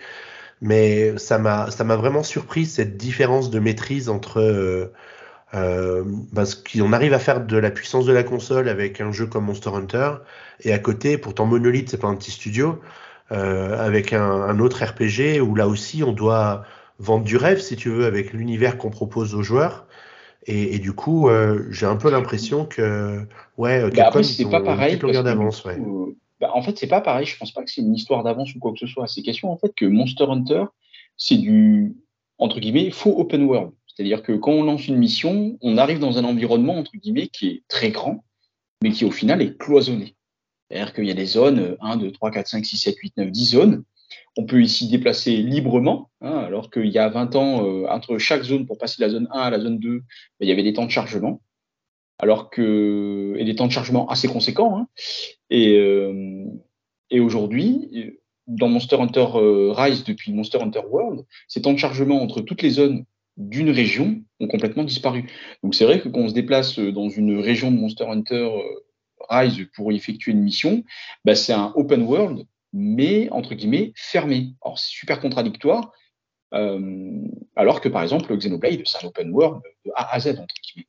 Mais ça m'a ça m'a vraiment surpris cette différence de maîtrise entre euh, euh, parce qu'on arrive à faire de la puissance de la console avec un jeu comme Monster Hunter, et à côté, pourtant Monolith, c'est pas un petit studio, euh, avec un, un, autre RPG où là aussi on doit vendre du rêve, si tu veux, avec l'univers qu'on propose aux joueurs. Et, et du coup, euh, j'ai un peu l'impression que, ouais, bah Capcom, après, c'est pas pareil. d'avance. Ouais. euh, bah, en fait, c'est pas pareil. Je pense pas que c'est une histoire d'avance ou quoi que ce soit. C'est question en fait que Monster Hunter, c'est du entre guillemets faux open world. C'est-à-dire que quand on lance une mission, on arrive dans un environnement entre guillemets qui est très grand, mais qui au final est cloisonné. C'est-à-dire qu'il y a des zones, euh, 1, 2, 3, 4, 5, 6, 7, 8, 9, 10 zones. On peut ici déplacer librement, hein, alors qu'il y a 20 ans, euh, entre chaque zone, pour passer de la zone 1 à la zone 2, ben, il y avait des temps de chargement, alors que, et des temps de chargement assez conséquents. Hein. Et, euh, et aujourd'hui, euh, dans Monster Hunter Rise depuis Monster Hunter World, ces temps de chargement entre toutes les zones d'une région ont complètement disparu. Donc c'est vrai que quand on se déplace euh, dans une région de Monster Hunter euh, Rise pour effectuer une mission, bah, c'est un open world, mais entre guillemets fermé. Alors c'est super contradictoire, euh, alors que par exemple Xenoblade, c'est un open world de A à Z, entre guillemets,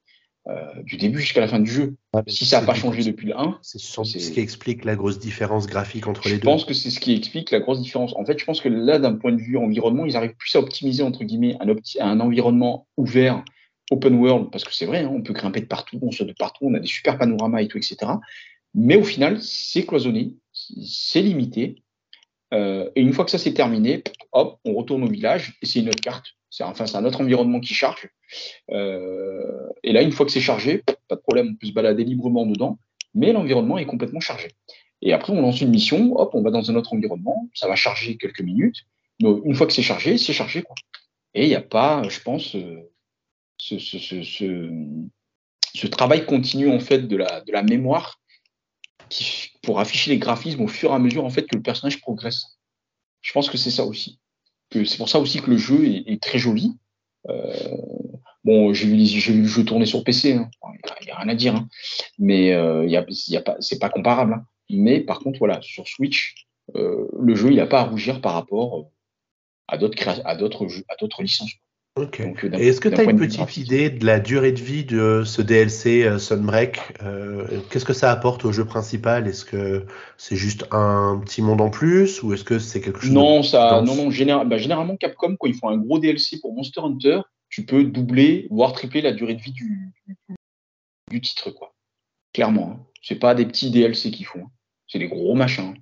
euh, du début jusqu'à la fin du jeu. Si ça n'a pas changé depuis le 1, C'est ce qui explique la grosse différence graphique entre les je deux. pense que c'est ce qui explique la grosse différence. En fait, je pense que là, d'un point de vue environnement, ils arrivent plus à optimiser entre guillemets un, opti- un environnement ouvert, open world, parce que c'est vrai, hein, on peut grimper de partout, on saute de partout, on a des super panoramas et tout, etc. Mais au final, c'est cloisonné, c'est limité. Euh, et une fois que ça c'est terminé, hop, on retourne au village et c'est une autre carte. C'est enfin c'est un autre environnement qui charge. Euh, et là, une fois que c'est chargé, pas de problème, on peut se balader librement dedans, mais l'environnement est complètement chargé. Et après, on lance une mission, hop, on va dans un autre environnement, ça va charger quelques minutes. Mais une fois que c'est chargé, c'est chargé. Et il n'y a pas, je pense, euh, ce, travail continu en fait de la, mémoire pour afficher les graphismes au fur et à mesure en fait que le personnage progresse. Je pense que c'est ça aussi. C'est pour ça aussi que le jeu est très joli. Euh, bon, j'ai vu, le jeu tourner sur PC, il n'y a, rien à dire, hein. mais euh, y a, y a pas, c'est pas comparable. hein. Mais par contre, voilà, sur Switch, euh, le jeu il n'a pas à rougir par rapport à d'autres à d'autres à d'autres licences. Donc, euh, Et est-ce que tu as une petite idée de la durée de vie de ce DLC euh, Sunbreak Euh, Qu'est-ce que ça apporte au jeu principal? Est-ce que c'est juste un petit monde en plus ou est-ce que c'est quelque chose Non, de ça, non, non. général- bah, généralement, Capcom, quand ils font un gros DLC pour Monster Hunter, tu peux doubler, voire tripler la durée de vie du, titre, quoi. Clairement. Hein. C'est pas des petits DLC qu'ils font. hein. C'est des gros machins.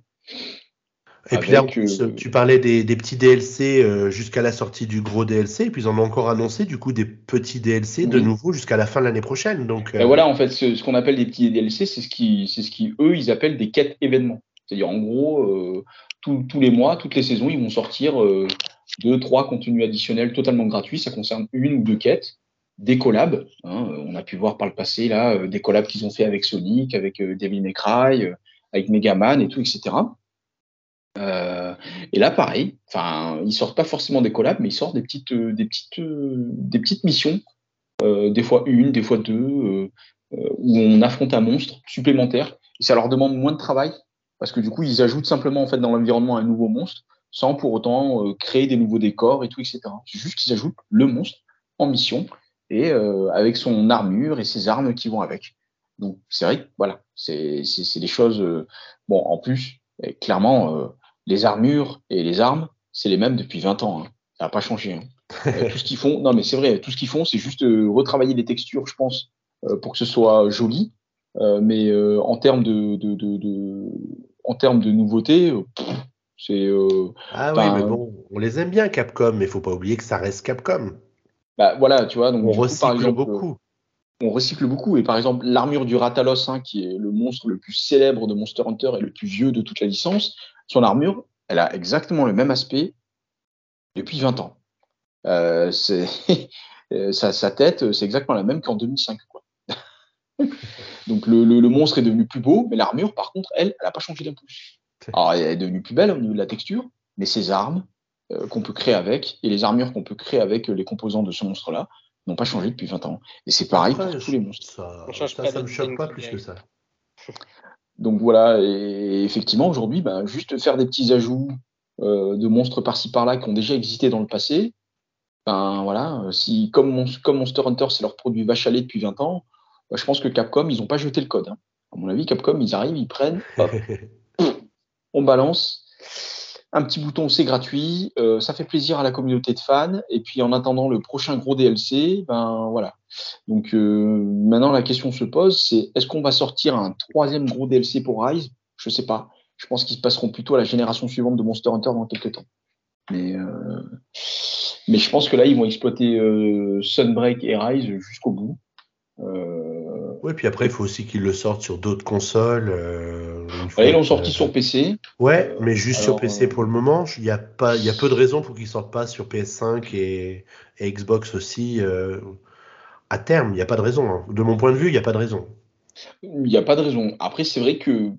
Et puis là, euh, tu parlais des, des petits DLC euh, jusqu'à la sortie du gros DLC, et puis ils en ont encore annoncé du coup des petits DLC de nouveau jusqu'à la fin de l'année prochaine. Donc, Et euh, voilà, en fait, ce, ce qu'on appelle des petits DLC, c'est ce qui, c'est ce qui, eux, ils appellent des quêtes événements. C'est-à-dire, en gros, euh, tous- tous les mois, toutes les saisons, ils vont sortir deux, trois contenus additionnels totalement gratuits. Ça concerne une ou deux quêtes, des collabs. hein. on a pu voir par le passé là des collabs qu'ils ont fait avec Sonic, avec Devil May Cry, avec Megaman et tout, etc. Euh, et là, pareil. Enfin, ils sortent pas forcément des collabs, mais ils sortent des petites, euh, des petites, euh, des petites missions. des fois une, des fois deux. où on affronte un monstre supplémentaire. Et ça leur demande moins de travail parce que du coup, ils ajoutent simplement en fait dans l'environnement un nouveau monstre sans pour autant créer des nouveaux décors et tout, etc. C'est juste qu'ils ajoutent le monstre en mission et avec son armure et ses armes qui vont avec. Donc c'est vrai voilà, c'est des choses. bon, en plus, euh, clairement, les armures et les armes, c'est les mêmes depuis 20 ans. hein. Ça n'a pas changé. hein. Euh, tout ce qu'ils font, non mais c'est vrai, tout ce qu'ils font, c'est juste euh, retravailler les textures, je pense, euh, pour que ce soit joli. Euh, mais en termes de, de, de, de- en termes de nouveautés, c'est Ah oui, mais bon, on les aime bien Capcom, mais faut pas oublier que ça reste Capcom. bah, voilà, tu vois. Donc On coup, recycle par exemple, beaucoup. on recycle beaucoup. Et par exemple, l'armure du Ratalos, hein, qui est le monstre le plus célèbre de Monster Hunter et le plus vieux de toute la licence, son armure, elle a exactement le même aspect depuis 20 ans. Euh, c'est- euh, sa, sa tête, c'est exactement la même qu'en 2005. Quoi. Donc le, le- le monstre est devenu plus beau, mais l'armure, par contre, elle, elle n'a pas changé d'un pouce. Alors, elle est devenue plus belle au niveau de la texture, mais ses armes euh, qu'on peut créer avec et les armures qu'on peut créer avec euh, les composants de ce monstre-là n'ont pas changé depuis 20 ans. Et c'est pareil Après, pour tous les monstres. Ça, de me choque pas plus que ça. Donc voilà, et effectivement, aujourd'hui, bah, juste faire des petits ajouts euh, de monstres par-ci par-là qui ont déjà existé dans le passé, Ben voilà, euh, si comme, Mon- comme Monster Hunter c'est leur produit vache à lait depuis 20 ans, bah, je pense que Capcom ils n'ont pas jeté le code. hein. À mon avis, Capcom ils arrivent, ils prennent, hop, on balance. Un petit bouton, c'est gratuit, euh, ça fait plaisir à la communauté de fans. Et puis en attendant le prochain gros DLC, ben voilà. Donc euh, maintenant la question se pose, c'est est-ce qu'on va sortir un troisième gros DLC pour Rise? Je sais pas. Je pense qu'ils passeront plutôt à la génération suivante de Monster Hunter dans quelques temps. Mais euh, je pense que là ils vont exploiter Sunbreak et Rise jusqu'au bout. Oui, puis après, il faut aussi qu'ils le sortent sur d'autres consoles. euh, ils l'ont sorti sur PC. Ouais, mais juste sur PC euh, pour le moment. Il y a pas, y a peu de raisons pour qu'ils sortent pas sur PS5 et, et Xbox aussi. euh, à terme, il n'y a pas de raison. hein. De mon point de vue, il n'y a pas de raison. Il n'y a pas de raison. Après, c'est vrai que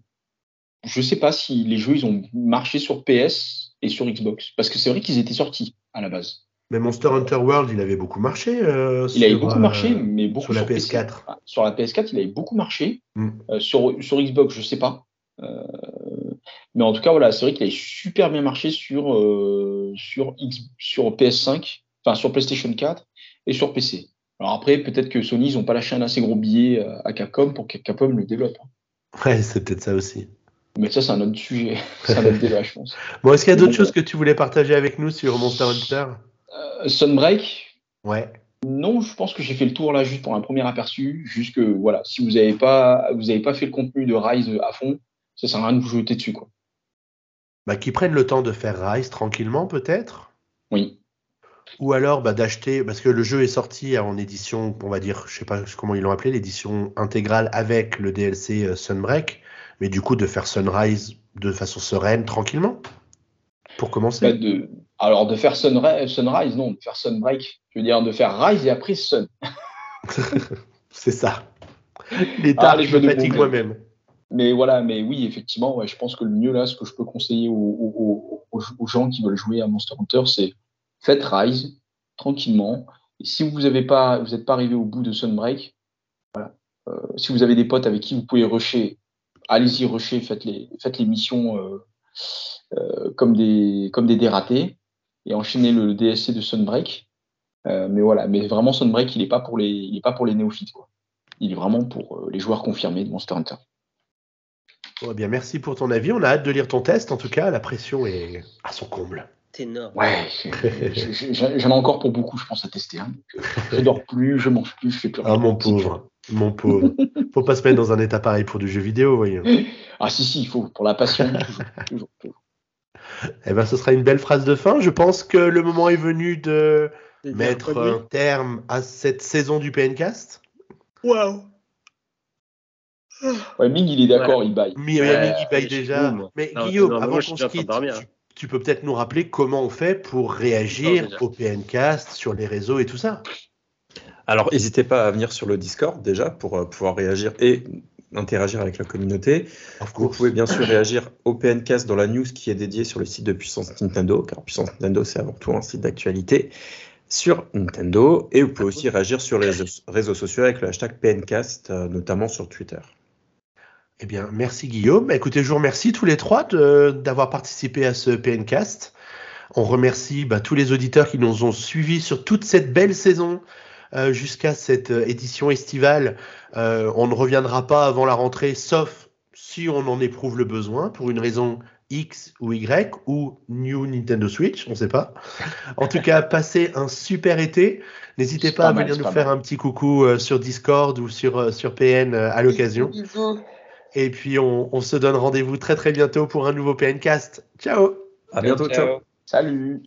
je sais pas si les jeux ils ont marché sur PS et sur Xbox. Parce que c'est vrai qu'ils étaient sortis à la base. Mais Monster Hunter World, il avait beaucoup marché. euh, Il avait sur, beaucoup euh, marché, mais beaucoup sur la PC. PS4. Ah, Sur la PS4, il avait beaucoup marché. Mm. Euh, sur, sur Xbox, je sais pas. Euh, mais en tout cas, voilà, c'est vrai qu'il avait super bien marché sur, euh, sur, X, sur PS5, enfin sur PlayStation 4 et sur PC. Alors après, peut-être que Sony, ils n'ont pas lâché un assez gros billet euh, à Capcom pour que Capcom le développe. Ouais, c'est peut-être ça aussi. Mais ça, c'est un autre sujet. C'est un autre débat, je pense. Bon, est-ce qu'il y a d'autres choses que tu voulais partager avec nous sur Monster Hunter? Euh, Sunbreak, Ouais. non, je pense que j'ai fait le tour là juste pour un premier aperçu. Juste que voilà, si vous n'avez pas, vous avez pas fait le contenu de Rise à fond, ça sert à rien de vous jeter dessus, quoi. Bah, qu'ils prennent le temps de faire Rise tranquillement, peut-être? Oui. Ou alors bah, d'acheter, parce que le jeu est sorti en édition, on va dire, je sais pas comment ils l'ont appelé, l'édition intégrale avec le DLC euh, Sunbreak, mais du coup de faire Sunrise de façon sereine, tranquillement, pour commencer? Bah, de, alors de faire Sunrise, Sunrise, non, de faire Sunbreak. Je veux dire de faire Rise et après Sun. C'est ça. Les Ah, tard, les je me fatigue moi-même. Mais voilà, mais oui, effectivement, ouais, je pense que le mieux là, ce que je peux conseiller aux, aux- aux- aux gens qui veulent jouer à Monster Hunter, c'est faites Rise tranquillement. Et si vous n'avez pas, vous n'êtes pas arrivé au bout de Sunbreak, voilà. Euh, si vous avez des potes avec qui vous pouvez rusher, allez-y rusher, faites les, faites les missions euh, euh, comme des, comme des dératés et enchaînez le, DSC de Sunbreak. Euh, mais voilà, mais vraiment Sunbreak, il n'est pas pour les, il est pas pour les néophytes quoi. Il est vraiment pour euh, les joueurs confirmés de Monster Hunter. Bon, eh bien, merci pour ton avis. On a hâte de lire ton test. En tout cas, la pression est à son comble. C'est énorme. Ouais, j'en ai encore pour beaucoup, je pense, à tester. hein. Je dors plus, je mange plus, je fais plus rien. Ah, mon pauvre. Mon pauvre. Faut pas se mettre dans un état pareil pour du jeu vidéo, voyons. Ah si, si, il faut, pour la passion, toujours, toujours, toujours. Eh ben, ce sera une belle phrase de fin. Je pense que le moment est venu de mettre produit. un terme à cette saison du PNcast. Waouh. Ouais, Ming, il est d'accord, il baille. Mi- Ouais, Ming, il baille déjà. fou. Mais Non, Guillaume, non, mais avant qu'on suis se quitte, tu, tu peux peut-être nous rappeler comment on fait pour réagir Non, au PNcast sur les réseaux et tout ça. Alors, n'hésitez pas à venir sur le Discord déjà pour euh, pouvoir réagir et interagir avec la communauté. Vous pouvez bien sûr réagir au PNcast dans la news qui est dédiée sur le site de Puissance Nintendo, car Puissance Nintendo, c'est avant tout un site d'actualité sur Nintendo. Et vous pouvez aussi réagir sur les réseaux, sociaux avec le hashtag PNcast, euh, notamment sur Twitter. Eh bien, merci Guillaume. Écoutez, je vous remercie tous les trois d'avoir participé à ce PNcast. On remercie bah, tous les auditeurs qui nous ont suivis sur toute cette belle saison euh, jusqu'à cette euh, édition estivale. Euh, on ne reviendra pas avant la rentrée, sauf si on en éprouve le besoin pour une raison X ou Y ou New Nintendo Switch, on ne sait pas. En tout cas, passez un super été. N'hésitez pas, pas à mal, venir nous faire mal. un petit coucou euh, sur Discord ou sur, euh, sur PN euh, à l'occasion. Et puis on, on se donne rendez-vous très très bientôt pour un nouveau PNcast. Ciao À bientôt, ciao. Salut